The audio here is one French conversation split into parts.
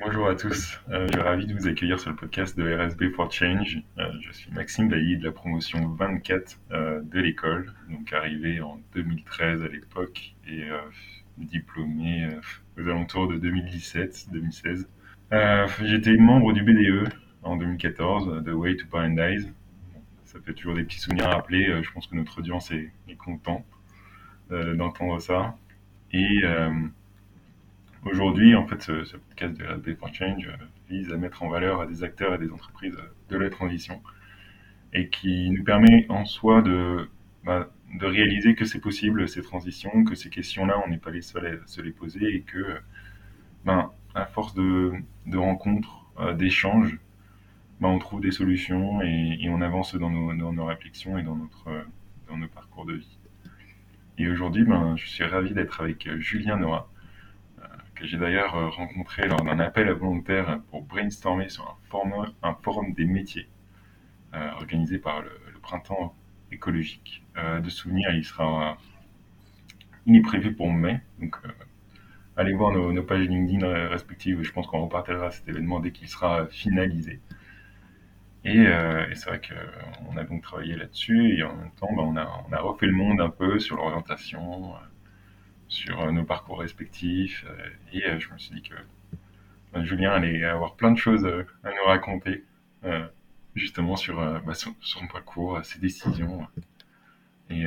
Bonjour à tous, euh, je suis ravi de vous accueillir sur le podcast de RSB for Change. Euh, je suis Maxime Bailly de la promotion 24 euh, de l'école, donc arrivé en 2013 à l'époque et diplômé aux alentours de 2017-2016. J'étais membre du BDE en 2014, The Way to Paradise. Ça fait toujours des petits souvenirs à rappeler, je pense que notre audience est, est content d'entendre ça. Aujourd'hui, en fait, ce, podcast de RSB for Change euh, vise à mettre en valeur des acteurs et des entreprises de la transition et qui nous permet en soi de, bah, de réaliser que c'est possible ces transitions, que ces questions-là, on n'est pas les seuls à se les poser et que, ben, à force de, rencontres, euh, d'échanges, ben, on trouve des solutions et, on avance dans nos, réflexions et dans, notre, dans nos parcours de vie. Et aujourd'hui, ben, je suis ravi d'être avec Julien Nora que j'ai d'ailleurs euh, rencontré lors d'un appel à volontaires pour brainstormer sur un forum, un forum des métiers euh, organisé par le, printemps écologique. Euh, de souvenir, il sera, il est prévu pour mai, donc allez voir nos, pages LinkedIn respectives. Je pense qu'on repartira cet événement dès qu'il sera finalisé. Et, c'est vrai qu'on a donc travaillé là-dessus et en même temps, bah, on, a, on, a, refait le monde un peu sur l'orientation, sur euh, nos parcours respectifs. Euh, et euh, je me suis dit que Julien allait avoir plein de choses à nous raconter, justement sur, bah, son, parcours, ses décisions. Et,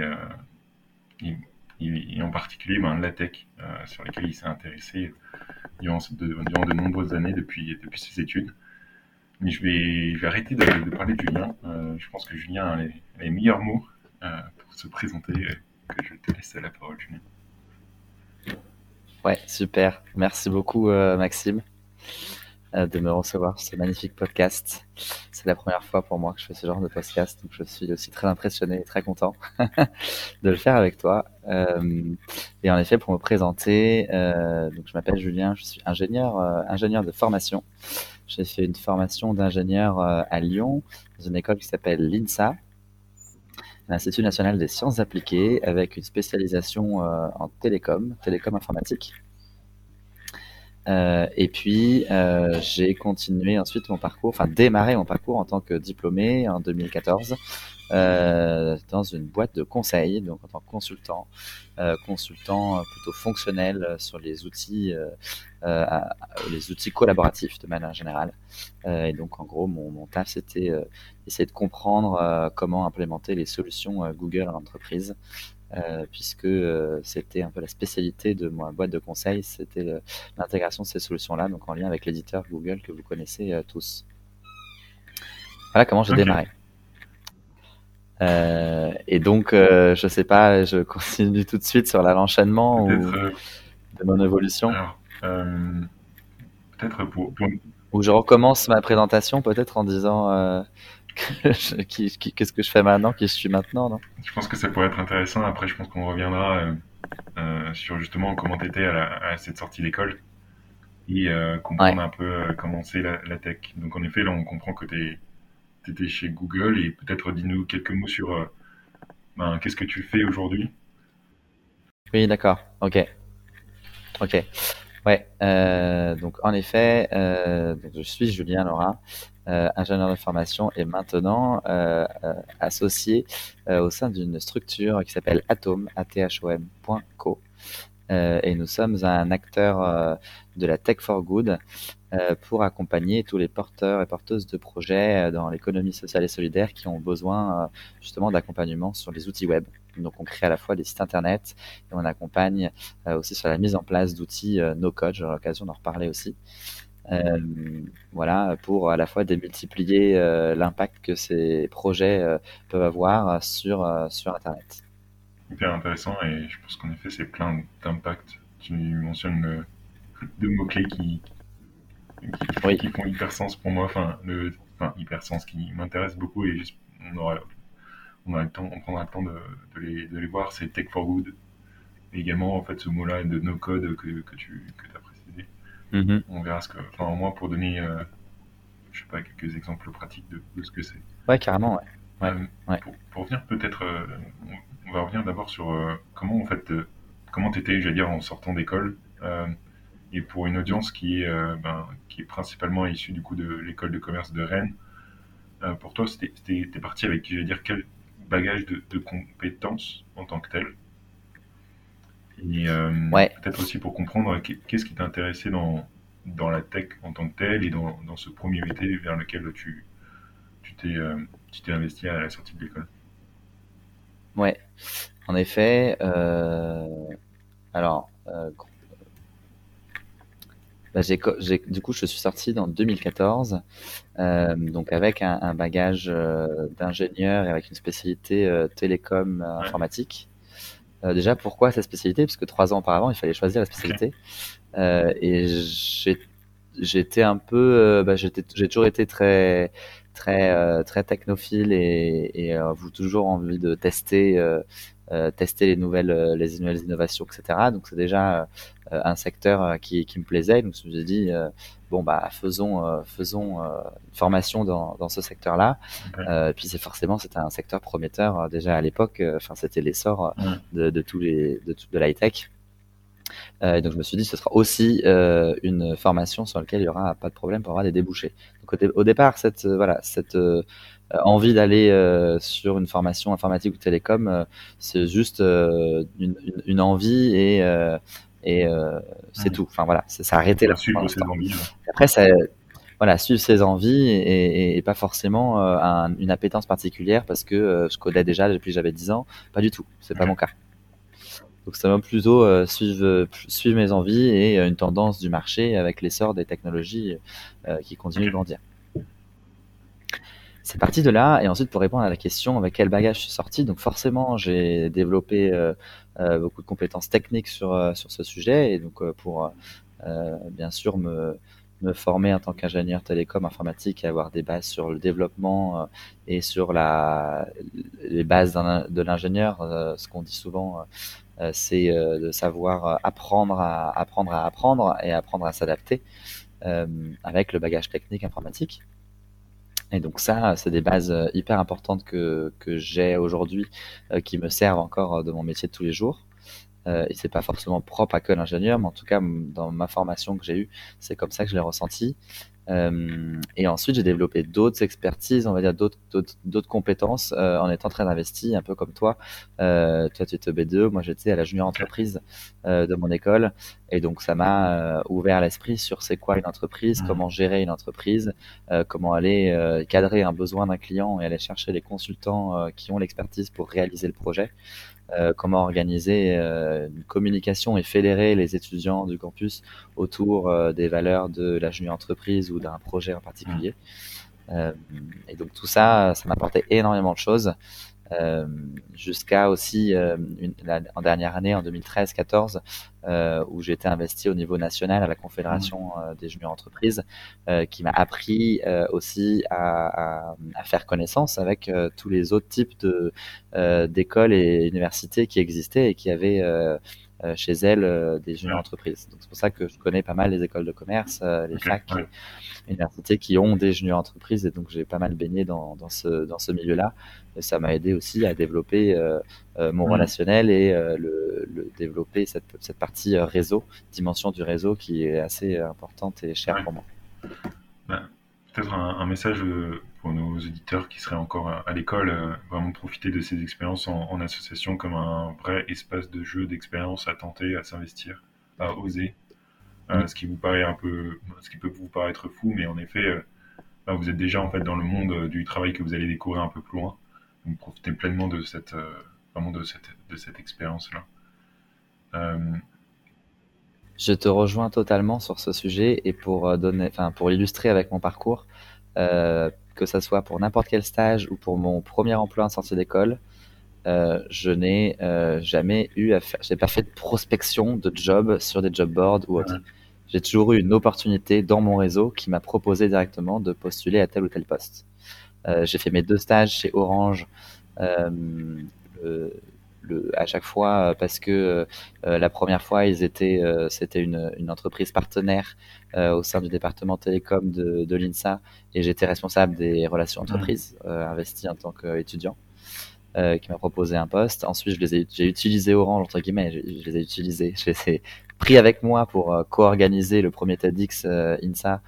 en particulier ben, la tech, sur laquelle il s'est intéressé durant de, nombreuses années depuis, depuis ses études. Mais je vais, je vais arrêter de, parler de Julien. je pense que Julien a les, meilleurs mots pour se présenter. que je te laisse la parole, Julien. Ouais, super. Merci beaucoup, euh, Maxime, euh, de me recevoir sur ce magnifique podcast. C'est la première fois pour moi que je fais ce genre de podcast, donc je suis aussi très impressionné et très content de le faire avec toi. Euh, et en effet, pour me présenter, donc je m'appelle Julien, je suis ingénieur, ingénieur de formation. J'ai fait une formation d'ingénieur à Lyon, dans une école qui s'appelle l'INSA, l'Institut national des sciences appliquées, avec une spécialisation en télécom, télécom informatique. Euh, et puis, euh, j'ai continué ensuite mon parcours, enfin démarré mon parcours en tant que diplômé en 2014 euh, dans une boîte de conseil, donc en tant que consultant, euh, consultant plutôt fonctionnel sur les outils, les outils collaboratifs de manière générale. et donc, en gros, mon, mon taf, c'était essayer de comprendre comment implémenter les solutions Google en entreprise. Euh, puisque euh, c'était un peu la spécialité de ma boîte de conseil, c'était l'intégration de ces solutions-là, donc en lien avec l'éditeur Google que vous connaissez euh, tous. Voilà comment j'ai démarré. et donc, je sais pas, je continue tout de suite sur l'enchaînement ou de mon évolution. peut-être pour, Ou je recommence ma présentation peut-être en disant qu'est-ce que je fais maintenant, qui je suis maintenant, non? Je pense que ça pourrait être intéressant. Après, je pense qu'on reviendra euh, euh, sur justement comment tu étais à, cette sortie d'école et euh, comprendre un peu comment c'est la, tech. Donc, en effet, là, on comprend que tu étais chez Google et peut-être dis-nous quelques mots sur ben, qu'est-ce que tu fais aujourd'hui? Oui, d'accord. Ok. Ok. Ouais. donc, en effet, je suis Julien Laura. Euh, ingénieur de formation et maintenant euh, euh, associé au sein d'une structure qui s'appelle Atom, athom.co. et nous sommes un acteur de la Tech for Good pour accompagner tous les porteurs et porteuses de projets dans l'économie sociale et solidaire qui ont besoin justement d'accompagnement sur les outils web. Donc on crée à la fois des sites internet et on accompagne aussi sur la mise en place d'outils no code. J'aurai l'occasion d'en reparler aussi. Euh, voilà, pour à la fois démultiplier euh, l'impact que ces projets euh, peuvent avoir sur, sur Internet. Hyper intéressant et je pense qu'en effet c'est plein d'impacts. Tu mentionnes deux mots-clés qui, qui, font hyper sens pour moi, enfin, le, enfin hyper sens qui m'intéresse beaucoup et on aura, on, le temps, on prendra le temps de, de, les, de les, voir, c'est Tech for Good. Et également en fait ce mot-là de no code que, que tu que as Mhm. On verra ce que. Enfin, au moins pour donner, euh, je sais pas, quelques exemples pratiques de, ce que c'est. Ouais, carrément, ouais. Euh, pour, pour, revenir peut-être, euh, on, va revenir d'abord sur comment en fait, comment t'étais, j'allais dire, en sortant d'école. et pour une audience qui est, ben, qui est principalement issue du coup de l'école de commerce de Rennes. pour toi, c'était parti avec, je vais dire, quel bagage de, de compétences en tant que tel et euh, peut-être aussi pour comprendre qu'est-ce qui t'a intéressé dans, dans la tech en tant que telle et dans, dans ce premier métier vers lequel tu tu t'es euh, t'es investi à la sortie de l'école. Ouais, en effet. Euh, alors, euh, bah, du coup, je suis sorti dans 2014, euh, donc avec un, un bagage d'ingénieur et avec une spécialité télécom informatique. Euh, déjà, pourquoi cette spécialité? Parce que trois ans auparavant, il fallait choisir la spécialité. Euh, et j'étais un peu, euh, bah, j'ai toujours été très, très, très technophile et, et toujours envie de tester, tester les nouvelles, les nouvelles innovations, etc. Donc c'est déjà un secteur qui, qui me plaisait. Donc je me suis dit bon bah faisons euh, faisons euh, une formation dans, dans ce secteur-là. Euh, puis c'est forcément c'était un secteur prometteur déjà à l'époque. Enfin c'était l'essor de, de, tous les de, de l'high tech. Euh, donc je me suis dit ce sera aussi euh, une formation sur laquelle il y aura pas de problème pour avoir des débouchés. Donc au, au départ cette voilà cette envie d'aller sur une formation informatique ou télécom, c'est juste une, une, une, envie et et euh, c'est tout. Enfin voilà, ça s'est arrêté là. Suivre ses envies. Après, ça, voilà, suivre ses envies et, et, pas forcément euh, un, une appétence particulière parce que euh, je codais déjà depuis que j'avais 10 ans. Pas du tout, c'est pas mon cas. Donc ça va plutôt euh, suivre, suivre mes envies et une tendance du marché avec l'essor des technologies qui continuent de grandir. C'est parti de là et ensuite pour répondre à la question avec quel bagage je suis sorti, donc forcément j'ai développé euh, beaucoup de compétences techniques sur, euh, sur ce sujet. Et donc, euh, pour bien sûr me, me former en tant qu'ingénieur télécom informatique et avoir des bases sur le développement et sur la, les bases de l'ingénieur. ce qu'on dit souvent, c'est de savoir apprendre à apprendre apprendre et apprendre à s'adapter avec le bagage technique informatique. Et donc ça, c'est des bases euh, hyper importantes que, que j'ai aujourd'hui, euh, qui me servent encore euh, de mon métier de tous les jours. Euh, et c'est pas forcément propre à que l'ingénieur, mais en tout cas dans ma formation que j'ai eue, c'est comme ça que je l'ai ressenti. Euh, et ensuite, j'ai développé d'autres expertises, on va dire d'autres d'autres compétences euh, en étant très investi, un peu comme toi. Euh, toi, tu étais B2, moi j'étais à la junior entreprise euh, de mon école, et donc ça m'a euh, ouvert l'esprit sur c'est quoi une entreprise, mmh. comment gérer une entreprise, comment aller cadrer un besoin d'un client et aller chercher les consultants qui ont l'expertise pour réaliser le projet. Euh, comment organiser euh, une communication et fédérer les étudiants du campus autour euh, des valeurs de la junior entreprise ou d'un projet en particulier. et donc tout ça, ça m'apportait énormément de choses. Euh, jusqu'à aussi euh, une, en dernière année, en 2013-14, euh, où j'étais investi au niveau national à la Confédération mmh. des juniors entreprises, qui m'a appris aussi à, à, à, faire connaissance avec tous les autres types de d'écoles et universités qui existaient et qui avaient chez elles des juniors entreprises. Donc c'est pour ça que je connais pas mal les écoles de commerce, les facs, les universités qui ont des juniors entreprises et donc j'ai pas mal baigné dans, dans ce dans ce milieu-là ça m'a aidé aussi à développer euh, euh, mon mmh. relationnel et euh, le, développer cette, cette partie réseau, dimension du réseau qui est assez importante et chère pour moi. Peut-être un, message pour nos auditeurs qui seraient encore à, l'école, vraiment profiter de ces expériences en, association comme un vrai espace de jeu, d'expérience à tenter, à s'investir, à oser. Mmh. ce qui vous paraît un peu, ce qui peut vous paraître fou, mais en effet, vous êtes déjà en fait dans le monde du travail que vous allez découvrir un peu plus loin profiter pleinement de cette, euh, vraiment de cette, de cette expérience-là. Euh, Je te rejoins totalement sur ce sujet et pour euh, donner, enfin pour illustrer avec mon parcours, que ça soit pour n'importe quel stage ou pour mon premier emploi en sortie d'école, je n'ai jamais eu à faire, j'ai pas fait de prospection de job sur des job boards ou autre. J'ai toujours eu une opportunité dans mon réseau qui m'a proposé directement de postuler à tel ou tel poste. Euh, j'ai fait mes deux stages chez Orange. Euh, le, à chaque fois parce que euh, la première fois ils étaient c'était une, une, entreprise partenaire au sein du département télécom de, de l'INSA et j'étais responsable des relations entreprises investi en tant qu'étudiant qui m'a proposé un poste ensuite je les ai j'ai utilisé Orange entre guillemets je, les ai utilisés je les ai pris avec moi pour co-organiser le premier TEDx INSA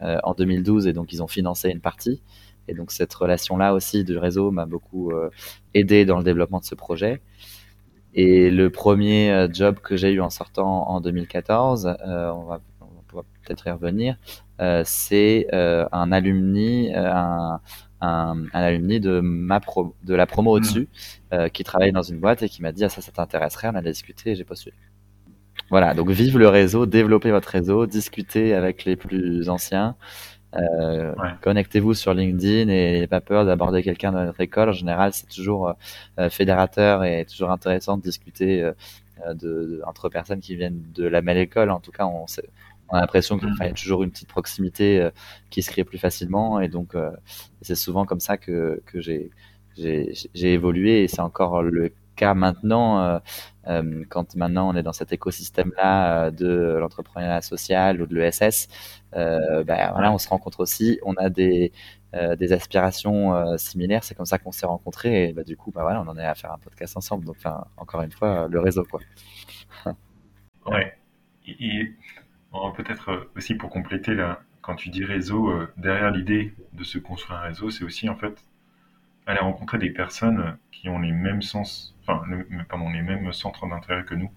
en 2012 et donc ils ont financé une partie. Et donc cette relation-là aussi du réseau m'a beaucoup aidé dans le développement de ce projet. Et le premier job que j'ai eu en sortant en 2014, on va, on va peut-être y revenir, c'est un alumni, un, un, alumni de ma pro, de la promo au-dessus hmm. euh, qui travaille dans une boîte et qui m'a dit ah, ça ça t'intéresserait on a discuté et j'ai postulé voilà donc vive le réseau développez votre réseau discutez avec les plus anciens euh, connectez-vous sur LinkedIn et n'ayez pas peur d'aborder quelqu'un dans notre école. En général c'est toujours euh, fédérateur et toujours intéressant de discuter de, entre personnes qui viennent de la même école. En tout cas on on a l'impression qu'il y a toujours une petite proximité euh, qui se crée plus facilement. Et donc euh, c'est souvent comme ça que, que j'ai évolué et c'est encore le cas maintenant euh, quand maintenant on est dans cet écosystème là de l'entrepreneuriat social ou de l'ESS ben voilà on se rencontre aussi on a des des aspirations similaires. C'est comme ça qu'on s'est rencontrés et bah, du coup bah voilà on en est à faire un podcast ensemble. Donc encore une fois le réseau quoi. Ouais. Et peut-être euh, aussi pour compléter, là, quand tu dis réseau, euh, derrière l'idée de se construire un réseau, c'est aussi en fait aller rencontrer des personnes qui ont les mêmes sens, enfin, pardon, les mêmes centres d'intérêt que nous.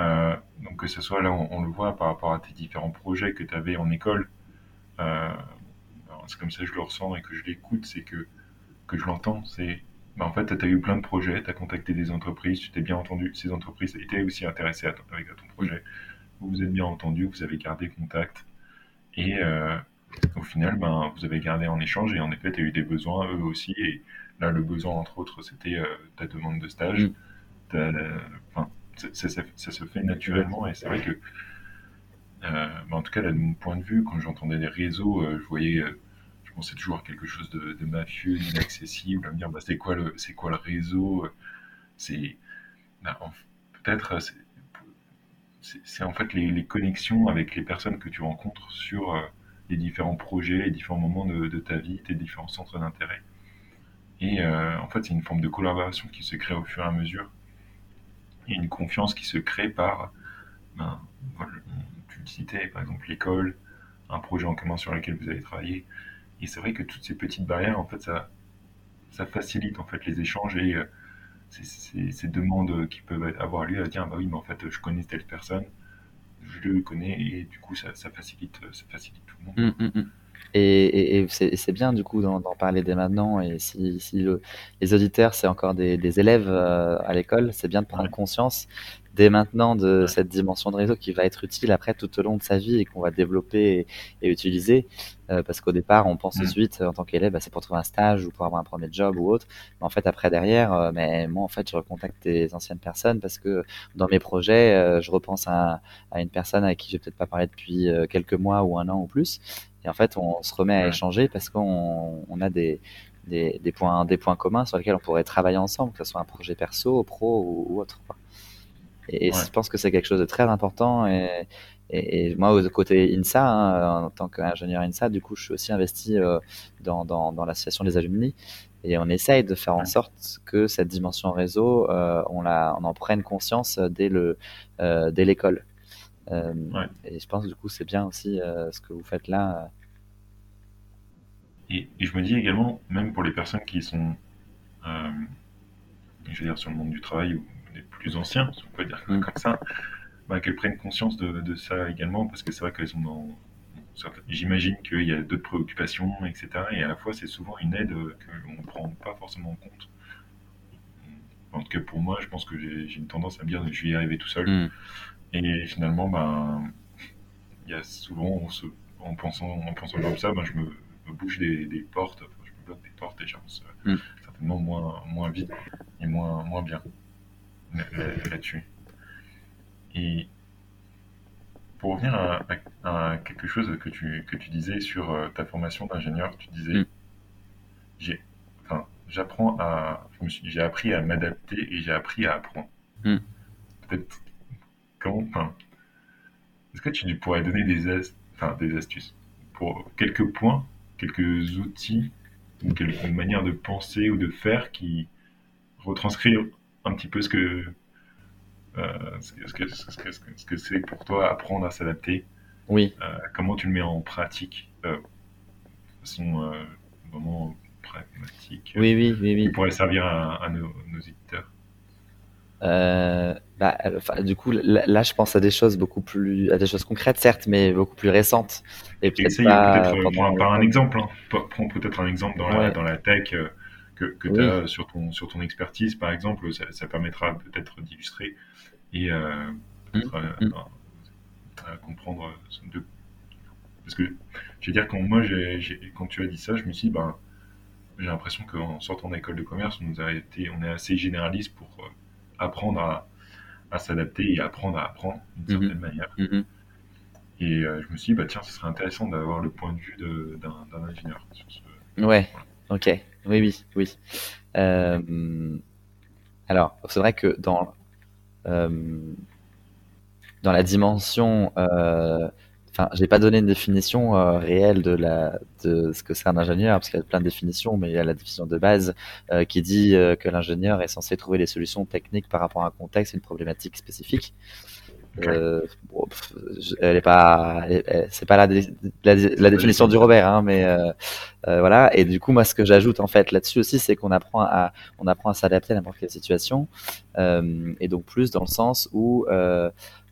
Euh, donc que ce soit là, on, le voit par rapport à tes différents projets que tu avais en école. c'est comme ça que je le ressens et que je l'écoute, c'est que, que je l'entends. C'est bah, en fait, tu as eu plein de projets, tu as contacté des entreprises, tu t'es bien entendu, ces entreprises étaient aussi intéressées à, ton projet vous vous êtes bien entendu, vous avez gardé contact. Et euh, au final, ben, vous avez gardé en échange et en effet, tu as eu des besoins eux aussi. Et là, le besoin, entre autres, c'était euh, ta demande de stage. Mm. Ça, se fait naturellement et c'est vrai que, euh, ben, en tout cas, de mon point de vue, quand j'entendais des réseaux, je voyais, je pensais toujours à quelque chose de, mafieux, d'inaccessible, à me dire, bah, c'est quoi, le, quoi le réseau C'est ben, peut-être c'est en fait les, connexions avec les personnes que tu rencontres sur euh, les différents projets, les différents moments de, ta vie, tes différents centres d'intérêt. Et euh, en fait, c'est une forme de collaboration qui se crée au fur et à mesure. Et une confiance qui se crée par, ben, tu le citais, par exemple l'école, un projet en commun sur lequel vous allez travailler. Et c'est vrai que toutes ces petites barrières, en fait, ça, ça facilite en fait les échanges et euh, ces demandes qui peuvent avoir lieu à dire bah oui mais en fait je connais telle personne je le connais et du coup ça, facilite ça facilite tout le monde mmh, mmh, mmh. Et, c'est bien du coup d'en parler dès maintenant. Et si, les auditeurs, c'est encore des, élèves euh, à l'école, c'est bien de prendre conscience dès maintenant de cette dimension de réseau qui va être utile après tout au long de sa vie et qu'on va développer et, utiliser. Euh, parce qu'au départ, on pense tout de suite en tant qu'élève, bah, c'est pour trouver un stage ou pour avoir un premier job ou autre. Mais en fait, après derrière, euh, mais moi en fait, je recontacte des anciennes personnes parce que dans mes projets, euh, je repense à, à, une personne avec qui j'ai peut-être pas parlé depuis quelques mois ou un an ou plus. Et en fait, on se remet à échanger parce qu'on on a des, des, des, points, des points communs sur lesquels on pourrait travailler ensemble, que ce soit un projet perso, pro ou, ou autre. Quoi. Et, je pense que c'est quelque chose de très important. Et, et, moi, au côté INSA, hein, en tant qu'ingénieur INSA, du coup, je suis aussi investi euh, dans, dans, dans l'association des alumni. Et on essaye de faire en sorte que cette dimension réseau, euh, on, la, on en prenne conscience dès le euh, dès l'école. Euh, et je pense du coup c'est bien aussi ce que vous faites là. Et, et, je me dis également, même pour les personnes qui sont, je veux dire, sur le monde du travail ou plus anciens, on peut dire mm. comme ça, bah, qu'elles prennent conscience de, ça également, parce que c'est vrai qu'elles sont dans. J'imagine qu'il y a d'autres préoccupations, etc. Et à la fois, c'est souvent une aide qu'on ne prend pas forcément en compte. En tout cas, pour moi, je pense que j'ai une tendance à me dire que je vais y arriver tout seul. Mm. Et finalement, ben, il y a souvent, en pensant, en pensant comme ça, ben, je me, bouge des, portes, je me bloque des portes et j'avance mm. certainement moins, moins vite et moins, moins bien là-dessus. Et pour revenir à, quelque chose que tu, que tu disais sur euh, ta formation d'ingénieur, tu disais, mm. j'ai, enfin, j'apprends à, j'ai appris à m'adapter et j'ai appris à apprendre. Mm. Peut-être, comment, enfin, est-ce que tu pourrais donner des, enfin, des astuces pour quelques points, quelques outils ou quelques manières de penser ou de faire qui retranscrivent un petit peu ce que, ce que ce que ce que c'est pour toi apprendre à s'adapter. Oui. comment tu le mets en pratique de façon vraiment pragmatique. Oui, oui, oui, oui. Qui pourrait servir à, nos, nos éditeurs? Euh, bah, du coup, là, je pense à des choses beaucoup plus, à des choses concrètes, certes, mais beaucoup plus récentes. Et peut-être pas peut par un exemple. Hein. Prends peut-être un exemple dans la, dans la tech euh, que, que tu as sur ton, sur ton expertise, par exemple. Ça, ça permettra peut-être d'illustrer et euh, mmh. mmh. à, comprendre. De... Parce que je veux dire, quand moi, quand tu as dit ça, je me suis dit, ben, j'ai l'impression qu'en sortant d'école de commerce, on, nous a été, on est assez généraliste pour apprendre à, à s'adapter et apprendre à apprendre d'une mhm. certaine manière. Mhm. Et euh, je me suis dit, bah, tiens, ce serait intéressant d'avoir le point de vue d'un ingénieur. Sur ce... Ouais, ok. Oui, oui, oui. Euh, alors, c'est vrai que dans, euh, dans la dimension Enfin, j'ai pas donné une définition euh, réelle de la de ce que c'est un ingénieur parce qu'il y a plein de définitions, mais il y a la définition de base euh, qui dit euh, que l'ingénieur est censé trouver des solutions techniques par rapport à un contexte, une problématique spécifique. Elle est pas, c'est pas la, définition du Robert, hein, mais voilà. Et du coup, moi, ce que j'ajoute en fait là-dessus aussi, c'est qu'on apprend à, on apprend à s'adapter à n'importe quelle situation, et donc plus dans le sens où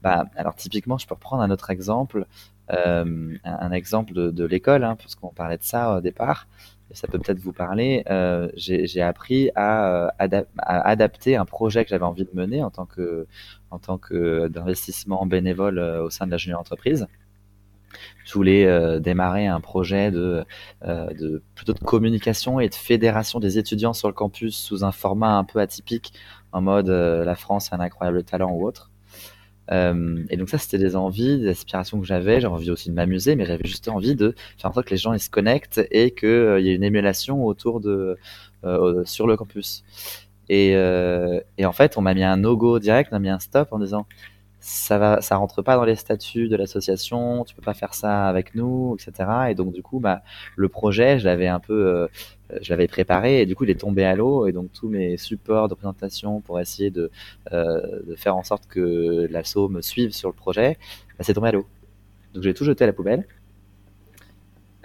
bah, alors typiquement, je peux reprendre un autre exemple. Euh, un, exemple de, de l'école, hein, parce qu'on parlait de ça au départ, ça peut peut-être vous parler. Euh, j'ai appris à, euh, à, adapter un projet que j'avais envie de mener en tant que en tant que d'investissement bénévole euh, au sein de la junior entreprise. Je voulais euh, démarrer un projet de, euh, de plutôt de communication et de fédération des étudiants sur le campus sous un format un peu atypique, en mode la France a un incroyable talent ou autre. Euh, et donc ça, c'était des envies, des aspirations que j'avais. J'avais envie aussi de m'amuser, mais j'avais juste envie de faire en sorte que les gens ils se connectent et qu'il euh, y ait une émulation autour de euh, sur le campus. Et, et en fait, on m'a mis un no-go direct, on m'a mis un stop en disant ça va, ça rentre pas dans les statuts de l'association, tu peux pas faire ça avec nous, etc. Et donc du coup, bah, le projet, je l'avais un peu euh, je l'avais préparé et du coup il est tombé à l'eau et donc tous mes supports de présentation pour essayer de, euh, de faire en sorte que l'assaut me suive sur le projet, bah, c'est tombé à l'eau. Donc j'ai tout jeté à la poubelle.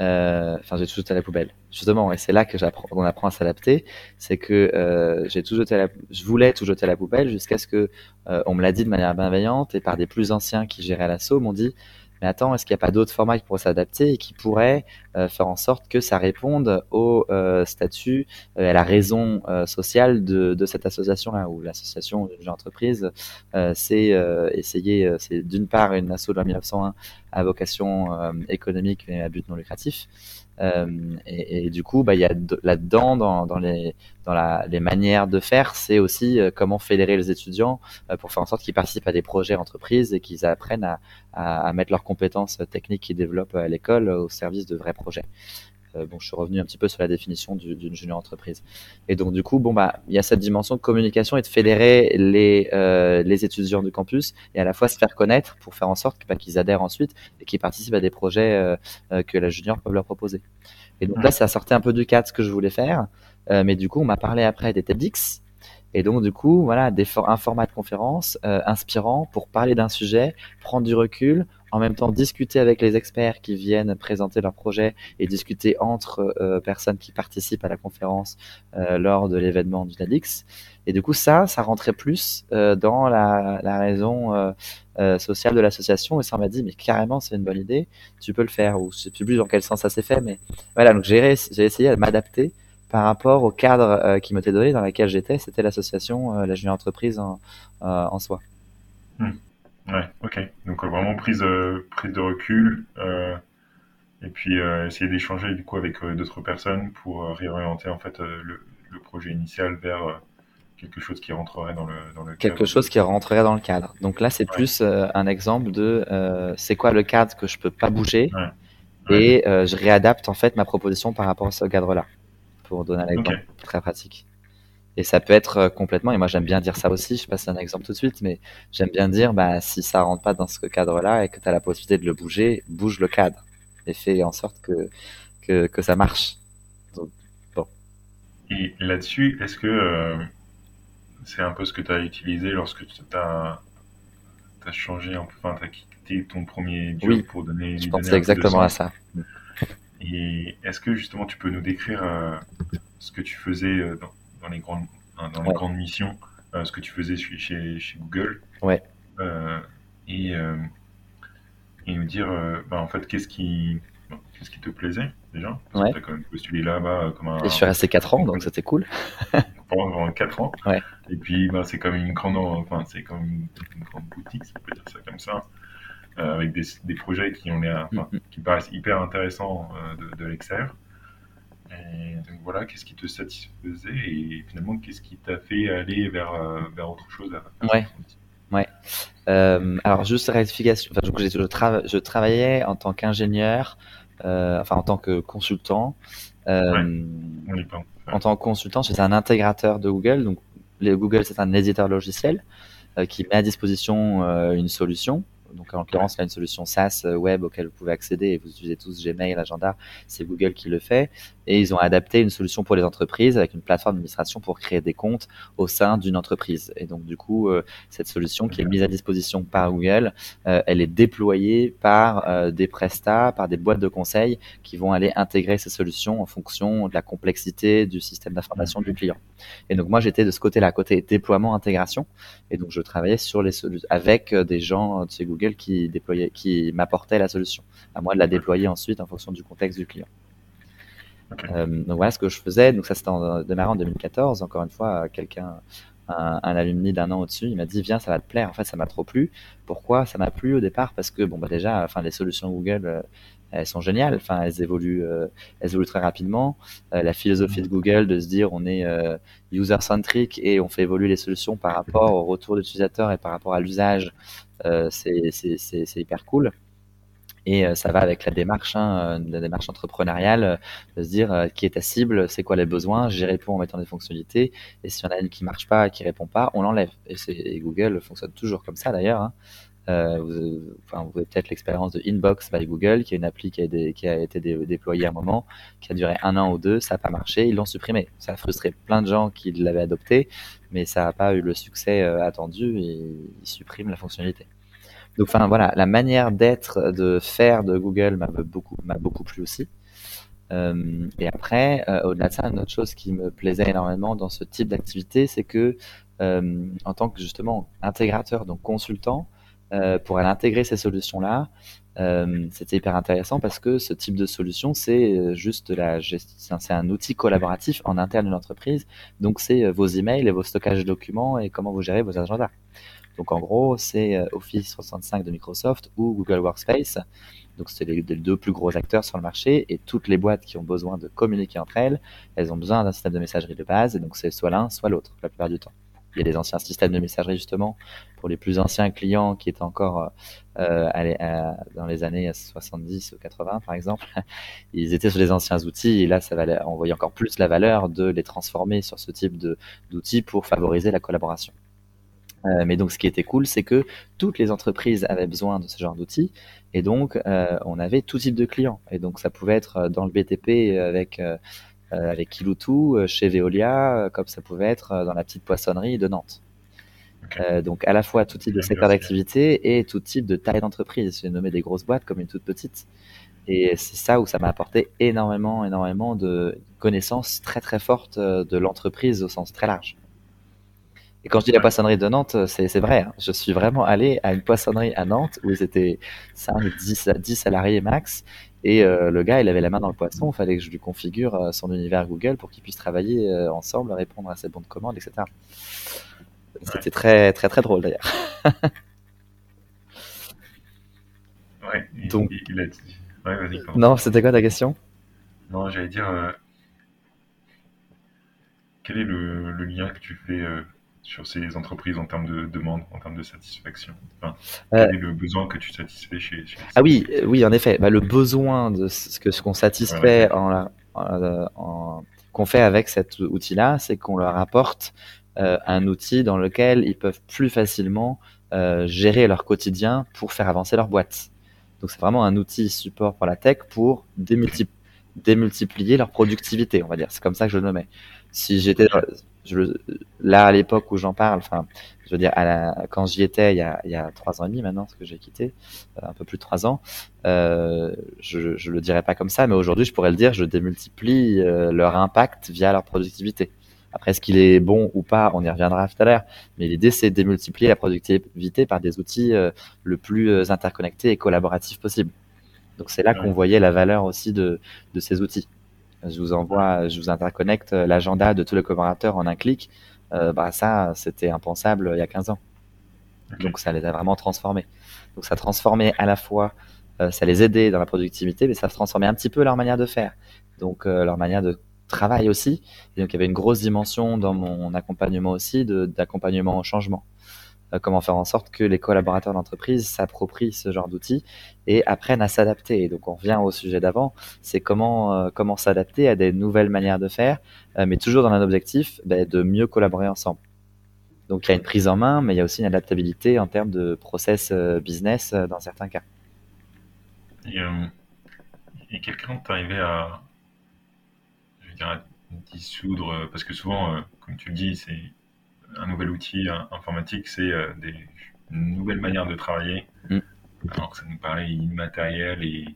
Euh, enfin j'ai tout jeté à la poubelle. Justement, et c'est là que j'apprends, on apprend à s'adapter, c'est que euh, j'ai tout jeté je voulais tout jeter à la poubelle jusqu'à ce que euh, on me l'a dit de manière bienveillante et par des plus anciens qui géraient l'assaut m'ont dit mais attends, est-ce qu'il n'y a pas d'autres formats qui pourraient s'adapter et qui pourraient euh, faire en sorte que ça réponde au euh, statut euh, à la raison sociale de, de cette association-là, où l'association d'une entreprise, c'est essayer, c'est d'une part une asso de la 1901 à vocation économique et à but non lucratif, euh, et, et, du coup, bah, il y a là-dedans, dans, dans, les, dans la, les manières de faire, c'est aussi euh, comment fédérer les étudiants euh, pour faire en sorte qu'ils participent à des projets entreprises et qu'ils apprennent à, à, à, mettre leurs compétences techniques qu'ils développent à l'école au service de vrais projets. Euh, bon, je suis revenu un petit peu sur la définition d'une junior entreprise. Et donc, du coup, bon, bah, il y a cette dimension de communication et de fédérer les, euh, les étudiants du campus et à la fois se faire connaître pour faire en sorte bah, qu'ils adhèrent ensuite et qu'ils participent à des projets euh, euh, que la junior peut leur proposer. Et donc là, ça sortait un peu du cadre ce que je voulais faire, euh, mais du coup, on m'a parlé après des TEDx. Et donc, du coup, voilà, des un format de conférence inspirant pour parler d'un sujet, prendre du recul, en même temps discuter avec les experts qui viennent présenter leur projet et discuter entre euh, personnes qui participent à la conférence euh, lors de l'événement du NADIX. Et du coup, ça, ça rentrait plus euh, dans la, la raison sociale de l'association. Et ça m'a dit, mais carrément, c'est une bonne idée, tu peux le faire. Ou je sais plus dans quel sens ça s'est fait, mais voilà, donc j'ai essayé de m'adapter par rapport au cadre qui m'était donné dans lequel j'étais. C'était l'association, la junior entreprise en, en soi. Hmm. Ouais, ok. Donc euh, vraiment prise, euh, prise de recul euh, et puis essayer d'échanger du coup avec d'autres personnes pour réorienter en fait le, le, projet initial vers quelque chose qui rentrerait dans le, dans le quelque chose qui rentrerait dans le cadre. Donc là, c'est plus un exemple de c'est quoi le cadre que je peux pas bouger et je réadapte en fait ma proposition par rapport à ce cadre-là pour donner un exemple très pratique. Et ça peut être euh, complètement, et moi j'aime bien dire ça aussi, je passe un exemple tout de suite, mais j'aime bien dire, bah, si ça rentre pas dans ce cadre-là et que tu as la possibilité de le bouger, bouge le cadre et fais en sorte que, que, que ça marche. Donc, bon. Et là-dessus, est-ce que euh, c'est un peu ce que tu as utilisé lorsque tu as as changé enfin, tu as quitté ton premier job Oui, pour donner, je pensais exactement à ça. Et est-ce que justement tu peux nous décrire euh, ce que tu faisais euh, dans, dans les grandes, dans les Ouais, grandes missions, euh, ce que tu faisais chez, chez, chez Google, ouais, et, et nous dire bah, en fait qu'est-ce qui, bon, qu'est-ce qui te plaisait déjà, parce que tu as quand même postulé là-bas comme Et je suis un resté 4 ans, donc c'était cool. pendant 4 ans. Ouais, Et puis bah, c'est comme une grande, enfin c'est comme une, une grande boutique, si on peut dire ça comme ça, euh, avec des, des projets qui ont l'air, Mm, enfin, mm. qui paraissent hyper intéressants euh, de, de. Et donc voilà, qu'est-ce qui te satisfaisait et finalement qu'est-ce qui t'a fait aller vers, euh, vers autre chose à Ouais, ouais. Euh, alors juste rectification. Enfin, je, trava- je travaillais en tant qu'ingénieur, enfin en tant que consultant. Ouais, on y pense. en tant que consultant, j'étais un intégrateur de Google. Donc, Google, c'est un éditeur logiciel qui met à disposition une solution. Donc, en l'occurrence, là, une solution SaaS euh, web auquel vous pouvez accéder et vous utilisez tous Gmail, Agenda. C'est Google qui le fait. Et ils ont adapté une solution pour les entreprises avec une plateforme d'administration pour créer des comptes au sein d'une entreprise. Et donc, du coup, euh, cette solution qui est mise à disposition par Google, euh, elle est déployée par euh, des prestats, par des boîtes de conseil qui vont aller intégrer ces solutions en fonction de la complexité du système d'information du client. Et donc moi j'étais de ce côté-là, côté déploiement intégration, et donc je travaillais sur les solutions avec euh, des gens de chez Google qui déployaient, qui m'apportaient la solution. À moi de la déployer ensuite en fonction du contexte du client. Euh, donc voilà ce que je faisais. Donc ça c'était en démarrant en 2014. Encore une fois, euh, quelqu'un, un, un alumni d'un an au-dessus, il m'a dit viens, ça va te plaire. En fait, ça m'a trop plu. Pourquoi? Ça m'a plu au départ parce que bon bah déjà, enfin les solutions Google, euh, elles sont géniales. Enfin elles évoluent, euh, elles évoluent très rapidement. Euh, la philosophie de Google de se dire on est euh, user centric et on fait évoluer les solutions par rapport au retour d'utilisateur et par rapport à l'usage, c'est hyper cool. Et ça va avec la démarche, hein, la démarche entrepreneuriale, de se dire qui est ta cible, c'est quoi les besoins, j'y réponds en mettant des fonctionnalités, et s'il y en a une qui marche pas, qui répond pas, on l'enlève. Et Google fonctionne toujours comme ça d'ailleurs. hein. Euh, vous, enfin, avez peut-être l'expérience de Inbox by Google, qui est une appli qui a, été dé- déployée à un moment, qui a duré un an ou deux, ça n'a pas marché, ils l'ont supprimé. Ça a frustré plein de gens qui l'avaient adopté, mais ça n'a pas eu le succès euh, attendu et ils suppriment la fonctionnalité. Donc, voilà, la manière d'être, de faire de Google m'a beaucoup, plu aussi. Euh, et après, au-delà de ça, une autre chose qui me plaisait énormément dans ce type d'activité, c'est que en tant que justement intégrateur, donc consultant, euh, pour aller intégrer ces solutions-là, euh, c'était hyper intéressant parce que ce type de solution, c'est euh, juste la gestion, c'est un outil collaboratif en interne d'une entreprise. Donc, c'est euh, vos emails et vos stockages de documents et comment vous gérez vos agendas. Donc en gros, c'est Office 365 de Microsoft ou Google Workspace. Donc c'est les, les deux plus gros acteurs sur le marché et toutes les boîtes qui ont besoin de communiquer entre elles, elles ont besoin d'un système de messagerie de base et donc c'est soit l'un, soit l'autre la plupart du temps. Il y a des anciens systèmes de messagerie justement pour les plus anciens clients qui étaient encore euh, allez, euh, dans les années 70 ou 80 par exemple. Ils étaient sur les anciens outils et là ça valait, on voyait encore plus la valeur de les transformer sur ce type d'outils pour favoriser la collaboration. Euh, mais donc, ce qui était cool, c'est que toutes les entreprises avaient besoin de ce genre d'outils, et donc euh, on avait tout type de clients. Et donc, ça pouvait être euh, dans le BTP avec euh, euh, avec Kiloutou, euh, chez Veolia, euh, comme ça pouvait être euh, dans la petite poissonnerie de Nantes. Euh, donc, à la fois tout type de secteur d'activité et tout type de taille d'entreprise. J'ai nommé des grosses boîtes comme une toute petite. Et c'est ça où ça m'a apporté énormément, énormément de connaissances très, très fortes euh, de l'entreprise au sens très large. Et quand je dis la poissonnerie de Nantes, c'est c'est vrai. hein. Je suis vraiment allé à une poissonnerie à Nantes où ils étaient 5, 10, 10 salariés max. Et euh, le gars, il avait la main dans le poisson. Il fallait que je lui configure euh, son univers Google pour qu'ils puissent travailler euh, ensemble, répondre à ses bons de commande, etc. C'était très, très, très drôle d'ailleurs. Ouais, il, Donc- il- il a dit. Ouais, vas-y, pardon. Non, c'était quoi ta question? Non, j'allais dire, euh, quel est le, le lien que tu fais euh, sur ces entreprises en termes de demande, en termes de satisfaction? Enfin, Euh, Quel est le besoin que tu satisfais chez, chez Ah oui, euh, oui, en effet. Bah, le besoin de ce que ce qu'on satisfait Ouais, en, la- en- en- qu'on fait avec cet outil-là, c'est qu'on leur apporte euh, un outil dans lequel ils peuvent plus facilement euh, gérer leur quotidien pour faire avancer leur boîte. Donc c'est vraiment un outil support pour la tech pour démulti- démultiplier leur productivité, on va dire. C'est comme ça que je le nommais. Si j'étais, je, là, à l'époque où j'en parle, enfin, je veux dire, à la, quand j'y étais il y, a, il y a trois ans et demi maintenant, parce que j'ai quitté, euh, un peu plus de trois ans, euh, je, je le dirais pas comme ça, mais aujourd'hui, je pourrais le dire, je démultiplie euh, leur impact via leur productivité. Après, est-ce qu'il est bon ou pas, on y reviendra tout à l'heure. Mais l'idée, c'est de démultiplier la productivité par des outils euh, le plus euh, interconnectés et collaboratifs possible. Donc c'est là qu'on voyait la valeur aussi de, de ces outils. Je vous envoie, je vous interconnecte l'agenda de tous les collaborateurs en un clic. Euh, bah ça, c'était impensable il y a 15 ans. Donc ça les a vraiment transformés. Donc ça transformait à la fois, euh, ça les aidait dans la productivité, mais ça transformait un petit peu leur manière de faire. Donc euh, leur manière de travail aussi. Et donc il y avait une grosse dimension dans mon accompagnement aussi d'accompagnement au changement. Euh, comment faire en sorte que les collaborateurs d'entreprise s'approprient ce genre d'outils et apprennent à s'adapter. Et donc on revient au sujet d'avant, c'est comment euh, comment s'adapter à des nouvelles manières de faire, euh, mais toujours dans un objectif ben, de mieux collaborer ensemble. Donc il y a une prise en main, mais il y a aussi une adaptabilité en termes de process business dans certains cas. Et, quelqu'un veux dire, à dissoudre, parce que souvent, comme tu le dis, c'est un nouvel outil informatique, c'est euh, des nouvelles manières de travailler. Mm. Alors que ça nous paraît immatériel et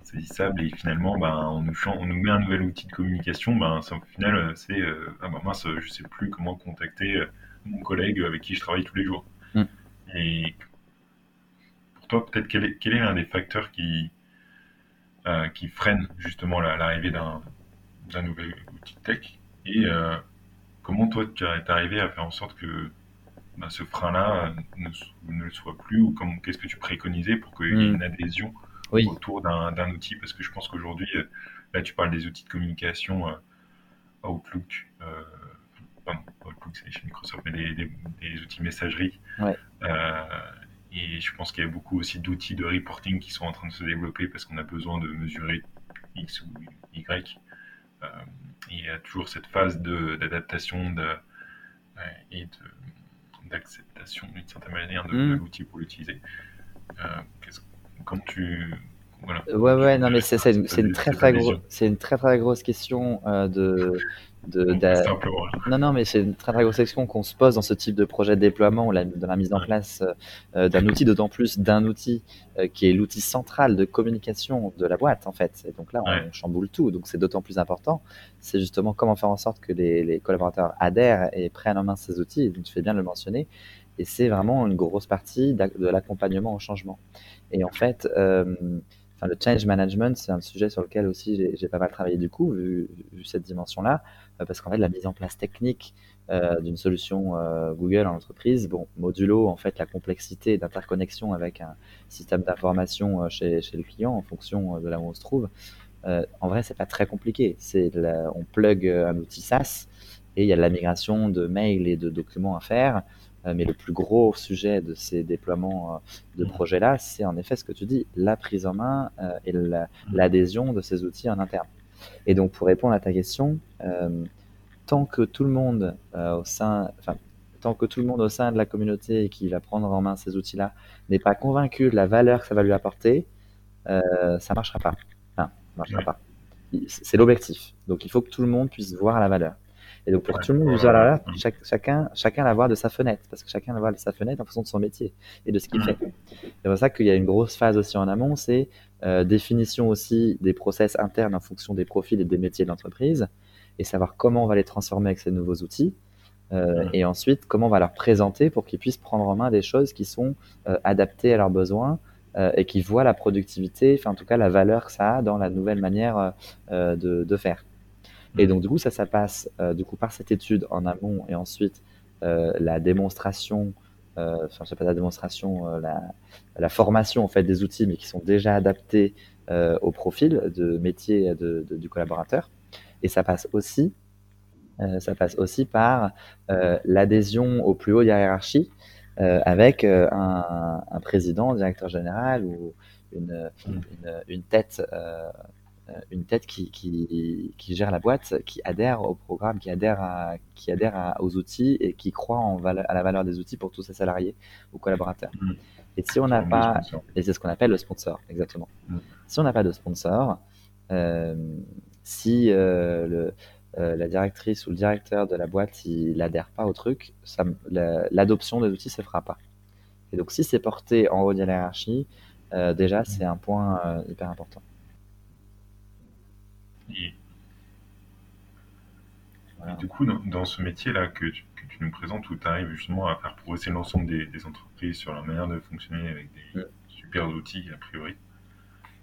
insaisissable et finalement ben, on, nous on nous met un nouvel outil de communication ben, au final euh, c'est euh, ah ben mince je sais plus comment contacter mon collègue avec qui je travaille tous les jours mm. et pour toi peut-être quel est, quel est un des facteurs qui qui freine justement l'arrivée d'un nouvel outil de tech et Comment toi, tu es arrivé à faire en sorte que bah, ce frein-là ne, le soit plus ou qu'est-ce que tu préconisais pour qu'il y ait hmm. une adhésion autour d'un outil? Parce que je pense qu'aujourd'hui, euh, là, tu parles des outils de communication euh, Outlook. Euh, Outlook, c'est chez Microsoft, mais des, outils messagerie. et je pense qu'il y a beaucoup aussi d'outils de reporting qui sont en train de se développer parce qu'on a besoin de mesurer X ou Y il y a toujours cette phase d'adaptation de, et d'acceptation d'une certaine manière de, mm. l'outil pour l'utiliser. Euh, quand tu voilà. Ouais, ouais, non, mais c'est une, très très une très très grosse question euh, de, de, Non, non, mais c'est une très, très grosse question qu'on se pose dans ce type de projet de déploiement ou la, de la mise en place euh, d'un outil, d'autant plus d'un outil euh, qui est l'outil central de communication de la boîte, en fait. Et donc là, on chamboule tout, donc c'est d'autant plus important. C'est justement comment faire en sorte que les, les, collaborateurs adhèrent et prennent en main ces outils. Donc, tu fais bien de le mentionner. Et c'est vraiment une grosse partie de l'accompagnement au changement. Et en fait, euh, Enfin, le change management, c'est un sujet sur lequel aussi j'ai pas mal travaillé du coup, vu, cette dimension-là, euh, parce qu'en fait, la mise en place technique euh, d'une solution euh, Google en entreprise, bon, modulo en fait la complexité d'interconnexion avec un système d'information chez, le client en fonction de là où on se trouve. en vrai, c'est pas très compliqué. C'est on plug un outil SaaS et il y a de la migration de mails et de documents à faire. Euh, mais le plus gros sujet de ces déploiements euh, de mmh. projets-là, c'est en effet ce que tu dis, la prise en main euh, et mmh. l'adhésion de ces outils en interne. Et donc, pour répondre à ta question, tant que tout le monde au sein, enfin, tant que tout le monde au sein de la communauté qui va prendre en main ces outils-là n'est pas convaincu de la valeur que ça va lui apporter, euh, ça marchera pas. Enfin, ça marchera pas. C'est l'objectif. Donc, il faut que tout le monde puisse voir la valeur. Et donc pour tout le monde, chacun, chacun la voit de sa fenêtre, parce que chacun la voit de sa fenêtre en fonction de son métier et de ce qu'il fait. C'est pour ça qu'il y a une grosse phase aussi en amont, c'est euh, définition aussi des process internes en fonction des profils et des métiers de l'entreprise, et savoir comment on va les transformer avec ces nouveaux outils. Euh, et ensuite, comment on va leur présenter pour qu'ils puissent prendre en main des choses qui sont euh, adaptées à leurs besoins et qui voient la productivité, enfin en tout cas la valeur que ça a dans la nouvelle manière de, de, faire. Et donc, du coup, ça, ça passe euh, du coup, par cette étude en amont et ensuite euh, la démonstration, euh, enfin, je sais pas la démonstration, la, formation en fait des outils, mais qui sont déjà adaptés au profil de métier de, du collaborateur. Et ça passe aussi, ça passe aussi par l'adhésion au plus haut hiérarchie avec un, un, président, directeur général ou une, tête une tête qui, qui, qui, gère la boîte, qui adhère au programme, qui adhère, à, qui adhère aux outils et qui croit en à la valeur des outils pour tous ses salariés ou collaborateurs. Mmh. Et si on n'a pas, et c'est ce qu'on appelle le sponsor, exactement. Mmh. Si on n'a pas de sponsor, euh, si euh, le, la directrice ou le directeur de la boîte, il n'adhère pas au truc, l'adoption des outils ne se fera pas. Et donc, si c'est porté en haut de la hiérarchie, déjà, c'est un point hyper important. Et, du coup, dans, ce métier-là que tu, nous présentes, où tu arrives justement à faire progresser l'ensemble des, entreprises sur leur manière de fonctionner avec des super outils, a priori,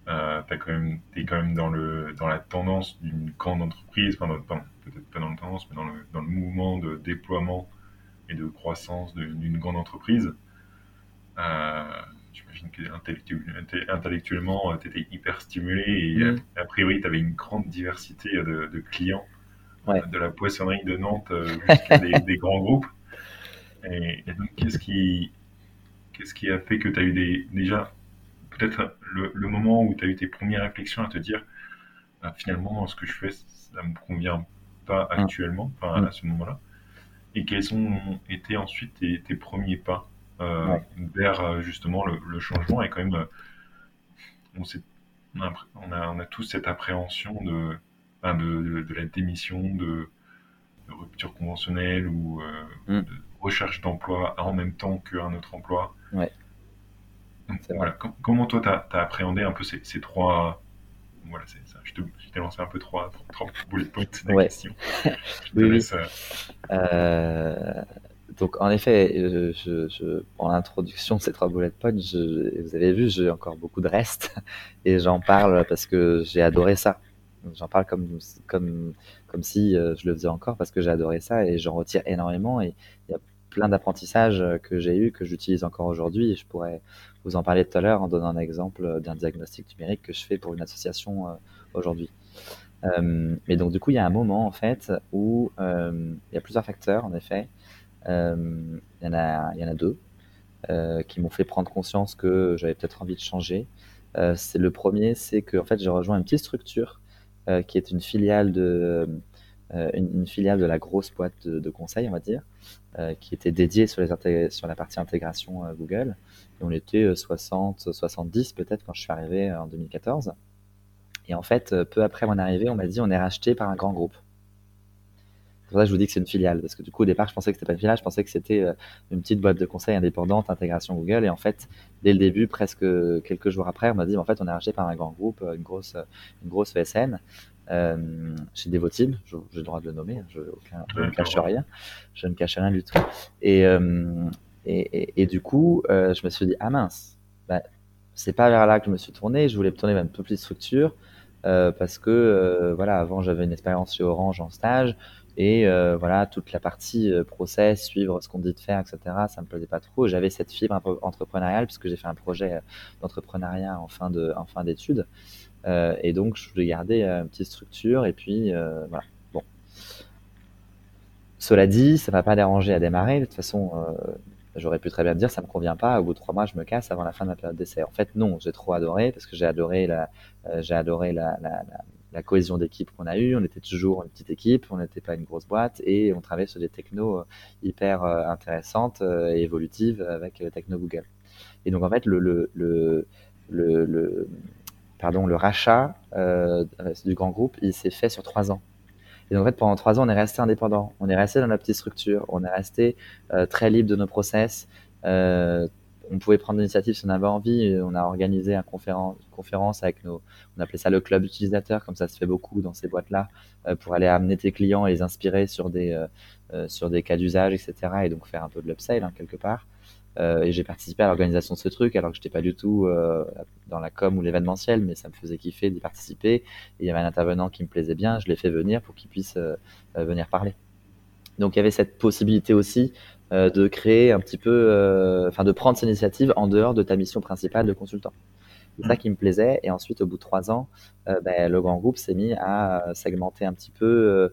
euh, tu es quand même dans, le, dans la tendance d'une grande entreprise, enfin, peut-être pas dans la tendance, mais dans le, dans le mouvement de déploiement et de croissance d'une grande entreprise. Euh, J'imagine que intellectuellement, tu étais hyper stimulé et mm. a, priori, tu avais une grande diversité de, de clients, de la poissonnerie de Nantes euh, jusqu'à des, des, grands groupes. Et, donc, qu'est-ce qui, qu'est-ce qui a fait que tu as eu des, déjà peut-être le, moment où tu as eu tes premières réflexions à te dire bah, finalement ce que je fais ça me convient pas mm. actuellement, enfin, à mm. ce moment-là. Et quels ont été ensuite tes premiers pas? Euh, vers euh, justement le, changement et quand même euh, on, on, a, on, a, tous cette appréhension de, de, de, la démission, de, rupture conventionnelle ou mm. de recherche d'emploi en même temps qu'un autre emploi. Ouais. voilà, comment toi tu as, appréhendé un peu ces, ces trois. Voilà, c'est ça. Je t'ai lancé un peu trois, trois, bullet points de ouais. question. oui, oui. Euh donc en effet, je, je, je en l'introduction de ces trois bullet points, je, vous avez vu, j'ai encore beaucoup de reste et j'en parle parce que j'ai adoré ça. J'en parle comme comme comme si euh, je le faisais encore parce que j'ai adoré ça et j'en retire énormément et il y a plein d'apprentissages que j'ai eu que j'utilise encore aujourd'hui je pourrais vous en parler tout à l'heure en donnant un exemple d'un diagnostic numérique que je fais pour une association euh, aujourd'hui. Euh, mais donc du coup, il y a un moment en fait où euh, il y a plusieurs facteurs en effet. Euh, il y, en a, y en a deux euh, qui m'ont fait prendre conscience que j'avais peut-être envie de changer. Euh, c'est le premier, c'est que en fait, j'ai rejoint une petite structure qui est une filiale de une, filiale de la grosse boîte de, conseil, on va dire, qui était dédiée sur, les sur la partie intégration Google. Et on était 60, 70 peut-être quand je suis arrivé en 2014. Et en fait, peu après mon arrivée, on m'a dit on est racheté par un grand groupe. C'est pour ça que je vous dis que c'est une filiale, parce que du coup, au départ, je pensais que c'était pas une filiale, je pensais que c'était euh, une petite boîte de conseil indépendante, intégration Google. Et en fait, dès le début, presque quelques jours après, on m'a dit, en fait, on est racheté par un grand groupe, une grosse, une grosse ESN. Euh, chez Devoteam, j'ai le droit de le nommer, je, aucun, je, ne cache rien, je ne cache rien du tout. Et, euh, et, et, du coup, euh, je me suis dit, ah mince, bah, c'est pas vers là que je me suis tourné, je voulais me tourner vers une plus structure, euh, parce que voilà, avant j'avais une expérience chez Orange en stage, et euh, voilà, toute la partie euh, process, suivre ce qu'on dit de faire, etc., ça me plaisait pas trop. J'avais cette fibre entrepreneuriale puisque j'ai fait un projet euh, d'entrepreneuriat en fin de en fin d'études. Euh, et donc, je voulais garder une petite structure. Et puis, voilà. Bon. Cela dit, ça m'a pas dérangé à démarrer. De toute façon, j'aurais pu très bien dire, ça me convient pas. Au bout de trois mois, je me casse avant la fin de la période d'essai. En fait, non, j'ai trop adoré parce que j'ai adoré la, j'ai adoré la la cohésion d'équipe qu'on a eue. On était toujours une petite équipe, on n'était pas une grosse boîte et on travaillait sur des technos euh, hyper euh, intéressantes euh, et évolutives avec techno Google. Et donc en fait, le, le, le, le, pardon, le rachat du grand groupe, il s'est fait sur trois ans. Et donc en fait, pendant trois ans, on est resté indépendant. On est resté dans notre petite structure. On est resté très libre de nos process. On pouvait prendre l'initiative si on avait envie. On a organisé une conférence, avec nos, on appelait ça le club utilisateur, comme ça se fait beaucoup dans ces boîtes-là, euh, pour aller amener tes clients et les inspirer sur des, euh, euh, sur des cas d'usage, etc. Et donc faire un peu de l'upsell hein, quelque part. et j'ai participé à l'organisation de ce truc alors que j'étais pas du tout dans la com ou l'événementiel, mais ça me faisait kiffer d'y participer. Il y avait un intervenant qui me plaisait bien, je l'ai fait venir pour qu'il puisse venir parler. Donc il y avait cette possibilité aussi euh, de créer un petit peu, euh, enfin de prendre cette initiative en dehors de ta mission principale de consultant. C'est ça mm. qui me plaisait. Et ensuite, au bout de trois ans, euh, ben, le grand groupe s'est mis à segmenter un petit peu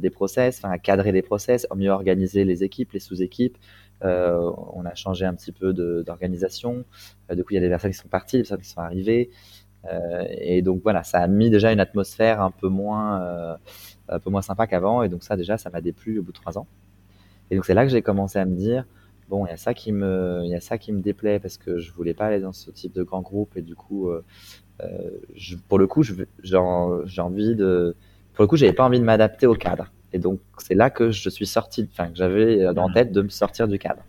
des process, enfin à cadrer des process, à mieux organiser les équipes, les sous-équipes. on a changé un petit peu d'organisation. du coup, il y a des personnes qui sont parties, des personnes qui sont arrivées. et donc voilà, ça a mis déjà une atmosphère un peu moins, un peu moins sympa qu'avant. Et donc ça, déjà, ça m'a déplu au bout de trois ans. Et donc c'est là que j'ai commencé à me dire bon, il y a ça qui me, il y a ça qui me déplaît parce que je voulais pas aller dans ce type de grand groupe et du coup, euh, euh, je, pour le coup, j'ai envie de, pour le coup, j'avais pas envie de m'adapter au cadre. Et donc, c'est là que je suis sorti, enfin, que j'avais dans Mm. tête de me sortir du cadre.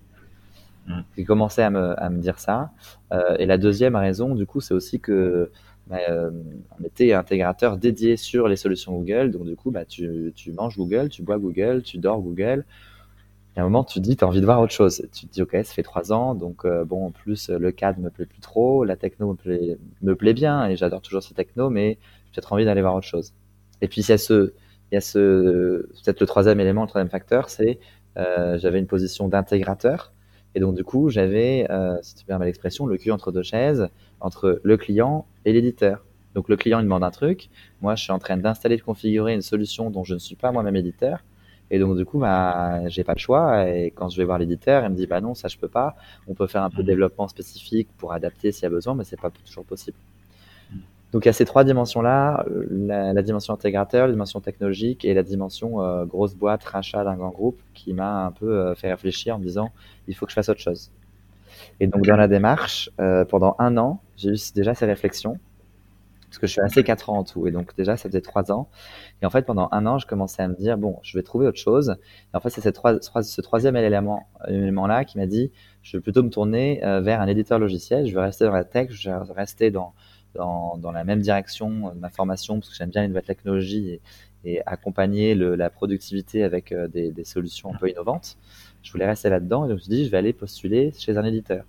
Mm. J'ai commencé à me, à me dire ça. Euh, et la deuxième raison, du coup, c'est aussi que bah, euh, on était intégrateur dédié sur les solutions Google. Donc, du coup, bah, tu, tu manges Google, tu bois Google, tu dors Google. Et à un moment, tu dis, tu as envie de voir autre chose. Tu te dis, OK, ça fait trois ans. Donc, euh, bon, en plus, le cadre me plaît plus trop. La techno me plaît, me plaît bien et j'adore toujours ces techno, mais j'ai peut-être envie d'aller voir autre chose. Et puis, il y a ce, il y a ce, peut-être le troisième élément, le troisième facteur, c'est euh, j'avais une position d'intégrateur. Et donc, du coup, j'avais, euh, si tu permets l'expression, le cul entre deux chaises, entre le client et l'éditeur. Donc, le client, il demande un truc. Moi, je suis en train d'installer, de configurer une solution dont je ne suis pas moi-même éditeur. Et donc, du coup, bah, j'ai pas le choix. Et quand je vais voir l'éditeur, il me dit, bah non, ça, je peux pas. On peut faire un peu de développement spécifique pour adapter s'il y a besoin, mais c'est pas toujours possible. Donc, il y a ces trois dimensions-là, la, la, dimension intégrateur, la dimension technologique et la dimension euh, grosse boîte, rachat d'un grand groupe qui m'a un peu euh, fait réfléchir en me disant, il faut que je fasse autre chose. Et donc, dans la démarche, euh, pendant un an, j'ai eu déjà ces réflexions parce que je suis resté quatre ans en tout. Et donc, déjà, ça faisait trois ans. Et en fait, pendant un an, je commençais à me dire, bon, je vais trouver autre chose. Et en fait, c'est ce troisième élément, élément-là qui m'a dit, je vais plutôt me tourner euh, vers un éditeur logiciel. Je vais rester dans la tech, je vais rester dans, dans, la même direction de ma formation parce que j'aime bien les nouvelles technologies et, accompagner la productivité avec euh, des, des, solutions un peu innovantes. Je voulais rester là-dedans et je me suis dit, je vais aller postuler chez un éditeur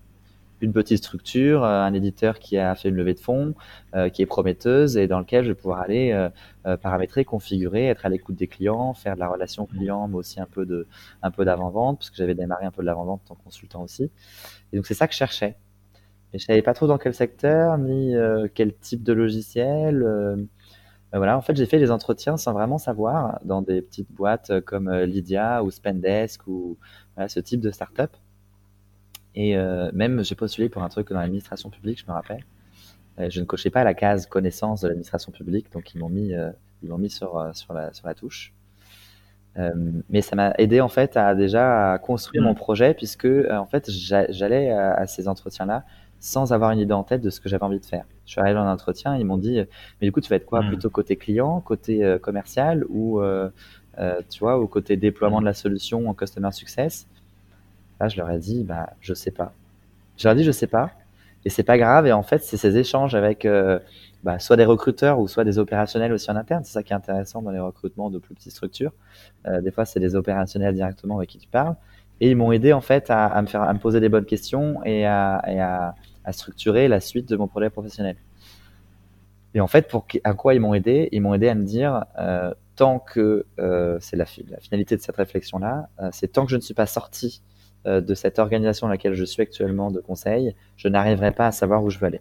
une petite structure, euh, un éditeur qui a fait une levée de fonds, euh, qui est prometteuse et dans lequel je vais pouvoir aller euh, euh paramétrer, configurer, être à l'écoute des clients, faire de la relation client, mais aussi un peu de, un peu d'avant-vente, parce que j'avais démarré un peu de l'avant-vente en consultant aussi. Et donc c'est ça que je cherchais. Mais je savais pas trop dans quel secteur, ni euh, quel type de logiciel. Euh, voilà, en fait, j'ai fait des entretiens sans vraiment savoir dans des petites boîtes comme Lydia ou Spendesk ou voilà, ce type de start-up. Et euh, même, j'ai postulé pour un truc dans l'administration publique, je me rappelle. Euh, je ne cochais pas la case connaissance de l'administration publique, donc ils m'ont mis, euh, ils m'ont mis sur, sur, la, sur la touche. mais ça m'a aidé en fait à déjà à construire mmh. mon projet, puisque en fait j'allais à, à, ces entretiens-là sans avoir une idée en tête de ce que j'avais envie de faire. Je suis arrivé en entretien, ils m'ont dit, mais du coup tu vas être quoi, mmh. plutôt côté client, côté commercial ou tu vois, au côté déploiement de la solution en customer success? Là, je leur ai dit, bah, je sais pas. Je leur ai dit, je sais pas. Et c'est pas grave. Et en fait, c'est ces échanges avec euh, bah, soit des recruteurs ou soit des opérationnels aussi en interne. C'est ça qui est intéressant dans les recrutements de plus petites structures. Euh, des fois, c'est des opérationnels directement avec qui tu parles. Et ils m'ont aidé en fait à, me faire, à me poser des bonnes questions et, à, structurer la suite de mon projet professionnel. Et en fait, pour à quoi ils m'ont aidé? Ils m'ont aidé à me dire euh, tant que c'est la, finalité de cette réflexion là, euh, c'est tant que je ne suis pas sorti euh, de cette organisation dans laquelle je suis actuellement de conseil, je n'arriverai pas à savoir où je veux aller.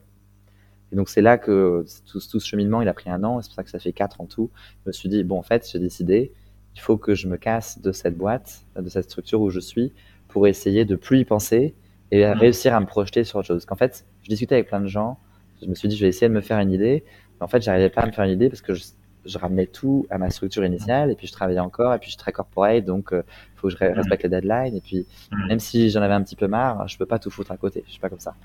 Et donc c'est là que tout, tout, ce cheminement, il a pris un an, c'est pour ça que ça fait quatre en tout. Je me suis dit, bon, en fait, j'ai décidé, il faut que je me casse de cette boîte, de cette structure où je suis, pour essayer de plus y penser et à réussir à me projeter sur autre chose. Qu'en fait, je discutais avec plein de gens, je me suis dit, je vais essayer de me faire une idée, mais en fait, j'arrivais pas à me faire une idée parce que je, je ramenais tout à ma structure initiale et puis je travaillais encore et puis je suis très corporate donc il euh, faut que je respecte les deadlines et puis même si j'en avais un petit peu marre je peux pas tout foutre à côté je suis pas comme ça.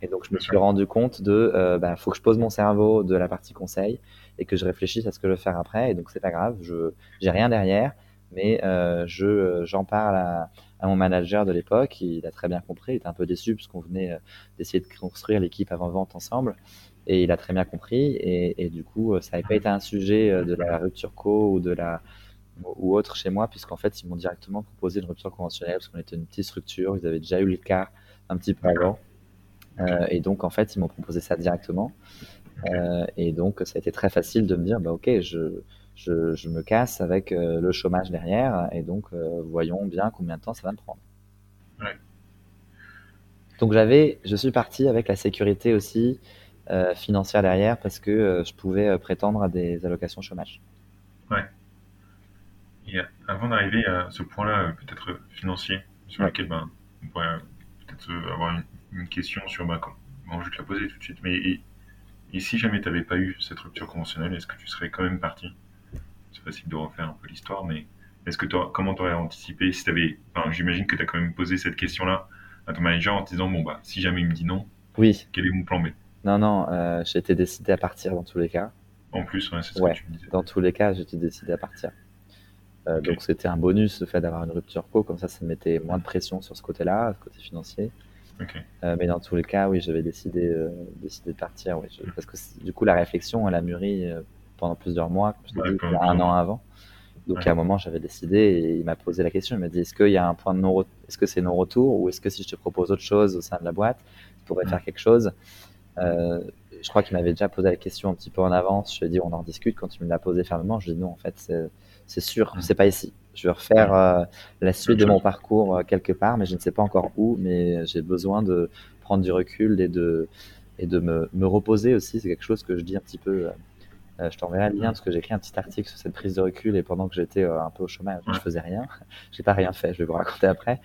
Et donc je me suis rendu compte de euh, bah, faut que je pose mon cerveau de la partie conseil et que je réfléchisse à ce que je veux faire après et donc c'est pas grave je j'ai rien derrière mais euh, je j'en parle à, à, mon manager de l'époque il a très bien compris il était un peu déçu puisqu'on venait d'essayer de construire l'équipe avant vente ensemble et il a très bien compris. Et, et du coup, ça n'avait pas été un sujet de la rupture co ou de la ou autre chez moi, puisqu'en fait, ils m'ont directement proposé une rupture conventionnelle parce qu'on était une petite structure. Ils avaient déjà eu le cas un petit peu avant. Euh, et donc, en fait, ils m'ont proposé ça directement. Euh, et donc, ça a été très facile de me dire, bah, ok, je, je, je me casse avec euh, le chômage derrière. Et donc, voyons bien combien de temps ça va me prendre. Ouais. Donc, j'avais, je suis parti avec la sécurité aussi euh, financière derrière parce que euh, je pouvais euh, prétendre à des allocations chômage. Ouais. Et avant d'arriver à ce point-là, peut-être financier, sur Ouais. lequel ben, on pourrait peut-être avoir une, une question sur ma. Bon, je vais te la poser tout de suite, mais et, et si jamais tu n'avais pas eu cette rupture conventionnelle, est-ce que tu serais quand même parti? C'est facile de refaire un peu l'histoire, mais est-ce que comment tu aurais anticipé si t'avais. Enfin, j'imagine que tu as quand même posé cette question-là à ton manager en te disant bon, bah, si jamais il me dit non, Oui, quel est mon plan B? Non, non, euh, j'ai été décidé à partir dans tous les cas. En plus, ouais, c'est ce Ouais, que tu me disais. dans tous les cas, j'étais décidé à partir. Euh, donc c'était un bonus le fait d'avoir une rupture co, comme ça ça me mettait moins de pression sur ce côté-là, ce côté financier. Euh, mais dans tous les cas, oui, j'avais décidé, euh, décidé de partir, oui, je- parce que du coup la réflexion elle a mûri pendant plusieurs mois, je Ouais, dit, pendant il y a un an avant. Donc Ouais. à un moment j'avais décidé et il m'a posé la question, il m'a dit est-ce qu'il y a un point de non est-ce que c'est non retour ou est-ce que si je te propose autre chose au sein de la boîte, tu pourrais Mm. faire quelque chose? Je crois qu'il m'avait déjà posé la question un petit peu en avance. Je lui ai dit on en discute. Quand il me l'a posé fermement, je lui ai dit non en fait c'est sûr, c'est pas ici. Je vais refaire euh, la suite de mon parcours euh, quelque part, mais je ne sais pas encore où. Mais j'ai besoin de prendre du recul et de et de me, me reposer aussi. C'est quelque chose que je dis un petit peu. euh, euh, je t'enverrai le lien parce que j'ai écrit un petit article sur cette prise de recul et pendant que j'étais euh, un peu au chômage, je faisais rien. J'ai pas rien fait. Je vais vous raconter après.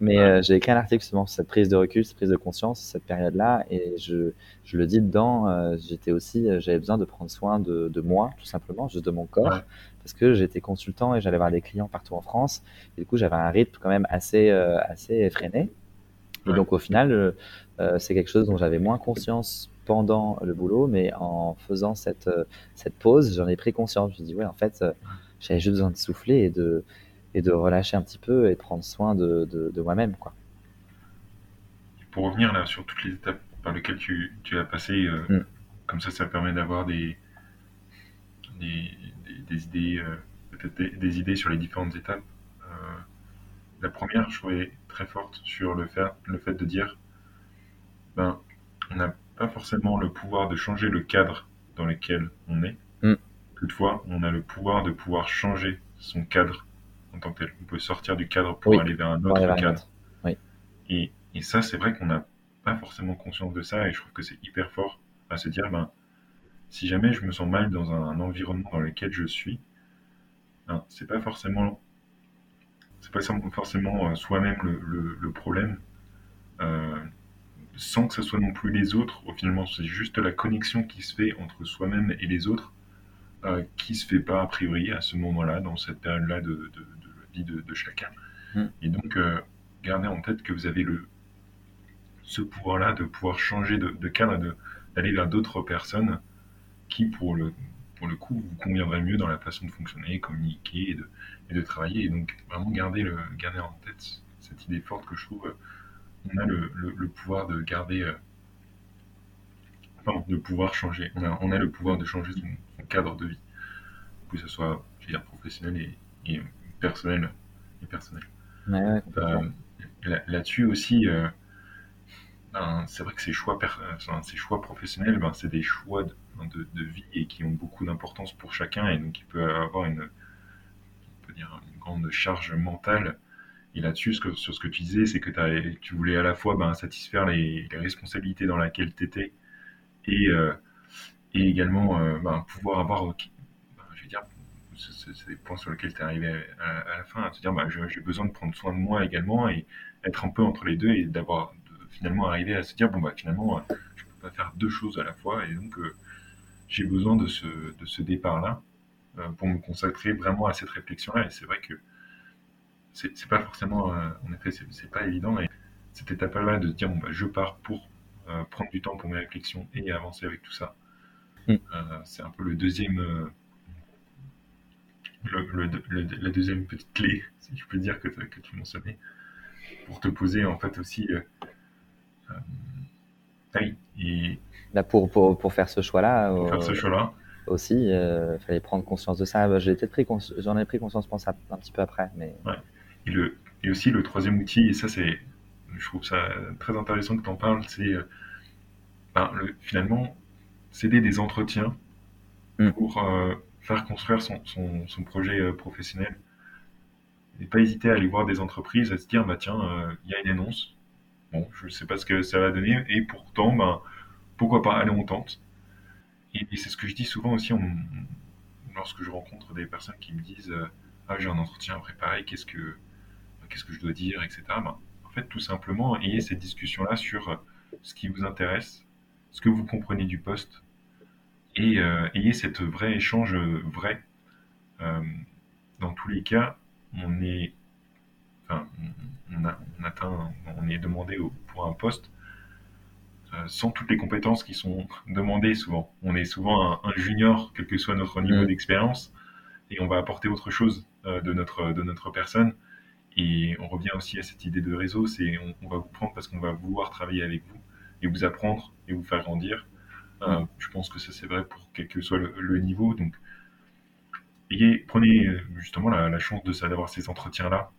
Mais Ouais. euh, j'ai écrit un article justement sur cette prise de recul, cette prise de conscience, cette période-là, et je, je le dis dedans. euh, j'étais aussi, euh, j'avais besoin de prendre soin de, de moi, tout simplement, juste de mon corps, Ouais. parce que j'étais consultant et j'allais voir des clients partout en France. Et du coup, j'avais un rythme quand même assez, euh, assez effréné. Et Ouais. donc, au final, euh, euh, c'est quelque chose dont j'avais moins conscience pendant le boulot, mais en faisant cette, euh, cette pause, j'en ai pris conscience. Je me suis dit, ouais, en fait, euh, j'avais juste besoin de souffler et de, et de relâcher un petit peu et de prendre soin de, de, de moi-même, quoi. Pour revenir là sur toutes les étapes par lesquelles tu, tu as passé, euh, Mm. comme ça, ça permet d'avoir des, des, des- des idées, euh, peut-être des, des idées sur les différentes étapes. Euh, la première, je trouvais très forte sur le fait, le fait de dire, ben, on n'a pas forcément le pouvoir de changer le cadre dans lequel on est. Mm. Toutefois, on a le pouvoir de pouvoir changer son cadre en tant que tel. On peut sortir du cadre pour Oui, aller vers un autre cadre. Oui. Et, et ça, c'est vrai qu'on n'a pas forcément conscience de ça, et je trouve que c'est hyper fort à se dire, ben, si jamais je me sens mal dans un, environnement dans lequel je suis, ben, c'est pas forcément, c'est pas forcément euh, soi-même le, le- le problème, euh, sans que ce soit non plus les autres. Au finalement, c'est juste la connexion qui se fait entre soi-même et les autres, euh, qui se fait pas a priori à ce moment-là, dans cette période-là de, vie de, de chacun. Mm. Et donc, euh, gardez en tête que vous avez le, ce pouvoir-là de pouvoir changer de, de cadre, et de- d'aller vers d'autres personnes qui, pour le, pour le coup, vous conviendraient mieux dans la façon de fonctionner, communiquer et de, et de travailler. Et donc, vraiment garder, le, garder en tête cette idée forte que je trouve, euh, on a le, le- le pouvoir de garder, euh, enfin, de pouvoir changer. On a, on a le pouvoir de changer son, son cadre de vie, que ce soit, je veux dire, professionnel et, et personnel. Et personnel. Ouais, ouais, complètement. Euh, là- Là-dessus aussi, euh, ben, c'est vrai que ces choix, ces choix professionnels, ben, c'est des choix de, de- de vie et qui ont beaucoup d'importance pour chacun et donc il peut avoir une, on peut dire, une grande charge mentale. Et là-dessus, sur ce que tu disais, c'est que tu voulais à la fois ben, satisfaire les, les responsabilités dans lesquelles tu étais et, euh, et également ben, pouvoir avoir, ben, je veux dire, c'est- des points sur lesquels tu es arrivé à, à- à la fin, à te dire bah, j'ai besoin de prendre soin de moi également et être un peu entre les deux et d'avoir de- finalement arriver à se dire bon bah finalement euh, je peux pas faire deux choses à la fois et donc euh, j'ai besoin de ce, de ce départ là pour me consacrer vraiment à cette réflexion là et c'est vrai que c'est pas forcément euh, en effet c'est pas évident et cette étape là de se dire bon bah je pars pour euh, prendre du temps pour mes réflexions et avancer avec tout ça Mm. Euh, c'est un peu le deuxième euh, le, le- le- la deuxième petite clé, si je peux dire, que, que tu mentionnais, pour te poser en fait aussi. euh, euh, ah oui, et Là, pour, pour, pour faire ce choix-là, pour faire euh, ce choix-là, aussi, il fallait prendre conscience de ça. Bah, j'ai peut-être pris j'en ai pris conscience, je pense, un, un petit peu après. Mais et, le, et aussi le troisième outil, et ça c'est, je trouve ça très intéressant que tu en parles, c'est euh, ben, le- finalement céder des entretiens Mm. pour euh, faire construire son, son, projet euh, professionnel. Et pas hésiter à aller voir des entreprises, à se dire, bah tiens, euh, il y a une annonce, bon, je ne sais pas ce que ça va donner, et pourtant, ben, pourquoi pas, allez, on tente. Et, c'est ce que je dis souvent aussi lorsque je rencontre des personnes qui me disent, euh, ah, j'ai un entretien à préparer, qu'est-ce que, qu'est-ce que je dois dire, etc. Ben, en fait, tout simplement, ayez cette discussion-là sur ce qui vous intéresse, ce que vous comprenez du poste, et euh, ayez cette vraie échange euh, vrai. Euh, dans tous les cas, on est, enfin, on, a- on atteint, on est demandé au- pour un poste sans toutes les compétences qui sont demandées souvent. On est souvent un, junior, quel que soit notre niveau mm. d'expérience, et on va apporter autre chose de, notre, de notre personne. Et on revient aussi à cette idée de réseau, c'est on, va vous prendre parce qu'on va vouloir travailler avec vous et vous apprendre et vous faire grandir. Mm. je pense que ça c'est vrai pour quel que soit le, niveau. Donc, prenez justement la, la chance de d'avoir ces entretiens-là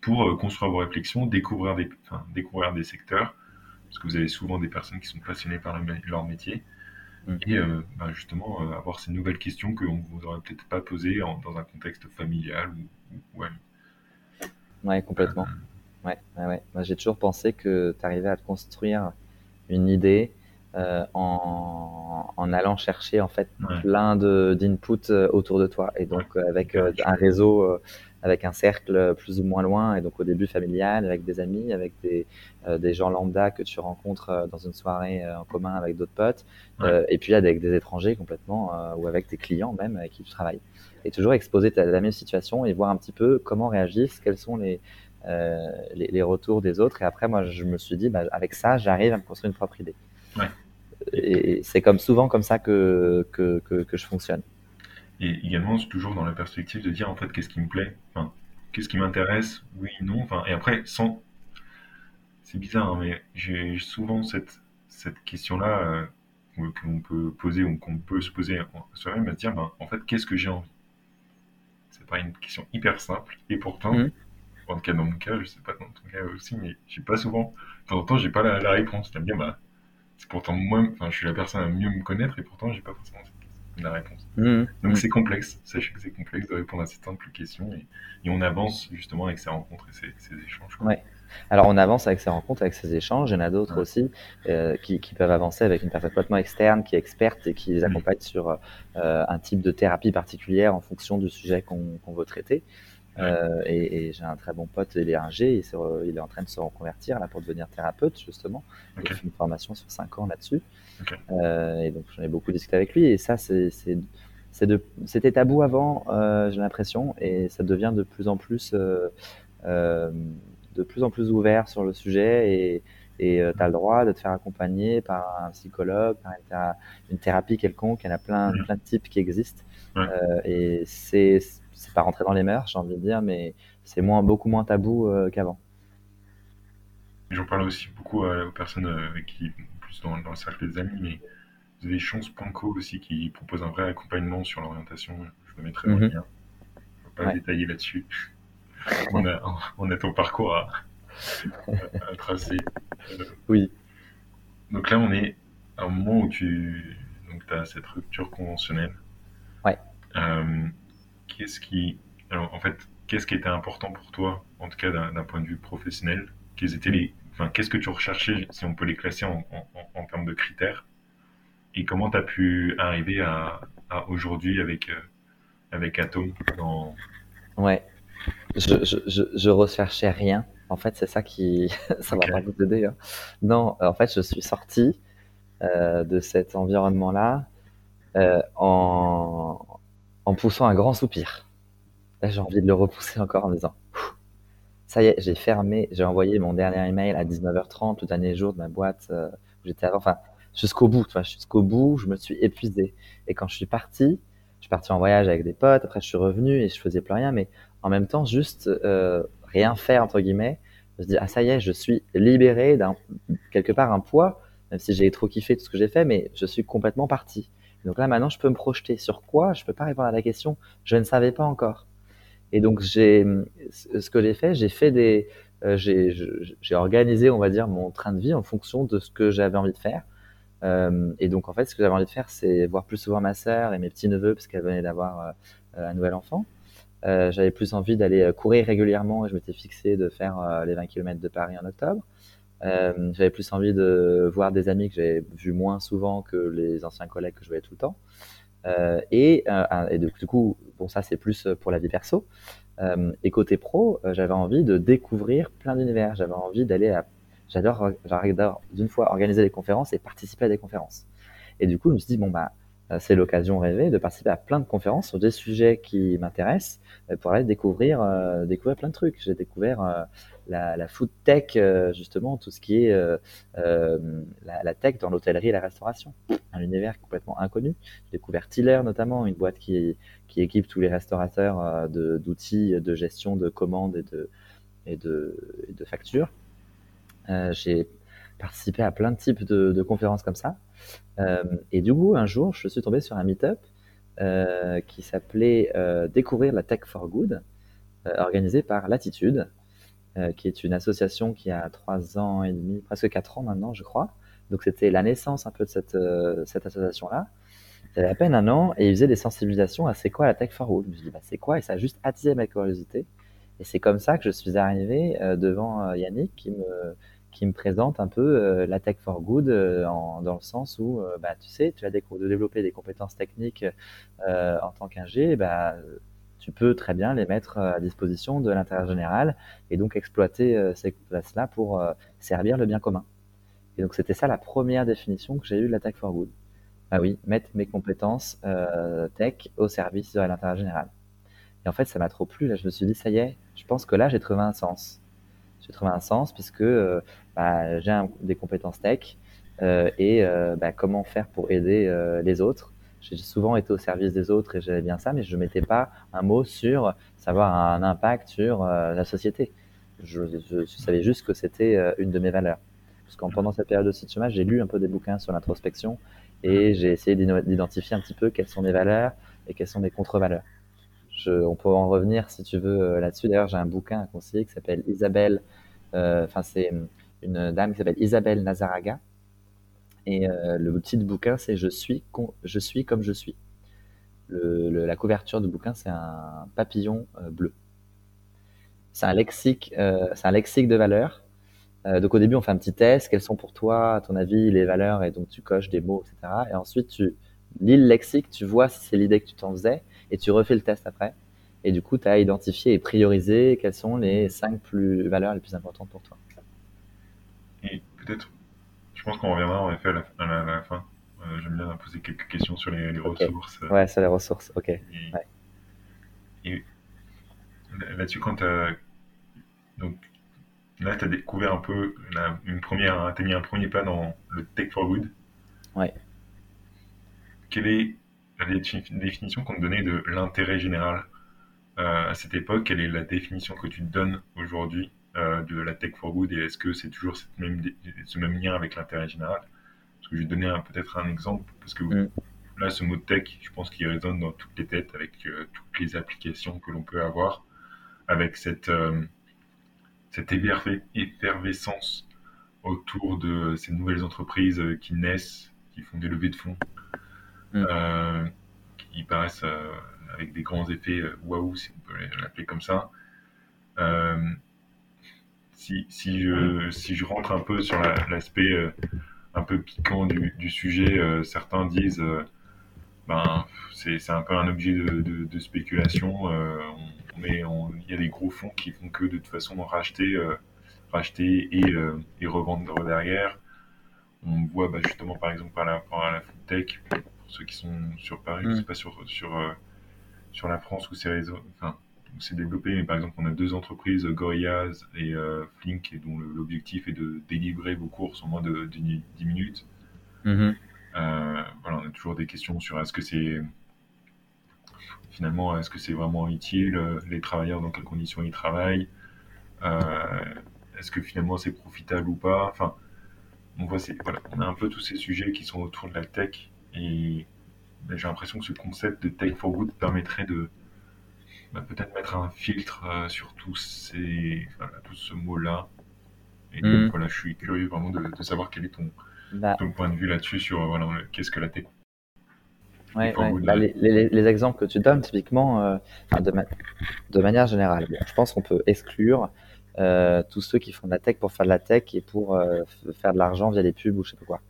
pour euh, construire vos réflexions, découvrir des, découvrir des secteurs, parce que vous avez souvent des personnes qui sont passionnées par leur métier, mm. et euh, bah, justement euh, avoir ces nouvelles questions que vous vous aurait peut-être pas posées dans un contexte familial ou, ouais. ouais. complètement. ouais, ouais, Moi, j'ai toujours pensé que tu arrivais à construire une idée en, en, allant chercher en fait plein d'inputs autour de toi et donc avec un réseau avec un cercle plus ou moins loin, et donc au début familial, avec des amis, avec des, euh, des gens lambda que tu rencontres euh, dans une soirée euh, en commun avec d'autres potes, et puis avec des étrangers complètement, ou avec tes clients même avec qui tu travailles. Et toujours exposer ta, la même situation et voir un petit peu comment réagissent, quels sont les, les, les, retours des autres. Et après, moi, je me suis dit, bah, avec ça, j'arrive à me construire une propre idée. Et c'est comme souvent comme ça que, que, que, que je fonctionne. Et également, c'est toujours dans la perspective de dire en fait qu'est-ce qui me plaît, enfin, qu'est-ce qui m'intéresse, oui, non, enfin, et après, sans. C'est bizarre, hein, mais j'ai souvent cette, cette question-là euh, qu'on peut poser ou qu'on peut se poser soi-même à se dire, ben, en fait, qu'est-ce que j'ai envie? C'est pas une question hyper simple, et pourtant, mmh. en tout cas dans mon cas, je sais pas dans ton cas aussi, mais j'ai pas souvent, de temps en temps, j'ai pas la, réponse. C'est-à-dire, bah, c'est pourtant moi, enfin, je suis la personne à mieux me connaître, et pourtant, j'ai pas forcément la réponse. Mmh. Donc mmh. c'est complexe, sachez que c'est complexe de répondre à cette simple question et, on avance justement avec ces rencontres et ces, échanges. Ouais. Alors on avance avec ces rencontres, avec ces échanges, il y en a d'autres aussi euh, qui, peuvent avancer avec une personne complètement externe qui est experte et qui les mmh. accompagne sur euh, un type de thérapie particulière en fonction du sujet qu'on veut traiter. Euh, et, j'ai un très bon pote, il est un G, il, est en train de se reconvertir là pour devenir thérapeute justement. Il fait une formation sur 5 ans là-dessus. Euh, et donc j'en ai beaucoup discuté avec lui. Et ça, c'est c'était tabou avant, euh, j'ai l'impression, et ça devient de plus en plus de plus en plus ouvert sur le sujet et tu as le droit de te faire accompagner par un psychologue, par une thérapie quelconque. Il y en a plein, plein de types qui existent. et c'est c'est pas rentré dans les mœurs, j'ai envie de dire, mais c'est moins, beaucoup moins tabou euh, qu'avant. J'en parle aussi beaucoup aux personnes euh, avec qui, plus dans, le cercle des amis, mais vous avez Chance.co aussi qui propose un vrai accompagnement sur l'orientation. Je le mettrai dans le mhm. lien. Je ne vais pas détailler là-dessus. on, a, on a ton parcours à, tracer. Euh, oui. Donc là, on est à un moment où tu as cette rupture conventionnelle. Ouais qu'est-ce qui, alors en fait, qu'est-ce qui était important pour toi, en tout cas d'un point de vue professionnel? Quels étaient les, enfin, qu'est-ce que tu recherchais, si on peut les classer en, en, termes de critères? Et comment tu as pu arriver à, à aujourd'hui avec, euh, avec Atom dans... Ouais, je, je, je, recherchais rien. En fait, c'est ça qui, ça va pas vous aider. Hein. Non, en fait, je suis sorti euh, de cet environnement-là euh, en, en poussant un grand soupir. Là, j'ai envie de le repousser encore en disant Ça y est, j'ai fermé, j'ai envoyé mon dernier email à 19h30, le dernier jour de ma boîte euh, j'étais. Enfin, jusqu'au bout, tu jusqu'au bout, je me suis épuisé. Et quand je suis parti, je suis parti en voyage avec des potes, après je suis revenu et je faisais plus rien, mais en même temps, juste euh, rien faire, entre guillemets. Je me dis, ah ça y est, je suis libéré d'un, quelque part, un poids, même si j'ai trop kiffé tout ce que j'ai fait, mais je suis complètement parti. Donc là, maintenant, je peux me projeter sur quoi? Je peux pas répondre à la question. Je ne savais pas encore. Et donc, ce que j'ai fait, j'ai fait des, euh, j'ai organisé, on va dire, mon train de vie en fonction de ce que j'avais envie de faire. Euh, et donc, en fait, ce que j'avais envie de faire, c'est voir plus souvent ma sœur et mes petits neveux parce qu'elle venait d'avoir euh, un nouvel enfant. j'avais plus envie d'aller courir régulièrement et je m'étais fixé de faire les 20 km de Paris en octobre. Euh, j'avais plus envie de voir des amis que j'avais vus moins souvent que les anciens collègues que je voyais tout le temps. Euh, et, euh, et, du coup, bon, ça c'est plus pour la vie perso. Et côté pro, j'avais envie de découvrir plein d'univers. J'avais envie d'aller à. J'adore, j'adore d'une fois organiser des conférences et participer à des conférences. Et du coup, je me suis dit, bon, bah, c'est l'occasion rêvée de participer à plein de conférences sur des sujets qui m'intéressent pour aller découvrir, découvrir plein de trucs. J'ai découvert la, food tech, justement, tout ce qui est la, tech dans l'hôtellerie et la restauration. Un univers complètement inconnu. J'ai découvert Tiller notamment, une boîte qui, qui équipe tous les restaurateurs d'outils de, gestion de commandes et de, et de, de factures. J'ai participé à plein de types de, conférences comme ça. et du coup, un jour, je suis tombé sur un meet-up qui s'appelait Découvrir la tech for good euh, organisé par Latitude, euh, qui est une association qui a trois ans et demi, presque quatre ans maintenant, je crois. Donc c'était la naissance un peu de cette, euh, cette association-là. Ça avait à peine un an et ils faisaient des sensibilisations à c'est quoi la tech for all. Je me suis dit, bah, c'est quoi? Et ça a juste attisé ma curiosité. Et c'est comme ça que je suis arrivé devant Yannick qui me, qui me présente un peu la tech for good dans le sens où, bah, tu sais, tu as de développer des compétences techniques en tant qu'ingé, bah, tu peux très bien les mettre euh, à disposition de l'intérêt général et donc exploiter euh, ces places-là pour euh, servir le bien commun. Et donc c'était ça la première définition que j'ai eue de la Tech for Good. Ah oui, mettre mes compétences tech au service de l'intérêt général. Et en fait, ça m'a trop plu. Je me suis dit, ça y est, je pense que là, j'ai trouvé un sens. J'ai trouvé un sens puisque bah, j'ai des compétences tech et bah, comment faire pour aider les autres j'ai souvent été au service des autres et j'avais bien ça, mais je ne mettais pas un mot sur savoir un impact sur euh, la société. Je, savais juste que c'était euh, une de mes valeurs. Parce qu'en pendant cette période aussi de chômage, j'ai lu un peu des bouquins sur l'introspection et j'ai essayé d'identifier un petit peu quelles sont mes valeurs et quelles sont mes contre-valeurs. on peut en revenir si tu veux euh, là-dessus. D'ailleurs, j'ai un bouquin à conseiller qui s'appelle Isabelle. Enfin, c'est une dame qui s'appelle Isabelle Nazaraga et euh, le titre bouquin, c'est je suis, je suis comme je suis. la couverture du bouquin, c'est un papillon euh, bleu. C'est un lexique, euh, c'est un lexique de valeurs. donc au début, on fait un petit test. Quelles sont pour toi, à ton avis, les valeurs? Et donc tu coches des mots, etc. Et ensuite, tu lis le lexique, tu vois si c'est l'idée que tu t'en faisais, et tu refais le test après. Et du coup, tu as identifié et priorisé quelles sont les cinq plus, valeurs les plus importantes pour toi. Et peut-être je pense qu'on reviendra en effet à la, fin. Euh, j'aime bien poser quelques questions sur les, ressources. Ouais, sur les ressources, ok. Et, là-dessus, quand. Donc, là, tu as découvert un peu une première. Tu as mis un premier pas dans le Tech for Good. Ouais. Quelle est la définition qu'on te donnait de l'intérêt général euh, à cette époque? Quelle est la définition que tu te donnes aujourd'hui? De la tech for good et est-ce que c'est toujours cette même, ce même lien avec l'intérêt général? Parce que je vais donner peut-être un exemple, parce que mm. là, ce mot tech, je pense qu'il résonne dans toutes les têtes avec euh, toutes les applications que l'on peut avoir, avec cette, euh, cette effervescence autour de ces nouvelles entreprises qui naissent, qui font des levées de fonds, mm. qui paraissent avec des grands effets waouh, si on peut l'appeler comme ça si, si, je, si je rentre un peu sur l'aspect euh, un peu piquant du, du sujet, euh, certains disent euh, ben c'est un peu un objet de, de, spéculation. on, il y a des gros fonds qui font que de toute façon racheter, racheter et, et, revendre derrière. On voit bah, justement par exemple par rapport à la food tech, pour ceux qui sont sur Paris, je ne sais pas sur, sur, sur la France ou ces réseaux, enfin, s'est développé, mais par exemple, on a deux entreprises, Gorillaz et euh, Flink, et dont l'objectif est de délivrer vos courses en moins de, 10 minutes. Mm-hmm. Euh, voilà, on a toujours des questions sur est-ce que c'est finalement, est-ce que c'est vraiment utile, euh, les travailleurs, dans quelles conditions ils travaillent, est-ce que finalement c'est profitable ou pas? Enfin, on voit, voilà, on a un peu tous ces sujets qui sont autour de la tech, et ben, j'ai l'impression que ce concept de tech for good permettrait de bah, peut-être mettre un filtre euh, sur tous ces, tout ce mot-là. Et donc, mm. voilà, je suis curieux vraiment de, savoir quel est ton, bah. ton point de vue là-dessus sur voilà, qu'est-ce que la tech. Ouais, bah, les, les, exemples que tu donnes, typiquement, euh, de, de, manière générale, je pense qu'on peut exclure euh, tous ceux qui font de la tech pour faire de la tech et pour faire de l'argent via des pubs ou je sais pas quoi.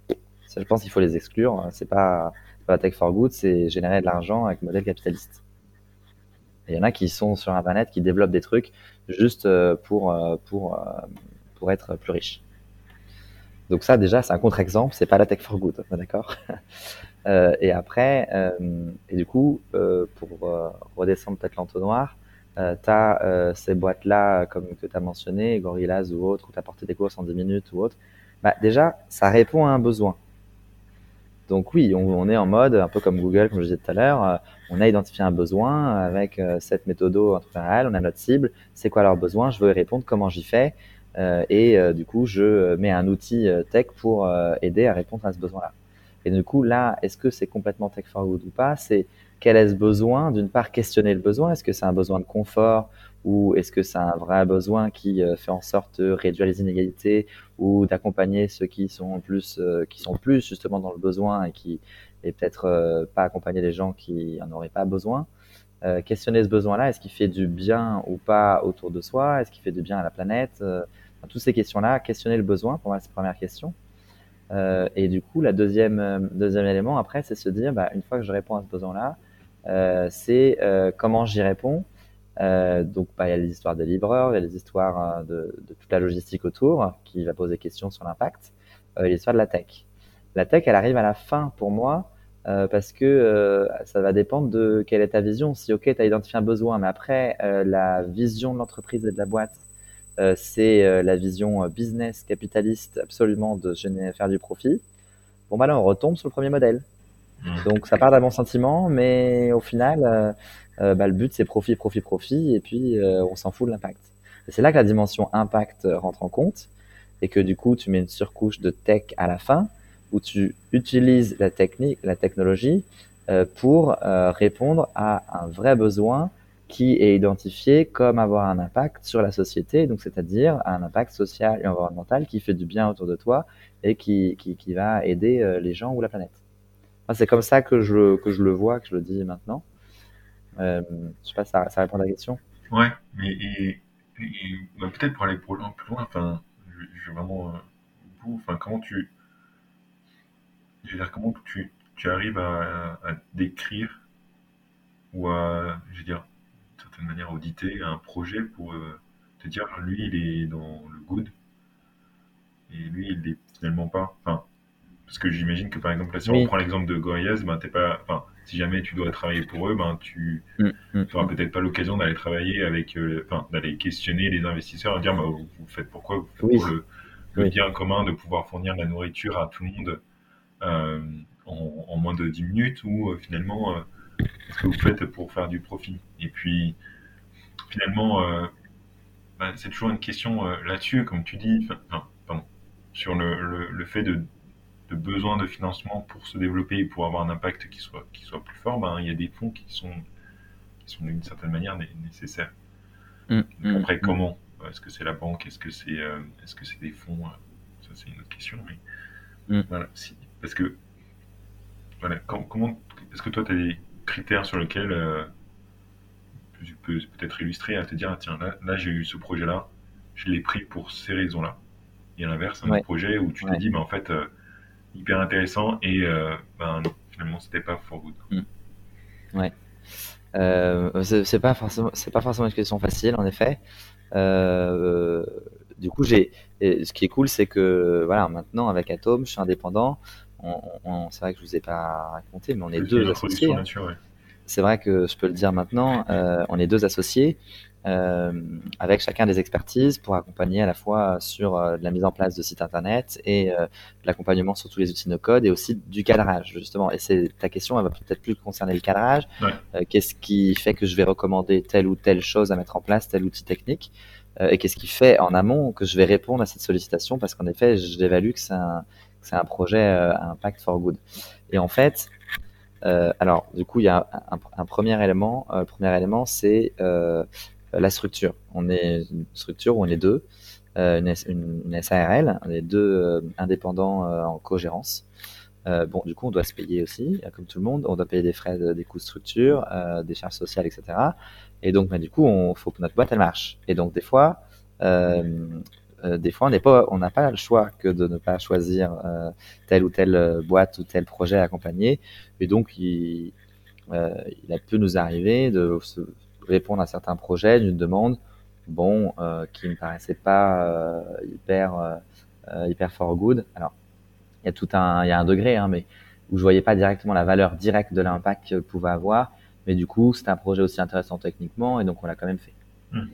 Ça, je pense qu'il faut les exclure. C'est pas, pas la tech for good, c'est générer de l'argent avec modèle capitaliste. Il y en a qui sont sur Internet, qui développent des trucs juste euh, pour, euh, pour, euh, pour être plus riches. Donc ça, déjà, c'est un contre-exemple, c'est pas la tech for good, d'accord? Et après, et du coup, pour redescendre peut-être l'entonnoir, tu as ces boîtes-là, comme que tu as mentionné, Gorillaz ou autre, où tu as porté des courses en 10 minutes ou autre, bah, déjà, ça répond à un besoin. Donc oui, on, est en mode, un peu comme Google, comme je disais tout à l'heure, euh, on a identifié un besoin avec cette méthode on a notre cible, c'est quoi leur besoin, je veux y répondre, comment j'y fais, et du coup, je mets un outil tech pour aider à répondre à ce besoin-là. Et du coup, là, est-ce que c'est complètement tech for good ou pas? C'est quel est ce besoin D'une part, questionner le besoin. Est-ce que c'est un besoin de confort ou est-ce que c'est un vrai besoin qui euh, fait en sorte de réduire les inégalités ou d'accompagner ceux qui sont plus, euh, qui sont plus justement dans le besoin et qui et peut-être euh, pas accompagner les gens qui en auraient pas besoin. questionner ce besoin-là, est-ce qu'il fait du bien ou pas autour de soi? Est-ce qu'il fait du bien à la planète? Toutes ces questions-là, questionner le besoin, pour moi, c'est la première question. et du coup, la deuxième, deuxième élément après, c'est se dire, bah, une fois que je réponds à ce besoin-là, c'est euh, comment j'y réponds. Euh, donc, bah, il y a les histoires des livreurs, il y a les histoires de, toute la logistique autour qui va poser question sur l'impact, euh, l'histoire de la tech. La tech, elle arrive à la fin pour moi euh, parce que euh, ça va dépendre de quelle est ta vision. Si, ok, tu as identifié un besoin, mais après, la vision de l'entreprise et de la boîte, c'est la vision business, capitaliste, absolument de faire du profit. Bon, bah là, on retombe sur le premier modèle. Donc ça part d'un bon sentiment, mais au final, euh, euh, bah, le but c'est profit, profit, profit, et puis euh, on s'en fout de l'impact. C'est là que la dimension impact rentre en compte, et que du coup tu mets une surcouche de tech à la fin, où tu utilises la technique, la technologie, pour répondre à un vrai besoin qui est identifié comme avoir un impact sur la société, donc c'est-à-dire un impact social et environnemental qui fait du bien autour de toi et qui, qui, qui va aider les gens ou la planète c'est comme ça que je, je le vois, que je le dis maintenant. Euh, je sais pas, ça, ça répond à la question. Ouais, mais peut-être pour aller plus loin, enfin, je, vais vraiment euh, enfin, comment tu, je veux dire, comment tu, arrives à, à, décrire ou à, je veux dire, d'une certaine manière, auditer un projet pour euh, te dire, lui, il est dans le good et lui, il est finalement pas. Enfin, parce que j'imagine que par exemple, si on prend l'exemple de Gorillaz, ben, t'es pas, enfin, si jamais tu dois travailler pour eux, ben, tu n'auras mm, mm. peut-être pas l'occasion d'aller travailler avec, euh, enfin, d'aller questionner les investisseurs et dire, bah, vous, faites pourquoi vous faites pour le, bien commun de pouvoir fournir la nourriture à tout le monde euh, en, moins de 10 minutes ou euh, finalement, ce que vous faites pour faire du profit. Et puis, finalement, ben, c'est toujours une question là-dessus, comme tu dis, enfin, pardon, sur le, le fait de de besoin de financement pour se développer et pour avoir un impact qui soit, qui soit plus fort, ben, il y a des fonds qui sont, qui sont d'une certaine manière nécessaires. Mm, mm, après, mm. comment? Est-ce que c'est la banque? Est-ce que c'est euh, est-ce que c'est des fonds? Ça, c'est une autre question. Mais voilà, si, parce que voilà, comment est-ce que toi, tu as des critères sur lesquels euh, tu peux peut-être illustrer à te dire, ah, tiens, là, là j'ai eu ce projet-là, je l'ai pris pour ces raisons-là. Et à l'inverse, un projet où tu t'es dit, mais en fait, euh, hyper intéressant et euh, ben, finalement c'était pas for good. Mm. Ouais. Euh, c'est pas forcément c'est pas forcément une question facile en effet. Euh, du coup j'ai ce qui est cool c'est que voilà maintenant avec Atom je suis indépendant. On, c'est vrai que je vous ai pas raconté mais on est deux associés. Hein. C'est vrai que je peux le dire maintenant. on est deux associés. Euh, avec chacun des expertises pour accompagner à la fois sur euh, la mise en place de sites internet et euh, l'accompagnement sur tous les outils no-code et aussi du cadrage justement. Et c'est ta question, elle va peut-être plus concerner le cadrage. qu'est-ce qui fait que je vais recommander telle ou telle chose à mettre en place, tel outil technique et qu'est-ce qui fait en amont que je vais répondre à cette sollicitation? Parce qu'en effet, je l'évalue que c'est un, c'est un projet à impact for good. Et en fait, alors, du coup, il y a un, un, premier élément. le premier élément, c'est la structure. On est une structure où on est deux, euh, une, une, SARL, on est deux euh, indépendants en co-gérance. bon, du coup, on doit se payer aussi, comme tout le monde. On doit payer des frais, des coûts de structure, des charges sociales, etc. Et donc, bah, du coup, il faut que notre boîte elle marche. Et donc, des fois, des fois, on n'est pas, on n'a pas le choix que de ne pas choisir telle ou telle boîte ou tel projet à accompagner. Et donc, il, il a pu nous arriver de répondre à certains projets d'une demande, bon, euh, qui me paraissait pas euh, hyper euh, hyper for good. Alors, il y a tout un il y a un degré, hein, mais où je voyais pas directement la valeur directe de l'impact que pouvait avoir, mais du coup, c'est un projet aussi intéressant techniquement, et donc on l'a quand même fait. Hmm.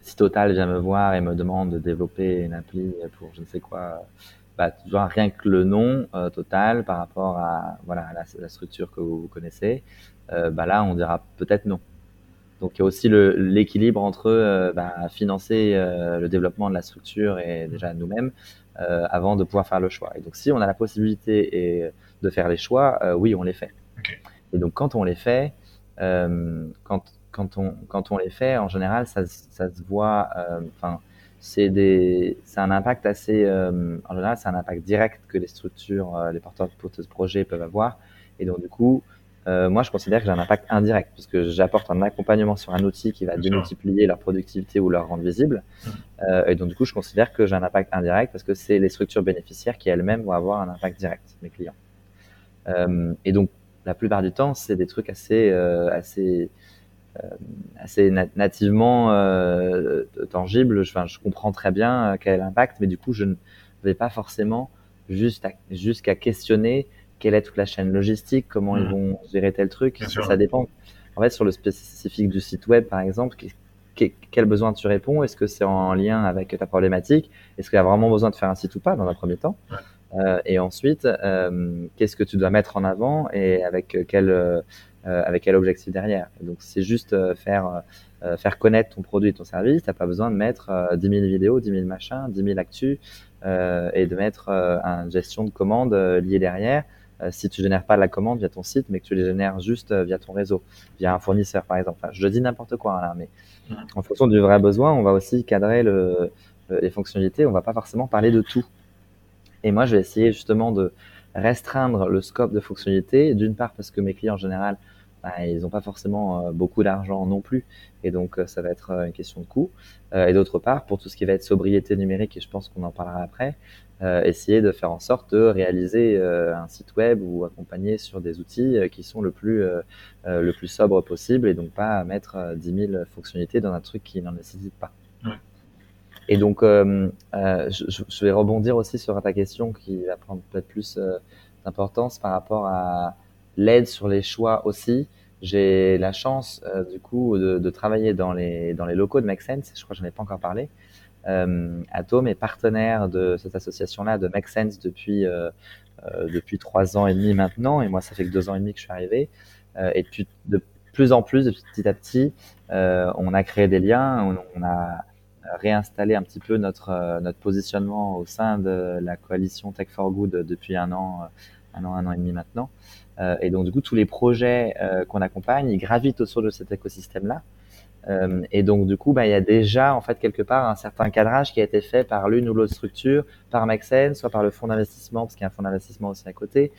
Si Total vient me voir et me demande de développer une appli pour je ne sais quoi, bah, tu vois, rien que le nom euh, Total par rapport à voilà à la, la structure que vous, connaissez, euh, bah là on dira peut-être non. Donc il y a aussi l'équilibre entre euh, bah, financer le développement de la structure et déjà nous-mêmes avant de pouvoir faire le choix. Et donc si on a la possibilité et de faire les choix, oui on les fait. Et donc quand on les fait, quand quand on quand on les fait, en général ça se- ça se voit. Enfin c'est des c'est un impact assez euh, en général c'est un impact direct que les structures, euh, les porteurs de projets peuvent avoir. Et donc du coup euh, moi, je considère que j'ai un impact indirect, parce que j'apporte un accompagnement sur un outil qui va démultiplier leur productivité ou leur rendre visible. Et donc, du coup, je considère que j'ai un impact indirect parce que c'est les structures bénéficiaires qui elles-mêmes vont avoir un impact direct, mes clients. Et donc, la plupart du temps, c'est des trucs assez, assez, assez nat- nativement euh, tangibles. Je, enfin, je comprends très bien euh, quel est l'impact, mais du coup, je ne vais pas forcément jusqu'à questionner quelle est toute la chaîne logistique, comment ils Mhm. vont gérer tel truc. Bien Ça, sûr. ça dépend. En fait, sur le spécifique du site web, par exemple, quel besoin tu réponds? Est-ce que c'est en lien avec ta problématique? Est-ce qu'il y a vraiment besoin de faire un site ou pas dans un premier temps? Ouais. Euh, Et ensuite, euh, qu'est-ce que tu dois mettre en avant et avec quel, euh, euh, avec quel objectif derrière Et Donc, c'est juste euh, faire, euh, faire connaître ton produit et ton service. Tu n'as pas besoin de mettre euh, 10 000 vidéos, 10 000 machins, 10 000 actus euh, et de mettre euh, une gestion de commande euh, liée derrière. Euh, si tu génères pas la commande via ton site, mais que tu les génères juste euh, via ton réseau, via un fournisseur par exemple. Enfin, je dis n'importe quoi hein, là, mais en fonction du vrai besoin, on va aussi cadrer le, le- les fonctionnalités. On va pas forcément parler de tout. Et moi, je vais essayer justement de restreindre le scope de fonctionnalités. D'une part parce que mes clients en général, bah, ils n'ont pas forcément euh, beaucoup d'argent non plus, et donc euh, ça va être euh, une question de coût. Et d'autre part, pour tout ce qui va être sobriété numérique, et je pense qu'on en parlera après, essayer de faire en sorte de réaliser un site web ou accompagner sur des outils qui sont le plus le plus sobre possible et donc pas mettre euh, 10 000 fonctionnalités dans un truc qui n'en nécessite pas. Et donc, euh, euh, je, je- vais rebondir aussi sur ta question qui va prendre peut-être plus euh, d'importance par rapport à l'aide sur les choix aussi. J'ai la chance du coup de, de travailler dans les dans les locaux de Make Sense. Je crois que j'en ai pas encore parlé. Euh, Atom est partenaire de cette association-là de Make depuis euh, euh, depuis trois ans et demi maintenant, et moi ça fait que deux ans et demi que je suis arrivé. Et depuis de plus en plus, petit à petit, on a créé des liens, on a réinstallé un petit peu notre euh, notre positionnement au sein de la coalition Tech for Good depuis un an, euh, un an, un an et demi maintenant. Euh, et donc du coup, tous les projets qu'on accompagne, ils gravitent autour de cet écosystème-là. Et donc du coup, bah, il y a déjà en fait quelque part un certain cadrage qui a été fait par l'une ou l'autre structure, par Maxen, soit par le fonds d'investissement, parce qu'il y a un fonds d'investissement aussi à côté.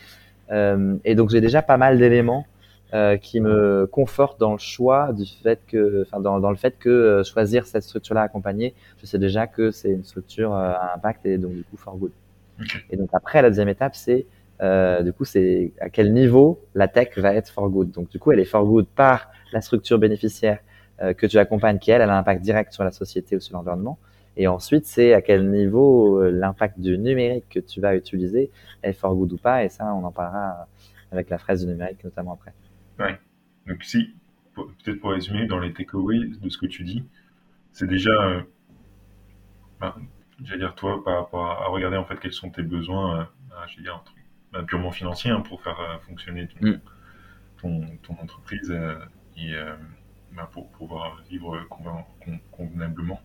Et donc j'ai déjà pas mal d'éléments euh, qui me confortent dans le choix du fait que, enfin dans, dans le fait que euh, choisir cette structure-là accompagnée, je sais déjà que c'est une structure euh, à impact et donc du coup for good. Et donc après la deuxième étape, c'est euh, du coup c'est à quel niveau la tech va être for good. Donc du coup elle est for good par la structure bénéficiaire euh, que tu accompagnes qui elle, elle a un impact direct sur la société ou sur l'environnement. Et ensuite, c'est à quel niveau euh, l'impact du numérique que tu vas utiliser est for good ou pas. Et ça, on en parlera avec la fraise du numérique notamment après. Donc si, peut-être pour résumer, dans les takeaways de ce que tu dis, c'est déjà, euh, ben, j'allais dire toi, par rapport à, à regarder en fait quels sont tes besoins, euh, ben, j'allais dire un truc, ben, purement financier hein, pour faire euh, fonctionner ton, Mm. ton, ton entreprise et pour pouvoir vivre conven- con- convenablement.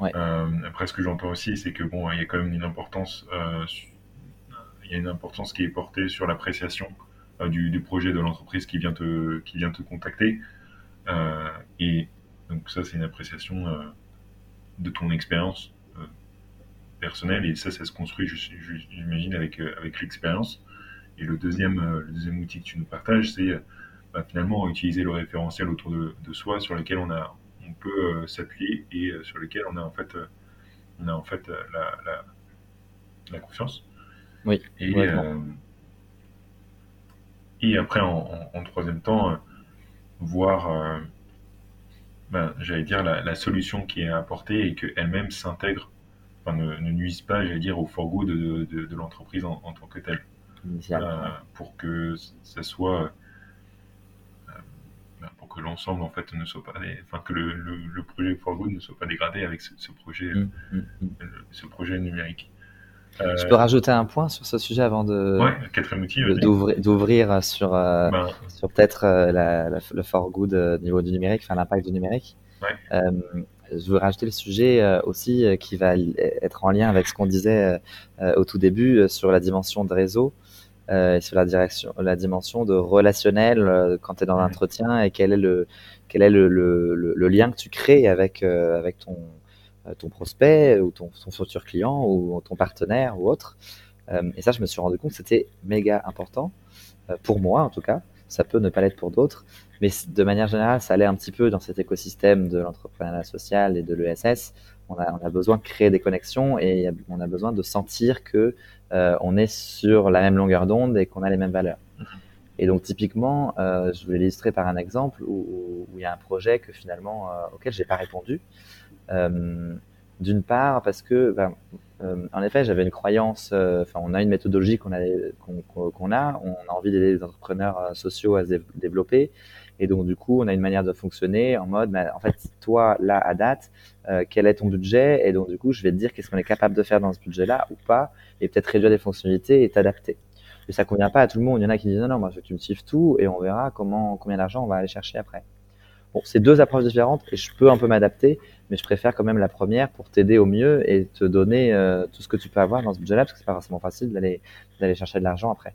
Ouais. Après, ce que j'entends aussi, c'est que bon, il y a quand même une importance, il y a une importance qui est portée sur l'appréciation du, du projet de l'entreprise qui vient te qui vient te contacter. Euh, et donc ça, c'est une appréciation euh, de ton expérience euh, personnelle et ça, ça se construit, j'imagine, avec euh, avec l'expérience. Et le deuxième euh, le deuxième outil que tu nous partages, c'est euh, bah, finalement utiliser le référentiel autour de, de soi sur lequel on a on peut euh, s'appuyer et euh, sur lequel on a en fait euh, on a en fait euh, la, la, la confiance. Oui, Et, euh, et après, en, en- en troisième temps, euh, voir, euh, ben, j'allais dire, la, la solution qui est apportée et qu'elle-même s'intègre, enfin, ne, ne nuise pas, j'allais dire, au for good de, de, de l'entreprise en, en tant que telle. Euh, pour que ça soit que l'ensemble en fait ne soit pas, enfin que le, le, projet For Good ne soit pas dégradé avec ce, projet, mmh, mmh, mmh. ce projet numérique. Je peux rajouter un point sur ce sujet avant de d'ouvrir sur ben. sur peut-être le For Good au niveau du numérique, enfin l'impact du numérique. Ouais je veux rajouter le sujet euh, aussi euh, qui va être en lien avec ce qu'on disait euh, au tout début sur la dimension de réseau. et sur la direction, la dimension de relationnel quand tu es dans l'entretien et quel est le quel est le, le, le, lien que tu crées avec avec ton ton prospect ou ton, futur client ou ton partenaire ou autre. et ça, je me suis rendu compte que c'était méga important pour moi en tout cas. Ça peut ne pas l'être pour d'autres, mais de manière générale, ça allait un petit peu dans cet écosystème de l'entrepreneuriat social et de l'ESS. On a, besoin de créer des connexions et on a besoin de sentir que euh, on est sur la même longueur d'onde et qu'on a les mêmes valeurs. Et donc typiquement, euh, je voulais l'illustrer par un exemple où, où, il y a un projet que finalement euh, auquel j'ai pas répondu. Euh, d'une part parce que, ben, euh, en effet, j'avais une croyance. Euh, enfin, on a une méthodologie qu'on a, qu'on a. On a envie d'aider les entrepreneurs sociaux à se développer. Et donc, du coup, on a une manière de fonctionner en mode, mais en fait, toi, là, à date, euh, quel est ton budget? Et donc, du coup, je vais te dire qu'est-ce qu'on est capable de faire dans ce budget-là ou pas, et peut-être réduire les fonctionnalités et t'adapter. Mais ça convient pas à tout le monde. Il y en a qui disent non, non, moi, je veux que tu me suives tout et on verra comment, combien d'argent on va aller chercher après. Bon, c'est deux approches différentes et je peux un peu m'adapter, mais je préfère quand même la première pour t'aider au mieux et te donner euh, tout ce que tu peux avoir dans ce budget-là, parce que c'est pas forcément facile d'aller d'aller chercher de l'argent après.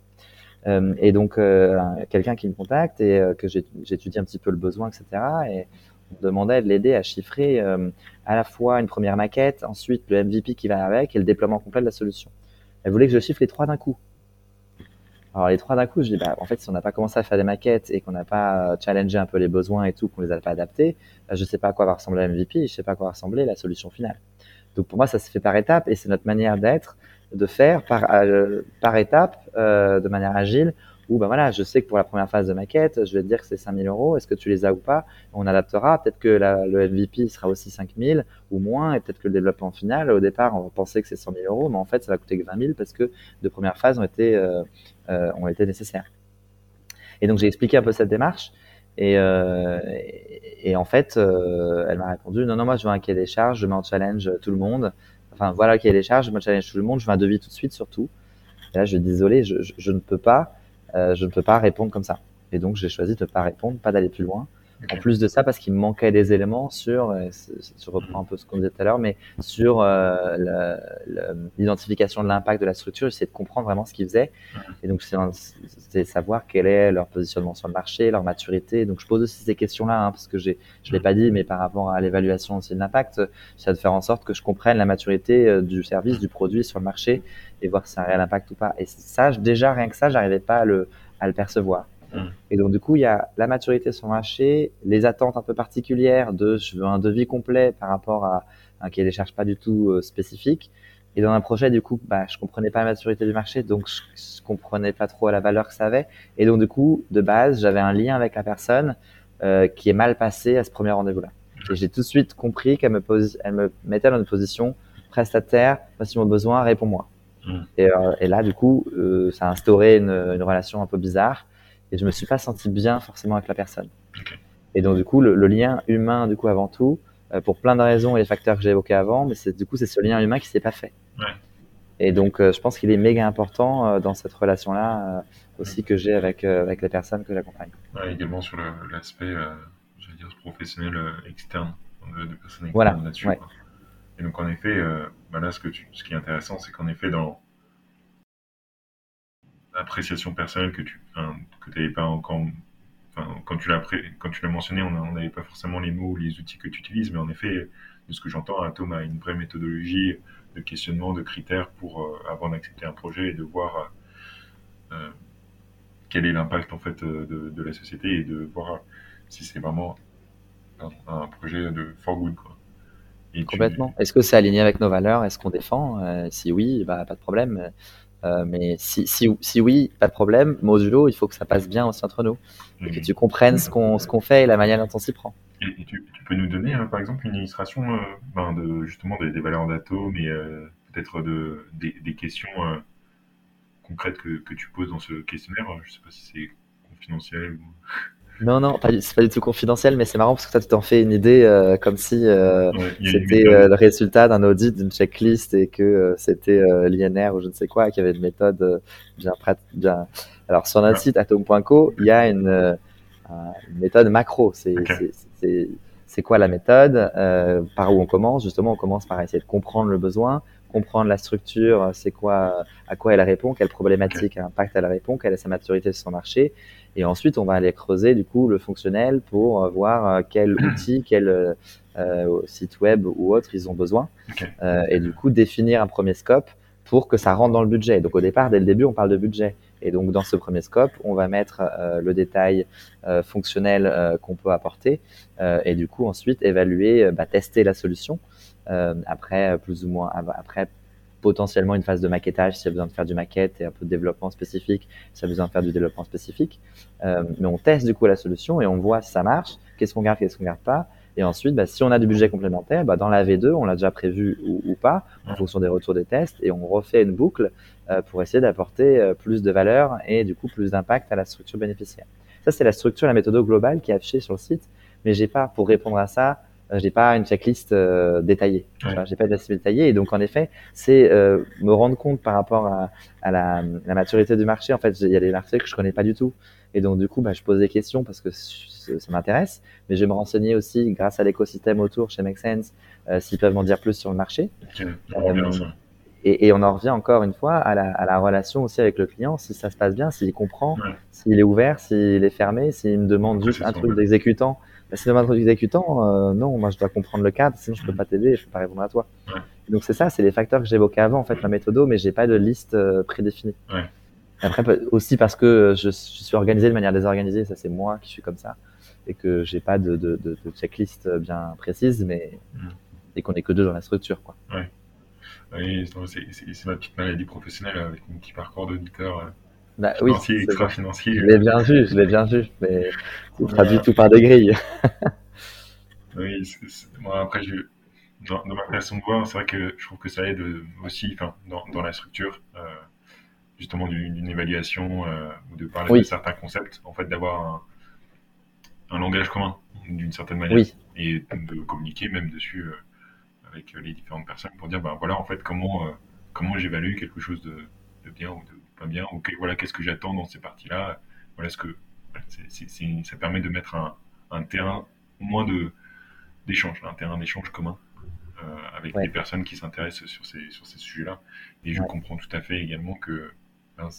Euh, et donc, euh, quelqu'un qui me contacte et euh, que j'étudie un petit peu le besoin, etc. Et on demandait de l'aider à chiffrer à la fois une première maquette, ensuite le MVP qui va avec et le déploiement complet de la solution. Elle voulait que je chiffre les trois d'un coup. Alors les trois d'un coup, je dis bah en fait si on n'a pas commencé à faire des maquettes et qu'on n'a pas challengé un peu les besoins et tout, qu'on les a pas adaptés, bah, je sais pas à quoi va ressembler le MVP, je sais pas à quoi va ressembler la solution finale. Donc pour moi ça se fait par étapes et c'est notre manière d'être de faire par, euh, par étape, euh, de manière agile, où ben voilà, je sais que pour la première phase de maquette, je vais te dire que c'est 5000 euros, est-ce que tu les as ou pas? On adaptera, peut-être que la, le MVP sera aussi 5000 ou moins, et peut-être que le développement final, au départ, on penser que c'est 100 000 euros, mais en fait, ça va coûter que 20 000 parce que de premières phases ont été, euh, euh, ont été nécessaires. Et donc, j'ai expliqué un peu cette démarche, et, euh, et, en fait, euh, elle m'a répondu, non, non, moi, je veux un cahier des charges, je mets en challenge tout le monde, enfin voilà qui est les charges, je me challenge tout le monde, je veux un devis tout de suite surtout. Et là, je suis désolé, je, je ne peux pas, euh, je ne peux pas répondre comme ça. Et donc, j'ai choisi de ne pas répondre, pas d'aller plus loin. En plus de ça, parce qu'il me manquait des éléments sur, euh, je reprends un peu ce qu'on disait tout à l'heure, mais sur euh, l'identification de l'impact de la structure, j'essayais de comprendre vraiment ce qu'ils faisaient. Et donc, c'est savoir quel est leur positionnement sur le marché, leur maturité. Donc, je pose aussi ces questions-là, hein, parce que je ne l'ai pas dit, mais par rapport à l'évaluation aussi de l'impact, c'est de faire en sorte que je comprenne la maturité du service, du produit sur le marché et voir si c'est un réel impact ou pas. Et ça, déjà, rien que ça, j'arrivais pas à le, à le percevoir. Mm. Et donc, du coup, il y a la maturité sur le marché, les attentes un peu particulières de je veux un devis complet par rapport à un qui ne charges pas du tout euh, spécifique. Et dans un projet, du coup, bah, je comprenais pas la maturité du marché, donc je, je comprenais pas trop la valeur que ça avait. Et donc, du coup, de base, j'avais un lien avec la personne euh, qui est mal passé à ce premier rendez-vous-là. Et j'ai tout de suite compris qu'elle me, pose, elle me mettait dans une position prestataire, voici mon besoin, réponds-moi. Mm. Et, euh, et, là, du coup, euh, ça a instauré une, une relation un peu bizarre et je me suis pas senti bien forcément avec la personne. Et donc du coup, le, lien humain, du coup, avant tout, euh, pour plein de raisons et les facteurs que j'ai évoqués avant, mais c'est du coup c'est ce lien humain qui s'est pas fait. Ouais. Et donc euh, je pense qu'il est méga important euh, dans cette relation-là aussi que j'ai avec avec les personnes que j'accompagne. Ouais, également sur l'aspect, j'allais dire professionnel externe de, de personnes externes voilà. là-dessus. Et donc en effet, bah là ce qui est intéressant, c'est qu'en effet dans appréciation personnelle que tu que n'avais pas encore quand tu l'as quand tu l'as mentionné on n'avait pas forcément les mots ou les outils que tu utilises mais en effet de ce que j'entends Atom a une vraie méthodologie de questionnement de critères pour euh, avant d'accepter un projet et de voir euh, euh quel est l'impact en fait euh, de, la société et de voir si c'est vraiment un, projet de for good. Et Complètement. Est-ce que c'est aligné avec nos valeurs? Est-ce qu'on défend? Si oui, bah, pas de problème. Euh, mais si, si, si, oui, pas de problème. Modulo, il faut que ça passe bien aussi entre nous. Et que tu comprennes ce qu'on qu'on fait et la manière dont on s'y prend. Et, tu, tu, peux nous donner, euh, par exemple, une illustration euh, ben de, justement des, des valeurs d'atomes et peut-être de, des, des questions concrètes que, que, tu poses dans ce questionnaire? Je ne sais pas si c'est confidentiel ou... Non, non, c'est pas du tout confidentiel, mais c'est marrant parce que toi, tu t'en fais une idée euh, comme si euh, c'était euh, le résultat d'un audit, d'une checklist et que c'était l'INR ou je ne sais quoi, qui avait une méthode bien bien. Alors, sur notre site atom.co, il y a une, méthode macro. C'est c'est quoi la méthode Par où on commence? Justement, on commence par essayer de comprendre le besoin, comprendre la structure, c'est quoi, à quoi elle répond, quelle problématique, impact elle répond, quelle est sa maturité sur son marché. Et ensuite, on va aller creuser du coup le fonctionnel pour voir euh, quel outil, quel euh, site web ou autre ils ont besoin. Euh, et du coup, définir un premier scope pour que ça rentre dans le budget. Donc au départ, dès le début, on parle de budget. Et donc dans ce premier scope, on va mettre euh, le détail euh, fonctionnel euh, qu'on peut apporter et du coup ensuite évaluer, bah, tester la solution. après plus ou moins après potentiellement une phase de maquettage s'il y a besoin de faire du maquette et un peu de développement spécifique s'il y a besoin de faire du développement spécifique. mais on teste du coup la solution et on voit si ça marche, qu'est-ce qu'on garde, qu'est-ce qu'on garde pas. Et ensuite, bah, si on a du budget complémentaire, bah, dans la V2, on l'a déjà prévu ou, ou, pas, en fonction des retours des tests, et on refait une boucle euh, pour essayer d'apporter euh, plus de valeur et du coup plus d'impact à la structure bénéficiaire. Ça, c'est la structure, la méthode globale qui est affichée sur le site, mais j'ai pas, pour répondre à ça, euh, j'ai pas une checklist détaillée. J'ai pas de liste détaillée. Et donc, en effet, c'est me rendre compte par rapport à, à la, la, maturité du marché. En fait, il y a des marchés que je connais pas du tout. Et donc, du coup, bah, je pose des questions parce que ça m'intéresse. Mais je vais me renseigner aussi, grâce à l'écosystème autour chez Make Sense, s'ils peuvent m'en dire plus sur le marché. Et, et, on en revient encore une fois à la, à la, relation aussi avec le client, si ça se passe bien, s'il comprend, s'il est ouvert, s'il est fermé, s'il me demande juste un truc d'exécutant. Bah, s'il me demande un truc d'exécutant, euh, non, moi je dois comprendre le cadre, sinon je peux pas t'aider, je peux pas répondre à toi. Donc c'est ça, c'est les facteurs que j'évoquais avant, en fait, la méthode, mais j'ai pas de liste euh, prédéfinie. Après, aussi parce que je, je, suis organisé de manière désorganisée, ça c'est moi qui suis comme ça, et que j'ai pas de, de, de, de, checklist bien précise, mais mm. et qu'on est que deux dans la structure, quoi. Ouais. Oui, c'est ma petite maladie professionnelle avec mon petit parcours d'auditeur euh, bah, financier, oui, extra-financier. Je l'ai bien vu, je l'ai bien vu, mais c'est traduit tout par des grilles. oui, moi après, je, dans, ma façon de voir, c'est vrai que je trouve que ça aide aussi dans, dans la structure, euh, justement d'une évaluation euh, ou de parler de certains concepts, en fait, d'avoir un, un, langage commun d'une certaine manière oui. et de communiquer même dessus avec euh, les différentes personnes pour dire ben voilà en fait comment comment j'évalue quelque chose de, bien ou de pas bien ou voilà qu'est-ce que j'attends dans ces parties là voilà ce que ça permet de mettre un, un terrain moins de d'échange un terrain d'échange commun euh, avec des personnes qui s'intéressent sur ces sur ces sujets là et je comprends tout à fait également que ben,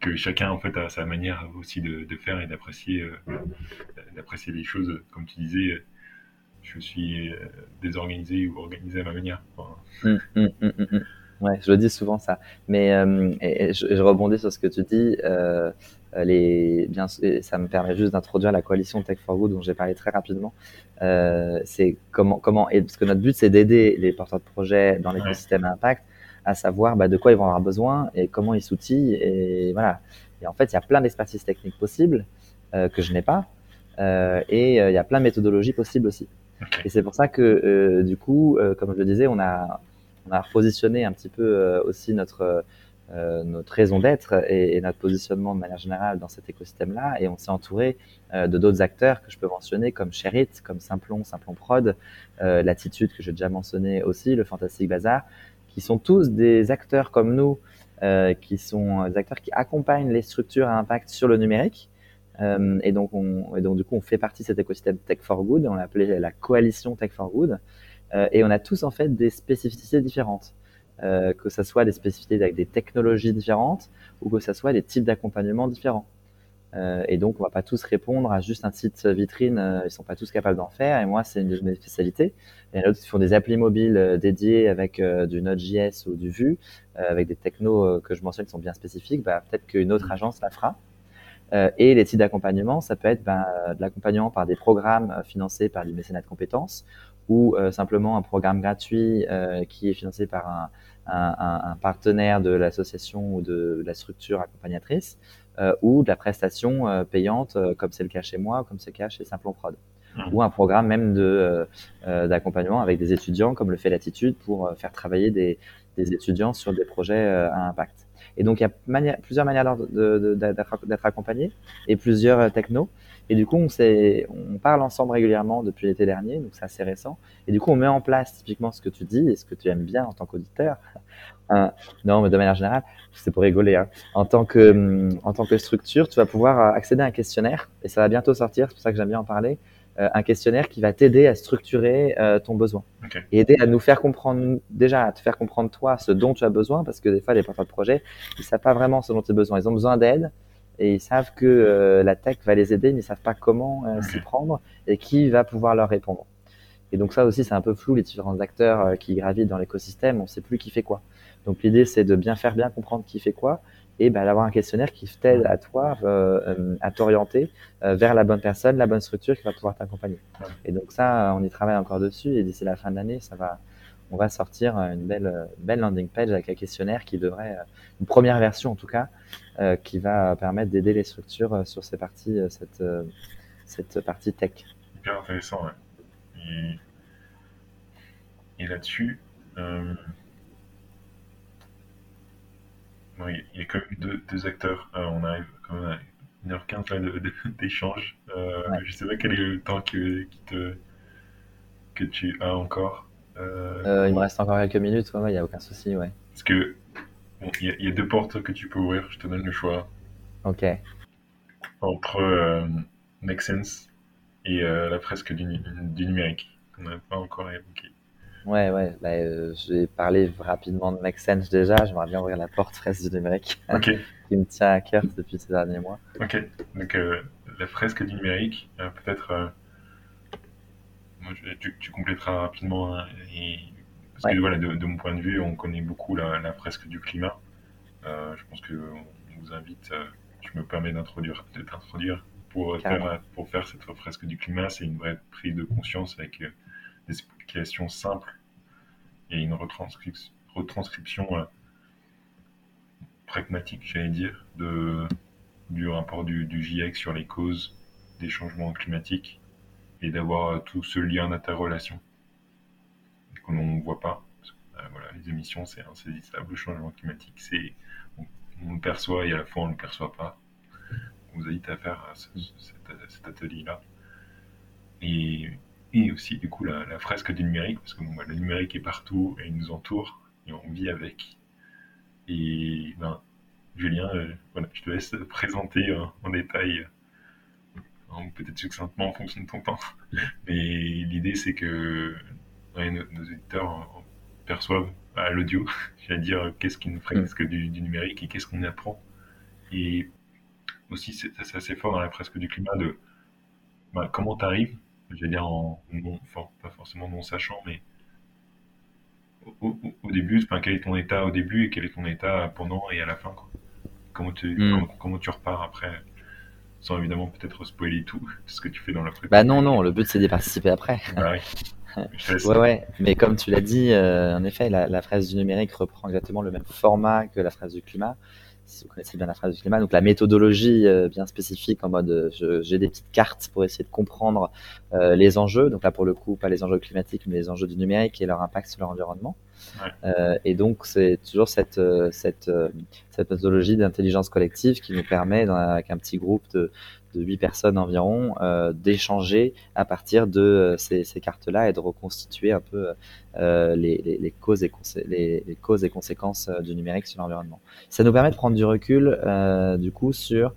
que chacun en fait a sa manière aussi de, de faire et d'apprécier d'apprécier les choses. Comme tu disais je suis euh, désorganisé ou organisé à ma manière. Hum, hum, hum, ouais, je le dis souvent ça. Mais euh, et, je, rebondis sur ce que tu dis. Euh, les, bien, ça me permet juste d'introduire la coalition Tech for Good dont j'ai parlé très rapidement. Euh, c'est comment, comment, et parce que notre but c'est d'aider les porteurs de projets dans l'écosystème ouais. impact à savoir bah, de quoi ils vont avoir besoin et comment ils s'outillent et voilà. Et en fait, il y a plein d'expertises techniques possibles euh, que je n'ai pas euh, et il y a plein de méthodologies possibles aussi. Et c'est pour ça que, euh, du coup, euh, comme je le disais, on a, on a repositionné un petit peu euh, aussi notre, euh, notre raison d'être et, notre positionnement de manière générale dans cet écosystème-là. Et on s'est entouré de d'autres acteurs que je peux mentionner, comme Sherit, comme Simplon, Simplon Prod, Latitude, que j'ai déjà mentionné aussi, le Fantastic Bazar, qui sont tous des acteurs comme nous, qui sont des acteurs qui accompagnent les structures à impact sur le numérique euh, et, donc du coup, on fait partie de cet écosystème Tech for Good. On l'a appelé la coalition Tech for Good. Euh, et on a tous en fait des spécificités différentes. Euh, que ce soit des spécificités avec des technologies différentes ou que ce soit des types d'accompagnement différents. Euh, et donc, on va pas tous répondre à juste un site vitrine. Euh, ils sont pas tous capables d'en faire. Et moi, c'est une de mes spécialités. Il y en a d'autres qui font des applis mobiles dédiés avec du Node.js ou du Vue, avec des technos que je mentionne qui sont bien spécifiques. Bah, peut-être qu'une autre agence la fera. Et les types d'accompagnement, ça peut être ben, de l'accompagnement par des programmes financés par du mécénat de compétences ou euh, simplement un programme gratuit qui est financé par un, un, un partenaire de l'association ou de la structure accompagnatrice ou de la prestation payante comme c'est le cas chez moi, comme c'est le cas chez Simplon Prod mmh. ou un programme même de d'accompagnement avec des étudiants comme le fait l'attitude pour faire travailler des, des étudiants sur des projets à impact. Et donc, il y a plusieurs manières d'être accompagné et plusieurs technos. Et du coup, on, on parle ensemble régulièrement depuis l'été dernier, donc c'est assez récent. Et du coup, on met en place typiquement ce que tu dis et ce que tu aimes bien en tant qu'auditeur. non, mais de manière générale, c'est pour rigoler. Hein. En, tant que, hum, en tant que structure, tu vas pouvoir accéder à un questionnaire et ça va bientôt sortir, c'est pour ça que j'aime bien en parler. Euh, un questionnaire qui va t'aider à structurer euh, ton besoin et aider à nous faire comprendre déjà à te faire comprendre toi ce dont tu as besoin parce que des fois les porteurs de projet ils savent pas vraiment ce dont ils ont besoin ils ont besoin d'aide et ils savent que euh, la tech va les aider mais ils savent pas comment s'y prendre et qui va pouvoir leur répondre. Et donc ça aussi c'est un peu flou les différents acteurs qui gravitent dans l'écosystème on sait plus qui fait quoi. Donc l'idée c'est de bien faire bien comprendre qui fait quoi et bah, d'avoir un questionnaire qui t'aide à toi euh, euh, à t'orienter euh, vers la bonne personne, la bonne structure qui va pouvoir t'accompagner. Et donc ça, on y travaille encore dessus et d'ici la fin de l'année, ça va, on va sortir une belle, belle landing page avec un questionnaire qui devrait, une première version en tout cas, qui va permettre d'aider les structures sur ces parties, cette, cette partie tech. Hyper intéressant, ouais. Et, et là-dessus, il y a quand même deux, acteurs. Euh, on arrive quand même à 1h15 d'échange. Euh, Je sais pas quel est le temps que, te, que tu as encore. Euh, euh, il me reste encore quelques minutes, il n'y a aucun souci. Ouais. Parce que il y, a deux portes que tu peux ouvrir, je te donne le choix. Ok. Entre Make Sense et la fresque du, du numérique, qu'on n'a pas encore évoqué. Ouais, ouais. Bah, euh, je vais parler rapidement de Make Sense déjà. J'aimerais bien ouvrir la porte fraise du numérique qui me tient à cœur depuis ces derniers mois. Ok. Donc, euh, la fresque du numérique, euh, tu, tu, compléteras rapidement. Hein, et, parce que voilà, de, mon point de vue, on connaît beaucoup la, fresque du climat. je pense que on vous invite. je me permets d'introduire, de t'introduire pour faire, pour faire cette fresque du climat. C'est une vraie prise de conscience avec des explications simples et une retranscription, retranscription euh, pragmatique, j'allais dire, de, du rapport du, du, GIEC sur les causes des changements climatiques et d'avoir euh, tout ce lien d'interrelation que l'on ne voit pas. Euh, voilà, les émissions, c'est insaisissable. Le changement climatique, c'est on, le perçoit et à la fois on ne le perçoit pas. On vous invite à faire cet, cet atelier-là. Et aussi du coup la, fresque du numérique, parce que bah, le numérique est partout et il nous entoure et on vit avec. Et ben, Julien, euh, voilà, je te laisse présenter euh, en détail, euh, peut-être succinctement en fonction de ton temps. Mais l'idée c'est que nos, éditeurs perçoivent à l'audio, j'allais dire qu'est-ce qui nous fresque du, du numérique et qu'est-ce qu'on apprend. Et aussi c'est assez fort dans la fresque du climat de ben, comment tu arrives je vais dire en non, enfin, pas forcément non sachant, mais au, début, enfin, quel est ton état au début et quel est ton état pendant et à la fin, quoi. Comment tu, hmm. comment, tu repars après, sans évidemment peut-être spoiler tout ce que tu fais dans la préparation. Bah non, non, le but c'est d'y participer après. Bah ouais, ouais, mais comme tu l'as dit, euh, en effet, la, la, phrase du numérique reprend exactement le même format que la phrase du climat si vous connaissez bien la phrase du climat. Donc la méthodologie euh, bien spécifique en mode euh, j'ai des petites cartes pour essayer de comprendre les enjeux. Donc là pour le coup pas les enjeux climatiques mais les enjeux du numérique et leur impact sur l'environnement. Et donc c'est toujours cette cette cette méthodologie d'intelligence collective qui nous permet avec un petit groupe de de 8 personnes environ, euh, d'échanger à partir de euh, ces, ces cartes-là et de reconstituer un peu euh, les, les, les, causes et les, les, causes et conséquences euh, du numérique sur l'environnement. Ça nous permet de prendre du recul, euh, du coup, sur,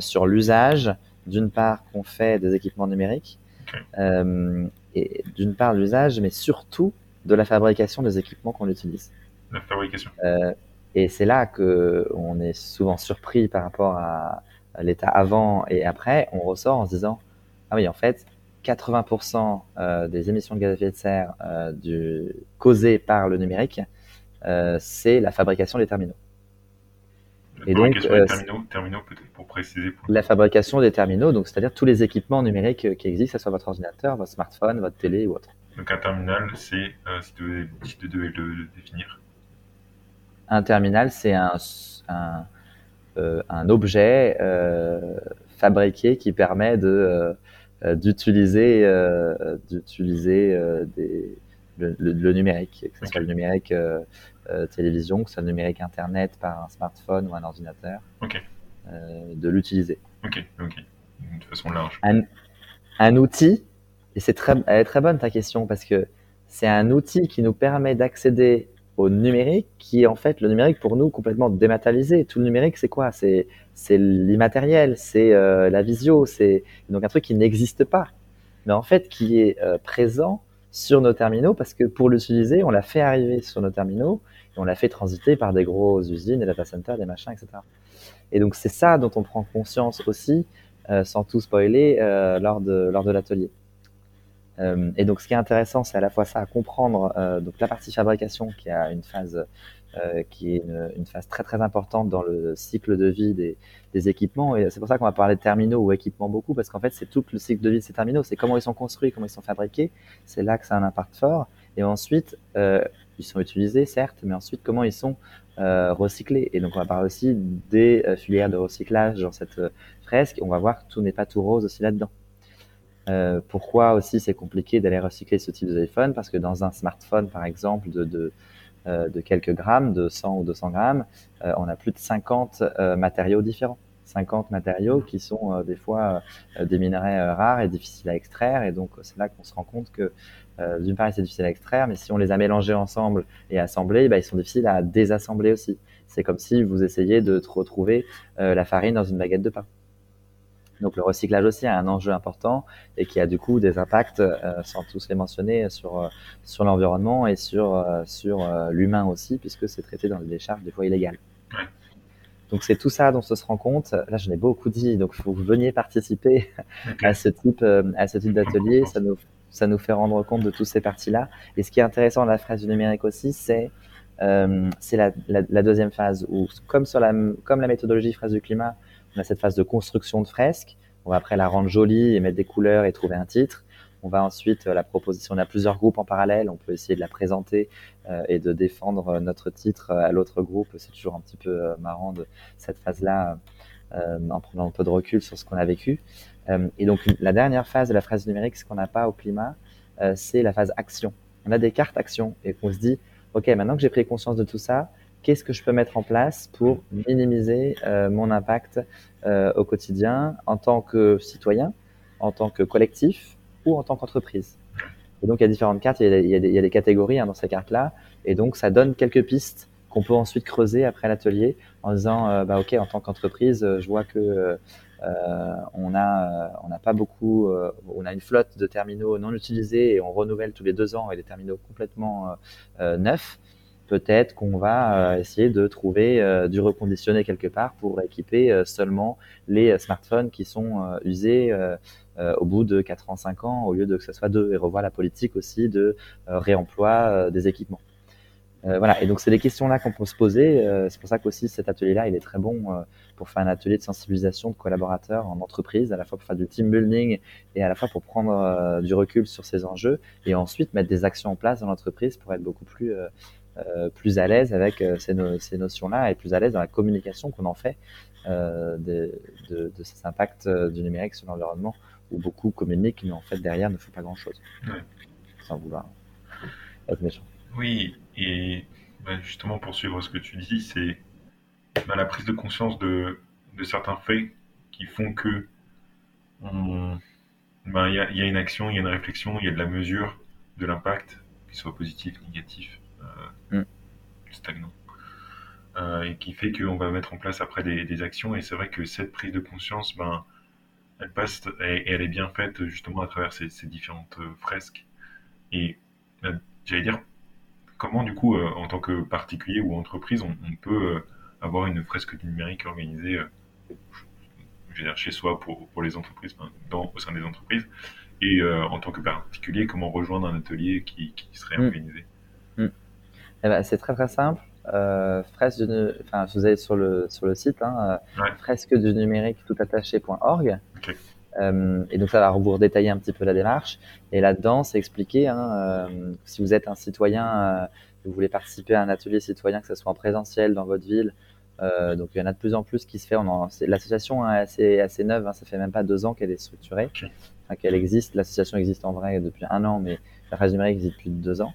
sur l'usage, d'une part, qu'on fait des équipements numériques, et d'une part, l'usage, mais surtout de la fabrication des équipements qu'on utilise. La fabrication. et c'est là que on est souvent surpris par rapport à, l'état avant et après, on ressort en se disant ah oui, en fait, 80% euh, des émissions de gaz à effet de serre euh, du, causées par le numérique, euh, c'est la fabrication des terminaux. La et donc, des terminaux, terminaux peut-être pour préciser. La fabrication des terminaux, donc c'est-à-dire tous les équipements numériques qui existent, que ce soit votre ordinateur, votre smartphone, votre télé ou autre. Donc un terminal, c'est, si, tu devais, le, définir. Un terminal, c'est un, un euh, un objet euh, fabriqué qui permet de euh, d'utiliser d'utiliser des le, le, numérique, que ce soit le numérique télévision, que ce soit numérique internet par un smartphone ou un ordinateur, de l'utiliser. Ok, ok. De façon large. Un, outil, et c'est très, elle est très bonne ta question parce que c'est un outil qui nous permet d'accéder au numérique, qui est en fait le numérique pour nous complètement dématérialisé. Tout le numérique, c'est quoi? C'est l'immatériel, c'est euh, la visio, c'est donc un truc qui n'existe pas, mais en fait qui est euh, présent sur nos terminaux parce que pour l'utiliser, on l'a fait arriver sur nos terminaux et on l'a fait transiter par des grosses usines, des data centers, des machins, etc. Et donc c'est ça dont on prend conscience aussi, euh, sans tout spoiler, lors de lors de l'atelier. Euh, et donc, ce qui est intéressant, c'est à la fois ça, à comprendre euh, donc la partie fabrication qui a une phase euh, qui est une, phase très très importante dans le cycle de vie des, équipements. Et c'est pour ça qu'on va parler de terminaux ou équipements beaucoup, parce qu'en fait, c'est tout le cycle de vie de ces terminaux. C'est comment ils sont construits, comment ils sont fabriqués. C'est là que ça a un impact fort. Et ensuite, ils sont utilisés, certes, mais ensuite, comment ils sont recyclés. Et donc, on va parler aussi des filières de recyclage dans cette fresque. On va voir que tout n'est pas tout rose aussi là-dedans. Euh, pourquoi aussi c'est compliqué d'aller recycler ce type de téléphone Parce que dans un smartphone, par exemple, de, de, euh, de quelques grammes, de 100 ou 200 grammes, euh, on a plus de 50 euh, matériaux différents. 50 matériaux qui sont euh, des fois des minerais rares et difficiles à extraire. Et donc, c'est là qu'on se rend compte que, d'une part, c'est difficile à extraire, mais si on les a mélangés ensemble et assemblés, bah, ils sont difficiles à désassembler aussi. C'est comme si vous essayiez de retrouver la farine dans une baguette de pain. Donc le recyclage aussi a un enjeu important et qui a du coup des impacts, euh, sans tous les mentionner, sur, euh, sur l'environnement et sur, euh, sur l'humain aussi, puisque c'est traité dans les décharges des fois illégales. Donc c'est tout ça dont on se rend compte. Là, je n'ai beaucoup dit, donc il faut que vous veniez participer à ce type, à ce type d'atelier. Ça nous, ça nous fait rendre compte de toutes ces parties-là. Et ce qui est intéressant dans la phase du numérique aussi, c'est euh, la, la, la, deuxième phase où, comme sur la, comme la méthodologie phase du climat, on a cette phase de construction de fresque. On va après la rendre jolie et mettre des couleurs et trouver un titre. On va ensuite euh, la proposition. On a plusieurs groupes en parallèle. On peut essayer de la présenter euh, et de défendre euh, notre titre à l'autre groupe. C'est toujours un petit peu marrant de cette phase-là, en prenant un peu de recul sur ce qu'on a vécu. et donc la dernière phase de la phase numérique, ce qu'on n'a pas au climat, c'est la phase action. On a des cartes action et on se dit, ok, maintenant que j'ai pris conscience de tout ça, qu'est-ce que je peux mettre en place pour minimiser euh, mon impact euh, au quotidien en tant que citoyen, en tant que collectif ou en tant qu'entreprise. Et donc il y a différentes cartes, il y a, des, il y a des, catégories hein, dans ces cartes-là, et donc ça donne quelques pistes qu'on peut ensuite creuser après l'atelier en disant euh, bah ok en tant qu'entreprise je vois que on a on n'a pas beaucoup on a une flotte de terminaux non utilisés et on renouvelle tous les deux ans et des terminaux complètement neufs peut-être qu'on va euh, essayer de trouver euh, du reconditionné quelque part pour équiper euh, seulement les smartphones qui sont usés au bout de 4 ans, 5 ans, au lieu de que ce soit deux, et revoir la politique aussi de réemploi des équipements. voilà, et donc c'est des questions-là qu'on peut se poser. c'est pour ça qu'aussi cet atelier-là, il est très bon pour faire un atelier de sensibilisation de collaborateurs en entreprise, à la fois pour faire du team building et à la fois pour prendre du recul sur ces enjeux et ensuite mettre des actions en place dans l'entreprise pour être beaucoup plus plus à l'aise avec euh, ces, ces notions-là et plus à l'aise dans la communication qu'on en fait euh, de, de, de, ces impacts du numérique sur l'environnement, où beaucoup communiquent, mais en fait derrière ne font pas grand-chose, sans vouloir être méchant. Oui, et bah, justement pour suivre ce que tu dis, c'est bah, la prise de conscience de, de, certains faits qui font que bah, il y, a, y, a, une action, il y a une réflexion, il y a de la mesure de l'impact, qu'il soit positif, négatif, euh, mm. stagnant. Euh, et qui fait qu'on va mettre en place après des, actions. Et c'est vrai que cette prise de conscience, ben, elle passe et, elle est bien faite justement à travers ces, différentes euh, fresques. Et j'allais dire, comment du coup, en tant que particulier ou entreprise, on, peut avoir une fresque du numérique organisée je veux dire, chez soi pour, pour les entreprises, dans, au sein des entreprises, et en tant que particulier, comment rejoindre un atelier qui, qui serait mm. organisé? Eh ben, c'est très très simple. Euh, fresque de, enfin, vous allez sur le sur le site, hein, euh, fresque du numérique tout attaché.org. Euh, et donc ça va vous détailler un petit peu la démarche. Et là-dedans, c'est expliqué. Hein, euh, si vous êtes un citoyen, vous voulez participer à un atelier citoyen, que ce soit en présentiel dans votre ville. Euh, donc il y en a de plus en plus qui se fait. L'association est assez assez neuve. Hein, ça fait même pas deux ans qu'elle est structurée, qu'elle existe. L'association existe en vrai depuis un an, mais la numérique existe depuis deux ans.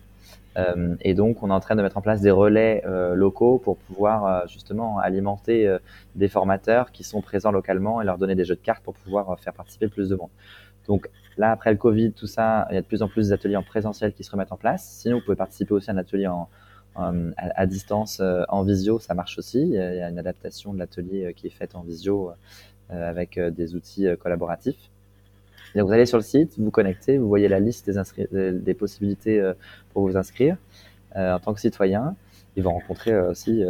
Et donc, on est en train de mettre en place des relais locaux pour pouvoir justement alimenter des formateurs qui sont présents localement et leur donner des jeux de cartes pour pouvoir faire participer plus de monde. Donc là, après le Covid, tout ça, il y a de plus en plus d'ateliers en présentiel qui se remettent en place. Sinon, vous pouvez participer aussi à un atelier en, à, distance euh, en visio, ça marche aussi. Il y a une adaptation de l'atelier euh, qui est faite en visio euh, avec des outils collaboratifs. Donc vous allez sur le site, vous connectez, vous voyez la liste des, des possibilités pour vous inscrire en tant que citoyen. Ils vont rencontrer aussi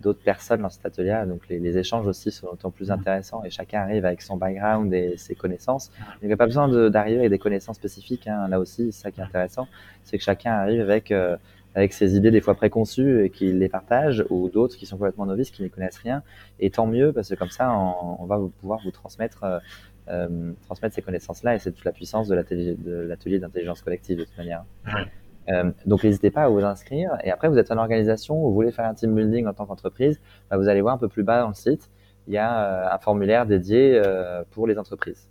d'autres personnes dans cet atelier, donc les, échanges aussi sont autant plus mmh. intéressants et chacun arrive avec son background et ses connaissances. Il n'y a pas besoin d'arriver avec des connaissances spécifiques. Hein. Là aussi, c'est ça qui est intéressant, c'est que chacun arrive avec avec ses idées des fois préconçues et qui les partagent, ou d'autres qui sont complètement novices, qui ne connaissent rien. Et tant mieux, parce que comme ça, on, va pouvoir vous transmettre, euh, euh, transmettre ces connaissances-là, et c'est toute la puissance de l'atelier d'intelligence collective de toute manière. Euh, donc n'hésitez pas à vous inscrire. Et après, vous êtes en organisation, vous voulez faire un team building en tant qu'entreprise, bah, vous allez voir un peu plus bas dans le site, il y a un formulaire dédié pour les entreprises.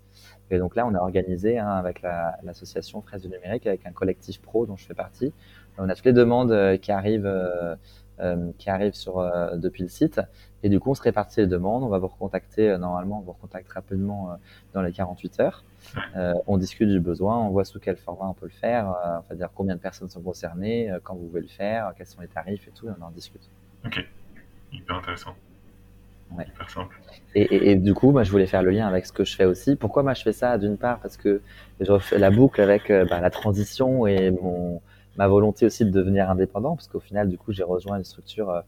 Et donc là, on a organisé hein, avec l'association Fraise du numérique, avec un collectif pro dont je fais partie, on a toutes les demandes euh, qui arrivent, euh, euh, qui arrivent sur, depuis le site. Et du coup, on se répartit les demandes. On va vous recontacter, normalement, on vous recontacte rapidement dans les 48 heures. on discute du besoin, on voit sous quel format on peut le faire, on va dire combien de personnes sont concernées, quand vous voulez le faire, quels sont les tarifs et tout, et on en discute. Ok, hyper intéressant. Hyper simple. Et, du coup, moi, je voulais faire le lien avec ce que je fais aussi. Pourquoi moi je fais ça D'une part, parce que je refais la boucle avec bah, la transition et mon, ma volonté aussi de devenir indépendant, parce qu'au final, du coup, j'ai rejoint une structure euh,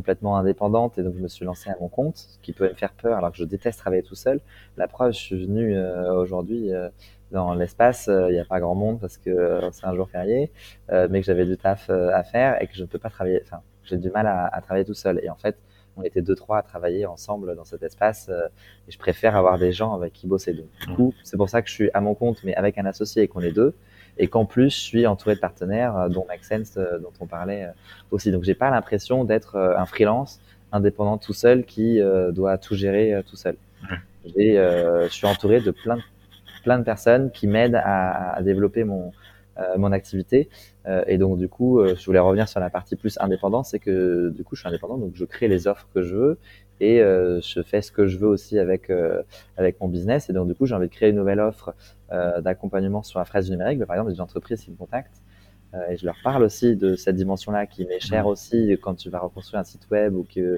complètement indépendante et donc je me suis lancé à mon compte, ce qui peut me faire peur alors que je déteste travailler tout seul. La preuve, je suis venu euh, aujourd'hui euh, dans l'espace, il n'y a pas grand monde parce que c'est un jour férié, mais que j'avais du taf à faire et que je ne peux pas travailler, enfin, j'ai du mal à, à, travailler tout seul. Et en fait, on était deux, trois à travailler ensemble dans cet espace et je préfère avoir des gens avec qui bosser. Donc, du coup, c'est pour ça que je suis à mon compte, mais avec un associé et qu'on est deux et qu'en plus je suis entouré de partenaires euh, dont Maxence euh, dont on parlait euh, aussi. Donc j'ai pas l'impression d'être un freelance indépendant tout seul qui doit tout gérer tout seul. je suis entouré de plein de, plein de personnes qui m'aident à, à, développer mon mon activité et donc du coup je voulais revenir sur la partie plus indépendante c'est que du coup je suis indépendant donc je crée les offres que je veux et euh, je fais ce que je veux aussi avec euh, avec mon business. Et donc du coup j'ai envie de créer une nouvelle offre euh, d'accompagnement sur la fraise numérique. Par exemple des entreprises qui me contactent et je leur parle aussi de cette dimension-là qui m'est chère aussi. Quand tu vas reconstruire un site web ou que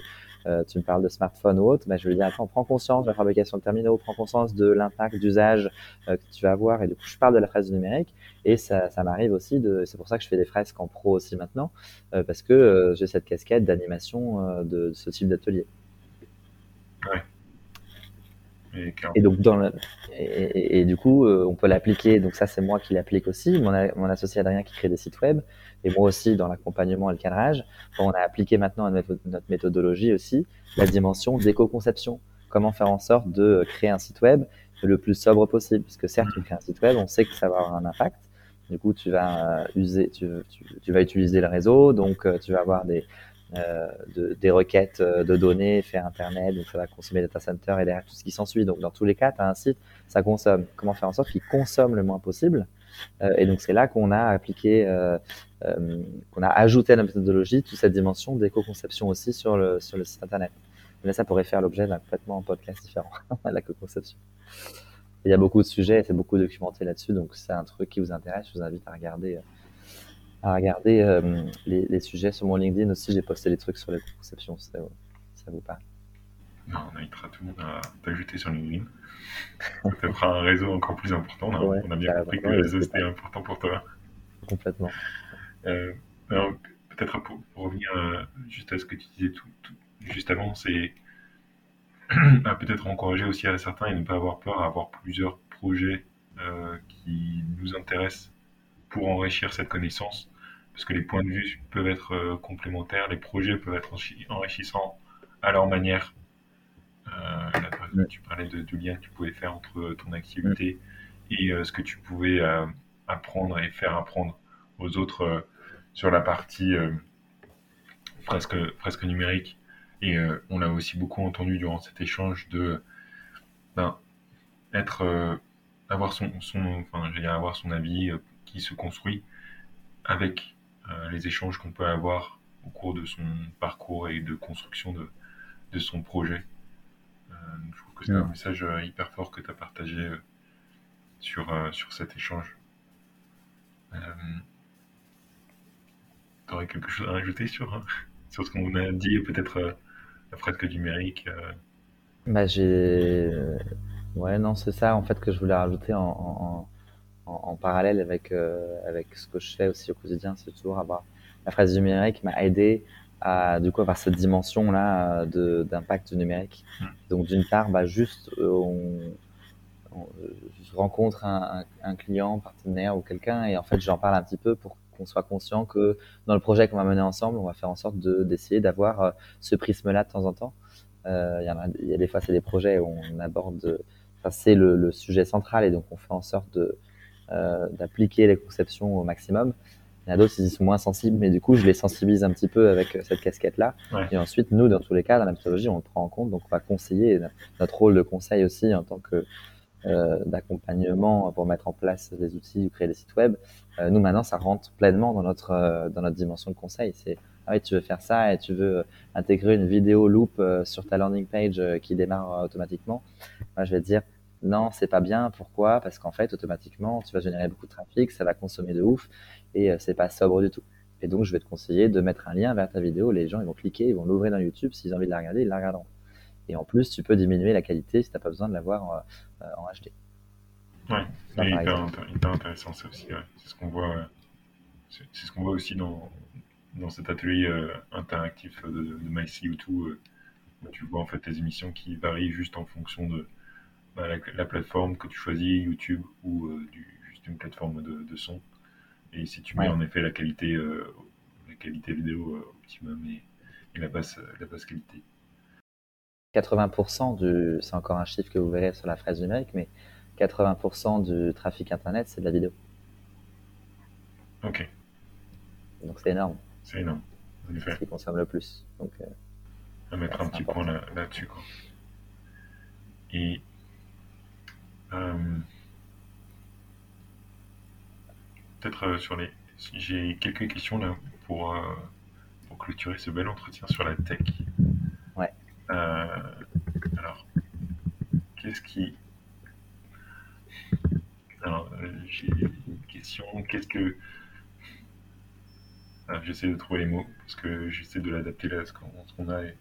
tu me parles de smartphone ou autre, bah, je lui dis attends, prends conscience de la fabrication de terminaux, prends conscience de l'impact d'usage que tu vas avoir. Et du coup je parle de la fraise numérique. Et ça, ça m'arrive aussi de, c'est pour ça que je fais des fresques en pro aussi maintenant parce que j'ai cette casquette d'animation de ce type d'atelier. Et, donc dans et, du coup, euh, on peut l'appliquer. Donc ça, c'est moi qui l'applique aussi. Mon, mon, associé Adrien qui crée des sites web et moi aussi dans l'accompagnement et le cadrage. on a appliqué maintenant à notre, méthodologie aussi la dimension d'éco-conception. Comment faire en sorte de créer un site web le plus sobre possible, parce que certes, tu crées un site web, on sait que ça va avoir un impact. Du coup, tu vas user, tu, tu vas utiliser le réseau, donc euh, tu vas avoir des, euh, de, des requêtes euh, de données, faire Internet, donc ça va consommer data center et derrière tout ce qui s'ensuit. Donc dans tous les cas, tu as un site, ça consomme. Comment faire en sorte qu'il consomme le moins possible? Euh, Et donc c'est là qu'on a appliqué, qu'on a ajouté à la méthodologie toute cette dimension d'éco-conception aussi sur le, sur le site Internet. Mais ça pourrait faire l'objet d'un complètement podcast différent, la co-conception. Il y a beaucoup de sujets, c'est beaucoup documenté là-dessus, donc c'est un truc qui vous intéresse, je vous invite à regarder à regarder euh, les, les, sujets sur mon LinkedIn aussi. J'ai posté des trucs sur les conceptions, ça, ça vous parle. Non, on invitera tout le monde à t'ajouter sur LinkedIn. ça fera un réseau encore plus important. On a, bien compris que le réseau c'était important pour toi. Complètement. Euh, peut-être pour, revenir euh, juste à ce que tu disais tout, juste avant, c'est peut-être encourager aussi à certains et ne pas avoir peur à avoir plusieurs projets euh, qui nous intéressent pour enrichir cette connaissance parce que les points de vue peuvent être euh, complémentaires, les projets peuvent être enrichissants à leur manière. Euh, tu parlais de, du lien que tu pouvais faire entre ton activité et euh, ce que tu pouvais apprendre et faire apprendre aux autres sur la partie presque, presque numérique. Et on l'a aussi beaucoup entendu durant cet échange de ben, être, avoir son, son, enfin, avoir son avis qui se construit avec les échanges qu'on peut avoir au cours de son parcours et de construction de, de son projet. je trouve que c'est un message hyper fort que tu as partagé sur, sur cet échange. tu aurais quelque chose à rajouter sur, sur ce qu'on a dit, peut-être la fresque numérique bah, j'ai. Ouais, non, c'est ça en fait que je voulais rajouter en, en, parallèle avec, euh, avec ce que je fais aussi au quotidien. C'est toujours avoir. La phrase numérique m'a aidé à du coup avoir cette dimension là d'impact numérique. Hmm. Donc d'une part, bah, juste euh, on, je rencontre un, un, client, partenaire ou quelqu'un et en fait j'en parle un petit peu pour qu'on soit conscient que dans le projet qu'on va mener ensemble, on va faire en sorte d'essayer d'avoir euh, ce prisme-là de temps en temps. Euh, il y, a, y, a des fois, c'est des projets où on aborde, enfin, c'est le, le, sujet central et donc on fait en sorte de, euh, d'appliquer les conceptions au maximum. Il y en a d'autres qui sont moins sensibles, mais du coup, je les sensibilise un petit peu avec cette casquette-là. Et ensuite, nous, dans tous les cas, dans la méthodologie, on le prend en compte. Donc, on va conseiller. Notre rôle de conseil aussi, en tant que euh, d'accompagnement pour mettre en place les outils ou créer des sites web, euh, nous, maintenant, ça rentre pleinement dans notre, euh, dans notre dimension de conseil. C'est ah oui, tu veux faire ça et tu veux euh, intégrer une vidéo loop euh, sur ta landing page euh, qui démarre automatiquement. Moi, je vais te dire non, c'est pas bien. Pourquoi? Parce qu'en fait, automatiquement, tu vas générer beaucoup de trafic, ça va consommer de ouf et c'est pas sobre du tout. Et donc, je vais te conseiller de mettre un lien vers ta vidéo. Les gens, ils vont cliquer, ils vont l'ouvrir dans YouTube. S'ils ont envie de la regarder, ils la regarderont. Et en plus, tu peux diminuer la qualité si tu n'as pas besoin de l'avoir en HD. Ouais, c'est hyper, intéressant ça aussi. C'est ce qu'on voit, c'est ce qu'on voit aussi dans, dans cet atelier euh, interactif de, de MyCO2, euh, tu vois en fait tes émissions qui varient juste en fonction de bah, la, plateforme que tu choisis, YouTube ou euh, du, juste une plateforme de, son. Et si tu mets en effet la qualité, la qualité vidéo optimum et, la, basse, la basse qualité. 80% du, c'est encore un chiffre que vous verrez sur la phrase numérique, mais 80% du trafic internet, c'est de la vidéo. Ok. Donc c'est énorme. C'est énorme, effet. Ce qui consomme le plus. Donc, euh, à mettre un petit point là-dessus. Et euh, peut-être euh, sur les. J'ai quelques questions là pour, pour clôturer ce bel entretien sur la tech. Ouais. alors, qu'est-ce qui. Alors, j'ai une question. Qu'est-ce que ah, j'essaie de trouver les mots parce que j'essaie de l'adapter à ce qu'on a et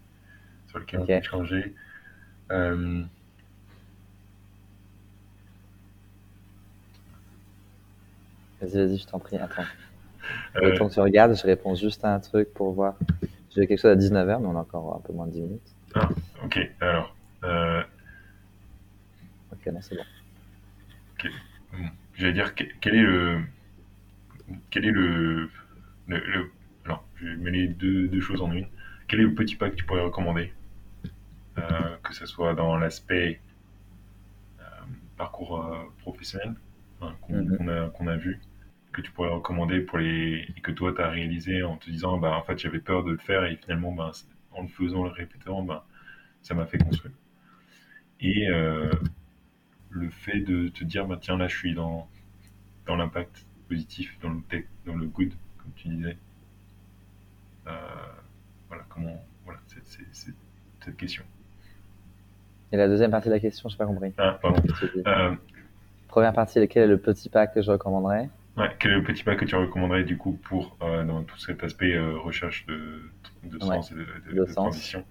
sur lequel on peut changer. Euh, vas-y, vas-y, je t'en prie, attends. Euh... que tu regardes, je réponds juste à un truc pour voir. J'ai quelque chose à 19h, mais on a encore un peu moins de 10 minutes. Ah, ok, alors. Euh... Ok, non, c'est bon. Ok. J'allais dire, quel est le. Quel est le le, alors, je vais mêler deux, deux, choses en une. Quel est le petit pas que tu pourrais recommander euh, Que ce soit dans l'aspect euh, parcours professionnel hein, mhm. qu'on a, a, vu, que tu pourrais recommander pour les, et que toi tu as réalisé en te disant bah, en fait j'avais peur de le faire et finalement bah, en le faisant, le répétant, bah, ça m'a fait construire. Et le fait de te dire bah, tiens là je suis dans, dans l'impact positif, dans le tech, dans le good comme tu disais. Euh, voilà, comment. Voilà, c'est cette question. Et la deuxième partie de la question, je n'ai pas compris. Ah, pardon. Euh, Première partie, quel est le petit pas que je recommanderais? Ouais, Quel est le petit pas que tu recommanderais du coup pour euh, dans tout cet aspect recherche de, de sens et de, de, de transition?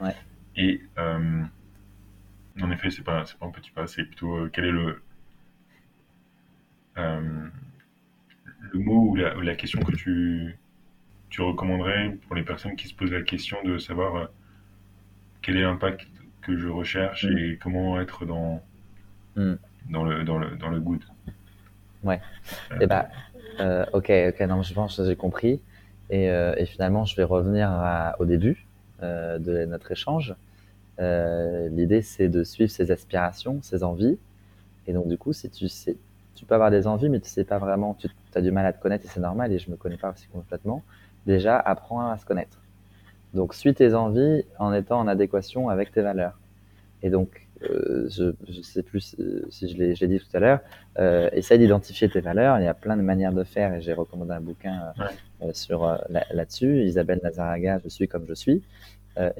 Ouais. Et en effet, c'est pas pas un petit pas, c'est plutôt quel est le le mot ou la, question que tu, tu recommanderais pour les personnes qui se posent la question de savoir euh, quel est l'impact que je recherche mm. et comment être dans, mm. dans, le, dans, le, dans le good? Ouais. Euh. Eh ben, euh, ok, ok, non, je pense que j'ai compris. Et, et, finalement, je vais revenir au début de notre échange. L'idée, c'est de suivre ses aspirations, ses envies. Et donc, du coup, si tu sais, tu peux avoir des envies, mais tu sais pas vraiment, tu as du mal à te connaître et c'est normal et je me connais pas aussi complètement. Déjà, apprends à se connaître. Donc, suis tes envies en étant en adéquation avec tes valeurs. Et donc, euh, je ne sais plus si, je l'ai dit tout à l'heure, euh, essaye d'identifier tes valeurs. Il y a plein de manières de faire et j'ai recommandé un bouquin euh, sur là-dessus. Isabelle Nazaraga, je suis comme je suis.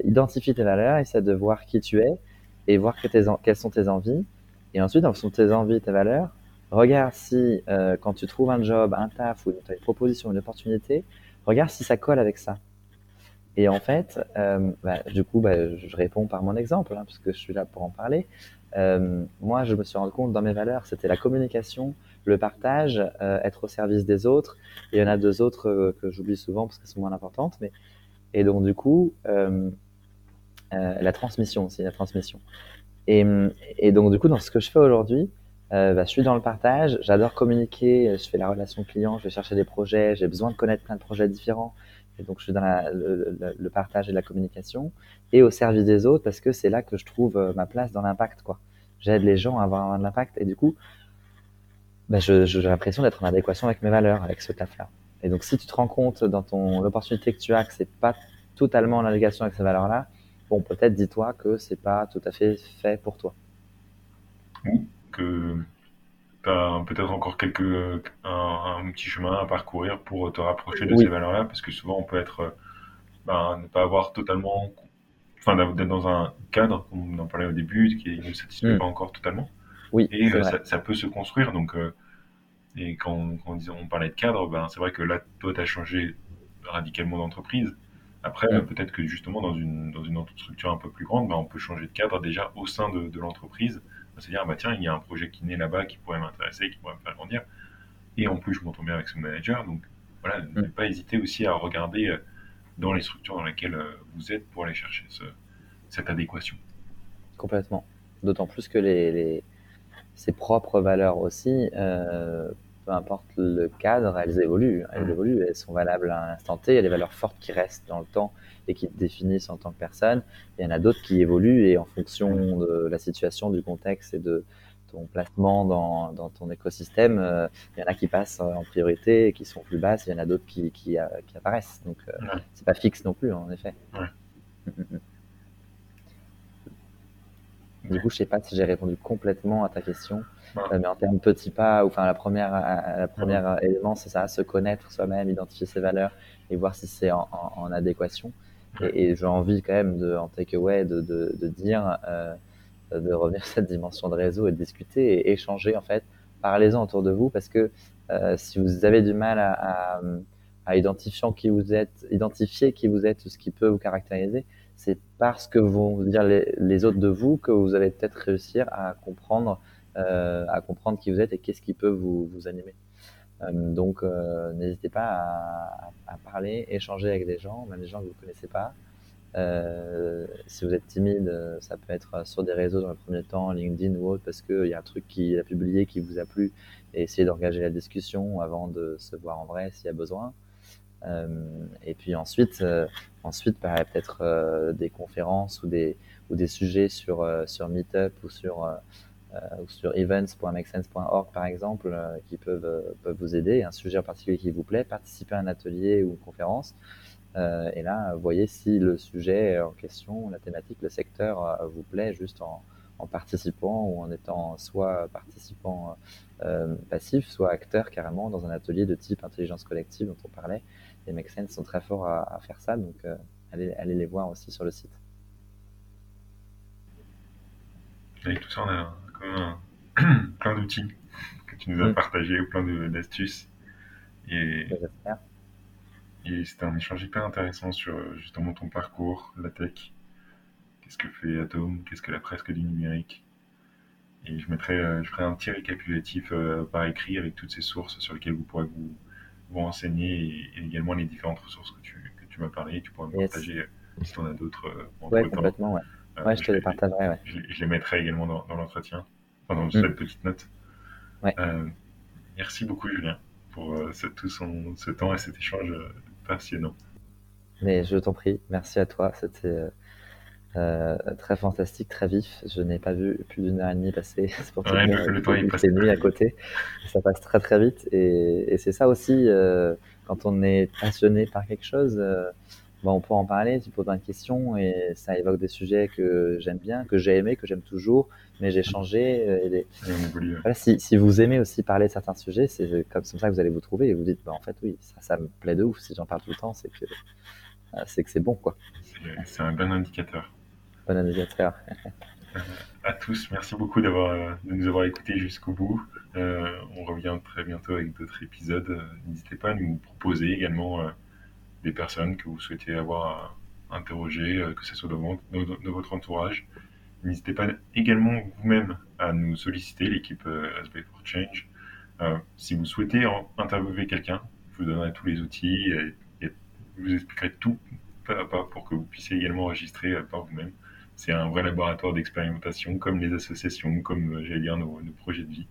identifie tes valeurs, essaie de voir qui tu es et voir que tes quelles sont tes envies. Et ensuite, en fonction de tes envies et tes valeurs, regarde si quand tu trouves un job, un taf ou une proposition, une opportunité, regarde si ça colle avec ça. Et en fait, euh, bah, du coup, bah, je réponds par mon exemple, hein, parce je suis là pour en parler. Euh, moi, je me suis rendu compte dans mes valeurs, c'était la communication, le partage, euh, être au service des autres. Il y en a deux autres euh, que j'oublie souvent parce qu'elles sont moins importantes. Mais... Et donc, du coup, euh, euh, la transmission aussi, la transmission. Et, et, donc, du coup, dans ce que je fais aujourd'hui, bah, je suis dans le partage, j'adore communiquer, je fais la relation client, je vais chercher des projets, j'ai besoin de connaître plein de projets différents. Et donc, je suis dans le, partage et la communication et au service des autres parce que c'est là que je trouve euh, ma place dans l'impact. quoi. J'aide les gens à avoir de l'impact et du coup, bah, j'ai l'impression d'être en adéquation avec mes valeurs, avec ce taf-là. Et donc, si tu te rends compte dans ton l'opportunité que tu as que c'est pas totalement en adéquation avec ces valeurs-là, bon, peut-être dis-toi que c'est pas tout à fait fait pour toi. Que tu as peut-être encore quelques, un, petit chemin à parcourir pour te rapprocher de ces valeurs-là, parce que souvent on peut être, ben, ne pas avoir totalement, enfin d'être dans un cadre, comme on en parlait au début, qui ne nous satisfait mm. pas encore totalement. Oui, et euh, ça, peut se construire. Donc, euh, et quand, quand on, parlait de cadre, ben, c'est vrai que là, toi, tu as changé radicalement d'entreprise. Après, mm. peut-être que justement, dans une, dans une structure un peu plus grande, ben, on peut changer de cadre déjà au sein de, de l'entreprise se dire, bah tiens, il y a un projet qui naît là-bas qui pourrait m'intéresser, qui pourrait me faire grandir. Et en plus, je m'entends bien avec son manager. Donc voilà, ne pas hésiter aussi à regarder euh, dans les structures dans lesquelles euh, vous êtes pour aller chercher cette adéquation. Complètement. D'autant plus que les, les, ses propres valeurs aussi, euh, peu importe le cadre, elles évoluent. Elles mm. évoluent, elles sont valables à un instant T. Il y a des valeurs fortes qui restent dans le temps et qui te définissent en tant que personne. Il y en a d'autres qui évoluent et en fonction de la situation, du contexte et de ton placement dans, dans ton écosystème, euh, il y en a qui passent en priorité et qui sont plus basses, il y en a d'autres qui, qui, euh, qui, apparaissent. Donc, euh, c'est pas fixe non plus, en effet. Du coup, je sais pas si j'ai répondu complètement à ta question, mais en termes petits pas, enfin la première, la première élément, c'est ça, se connaître soi-même, identifier ses valeurs et voir si c'est en, en, adéquation. Et, j'ai envie quand même de, en takeaway de, de, de dire, euh, de revenir sur cette dimension de réseau et de discuter et échanger en fait. Parlez-en autour de vous parce que euh, si vous avez du mal à, à, à, identifier qui vous êtes, identifier qui vous êtes, ce qui peut vous caractériser, c'est parce que vont dire les, les, autres de vous que vous allez peut-être réussir à comprendre, euh, à comprendre qui vous êtes et qu'est-ce qui peut vous, vous animer. Euh, donc, euh, n'hésitez pas à, parler, échanger avec des gens, même des gens que vous ne connaissez pas. Euh, si vous êtes timide, ça peut être sur des réseaux dans le premier temps, LinkedIn ou autre, parce qu'il y a un truc qui a publié qui vous a plu, et essayez d'engager la discussion avant de se voir en vrai s'il y a besoin. Euh, et puis ensuite, euh, ensuite peut-être des conférences ou des, ou des sujets sur, sur Meetup ou sur euh, ou sur events.makesense.org par exemple, euh, qui peuvent, euh, peuvent vous aider, un sujet en particulier qui vous plaît, participer à un atelier ou une conférence. et là, voyez si le sujet en question, la thématique, le secteur vous plaît juste en, participant ou en étant soit participant euh, passif, soit acteur carrément dans un atelier de type intelligence collective dont on parlait. Les Make Sense sont très forts à, faire ça, donc euh, allez, allez, les voir aussi sur le site. Avec tout ça, on a plein d'outils que tu nous as partagés, plein d'astuces. Et, et c'était un échange hyper intéressant sur justement ton parcours, la tech. Qu'est-ce que fait Atom? Qu'est-ce que la presque du numérique? Et je mettrai, euh, je ferai un petit récapitulatif euh, par écrit avec toutes ces sources sur lesquelles vous pourrez vous, vous renseigner et, également les différentes ressources que tu, que tu m'as parlé. Tu pourras me partager euh, si tu en as d'autres. ouais, complètement, ouais. Euh, ouais, je te les partagerai. Ouais. Je, je, les mettrai également dans, dans l'entretien, enfin, dans mm. cette petite note. Ouais. Euh, merci beaucoup, Julien, pour euh, ce, tout son, ce temps et cet échange passionnant. Mais je t'en prie, merci à toi. C'était euh, très fantastique, très vif. Je n'ai pas vu plus d'une heure et demie passer. C'est pour ouais, le, le temps il passe nuit à côté. Ça passe très très vite. Et, et c'est ça aussi, quand on est passionné par quelque chose bah, on peut en parler, tu poses une question et ça évoque des sujets que j'aime bien, que j'ai aimé, que j'aime toujours, mais j'ai changé. Euh, et voilà, si, si, vous aimez aussi parler de certains sujets, c'est comme ça que vous allez vous trouver et vous dites, bah, en fait, oui, ça, ça me plaît de ouf. Si j'en parle tout le temps, c'est que euh, c'est que c'est bon, quoi. C'est un bon indicateur. Bon indicateur. à tous, merci beaucoup d'avoir de nous avoir écoutés jusqu'au bout. Euh, on revient très bientôt avec d'autres épisodes. N'hésitez pas à nous proposer également des personnes que vous souhaitez avoir interrogées, euh, que ce soit dans, votre entourage. N'hésitez pas également vous-même à nous solliciter, l'équipe euh, SB for Change. Euh, si vous souhaitez interviewer quelqu'un, je vous donnerai tous les outils et, je vous expliquerai tout pas à pas pour que vous puissiez également enregistrer par vous-même. C'est un vrai laboratoire d'expérimentation, comme les associations, comme j'allais dire nos, projets de vie.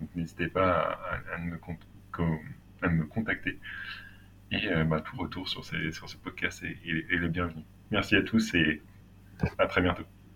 Donc n'hésitez pas à, me, contacter. Et euh, bah, tout retour sur, ce podcast est le bienvenu. Merci à tous et à très bientôt.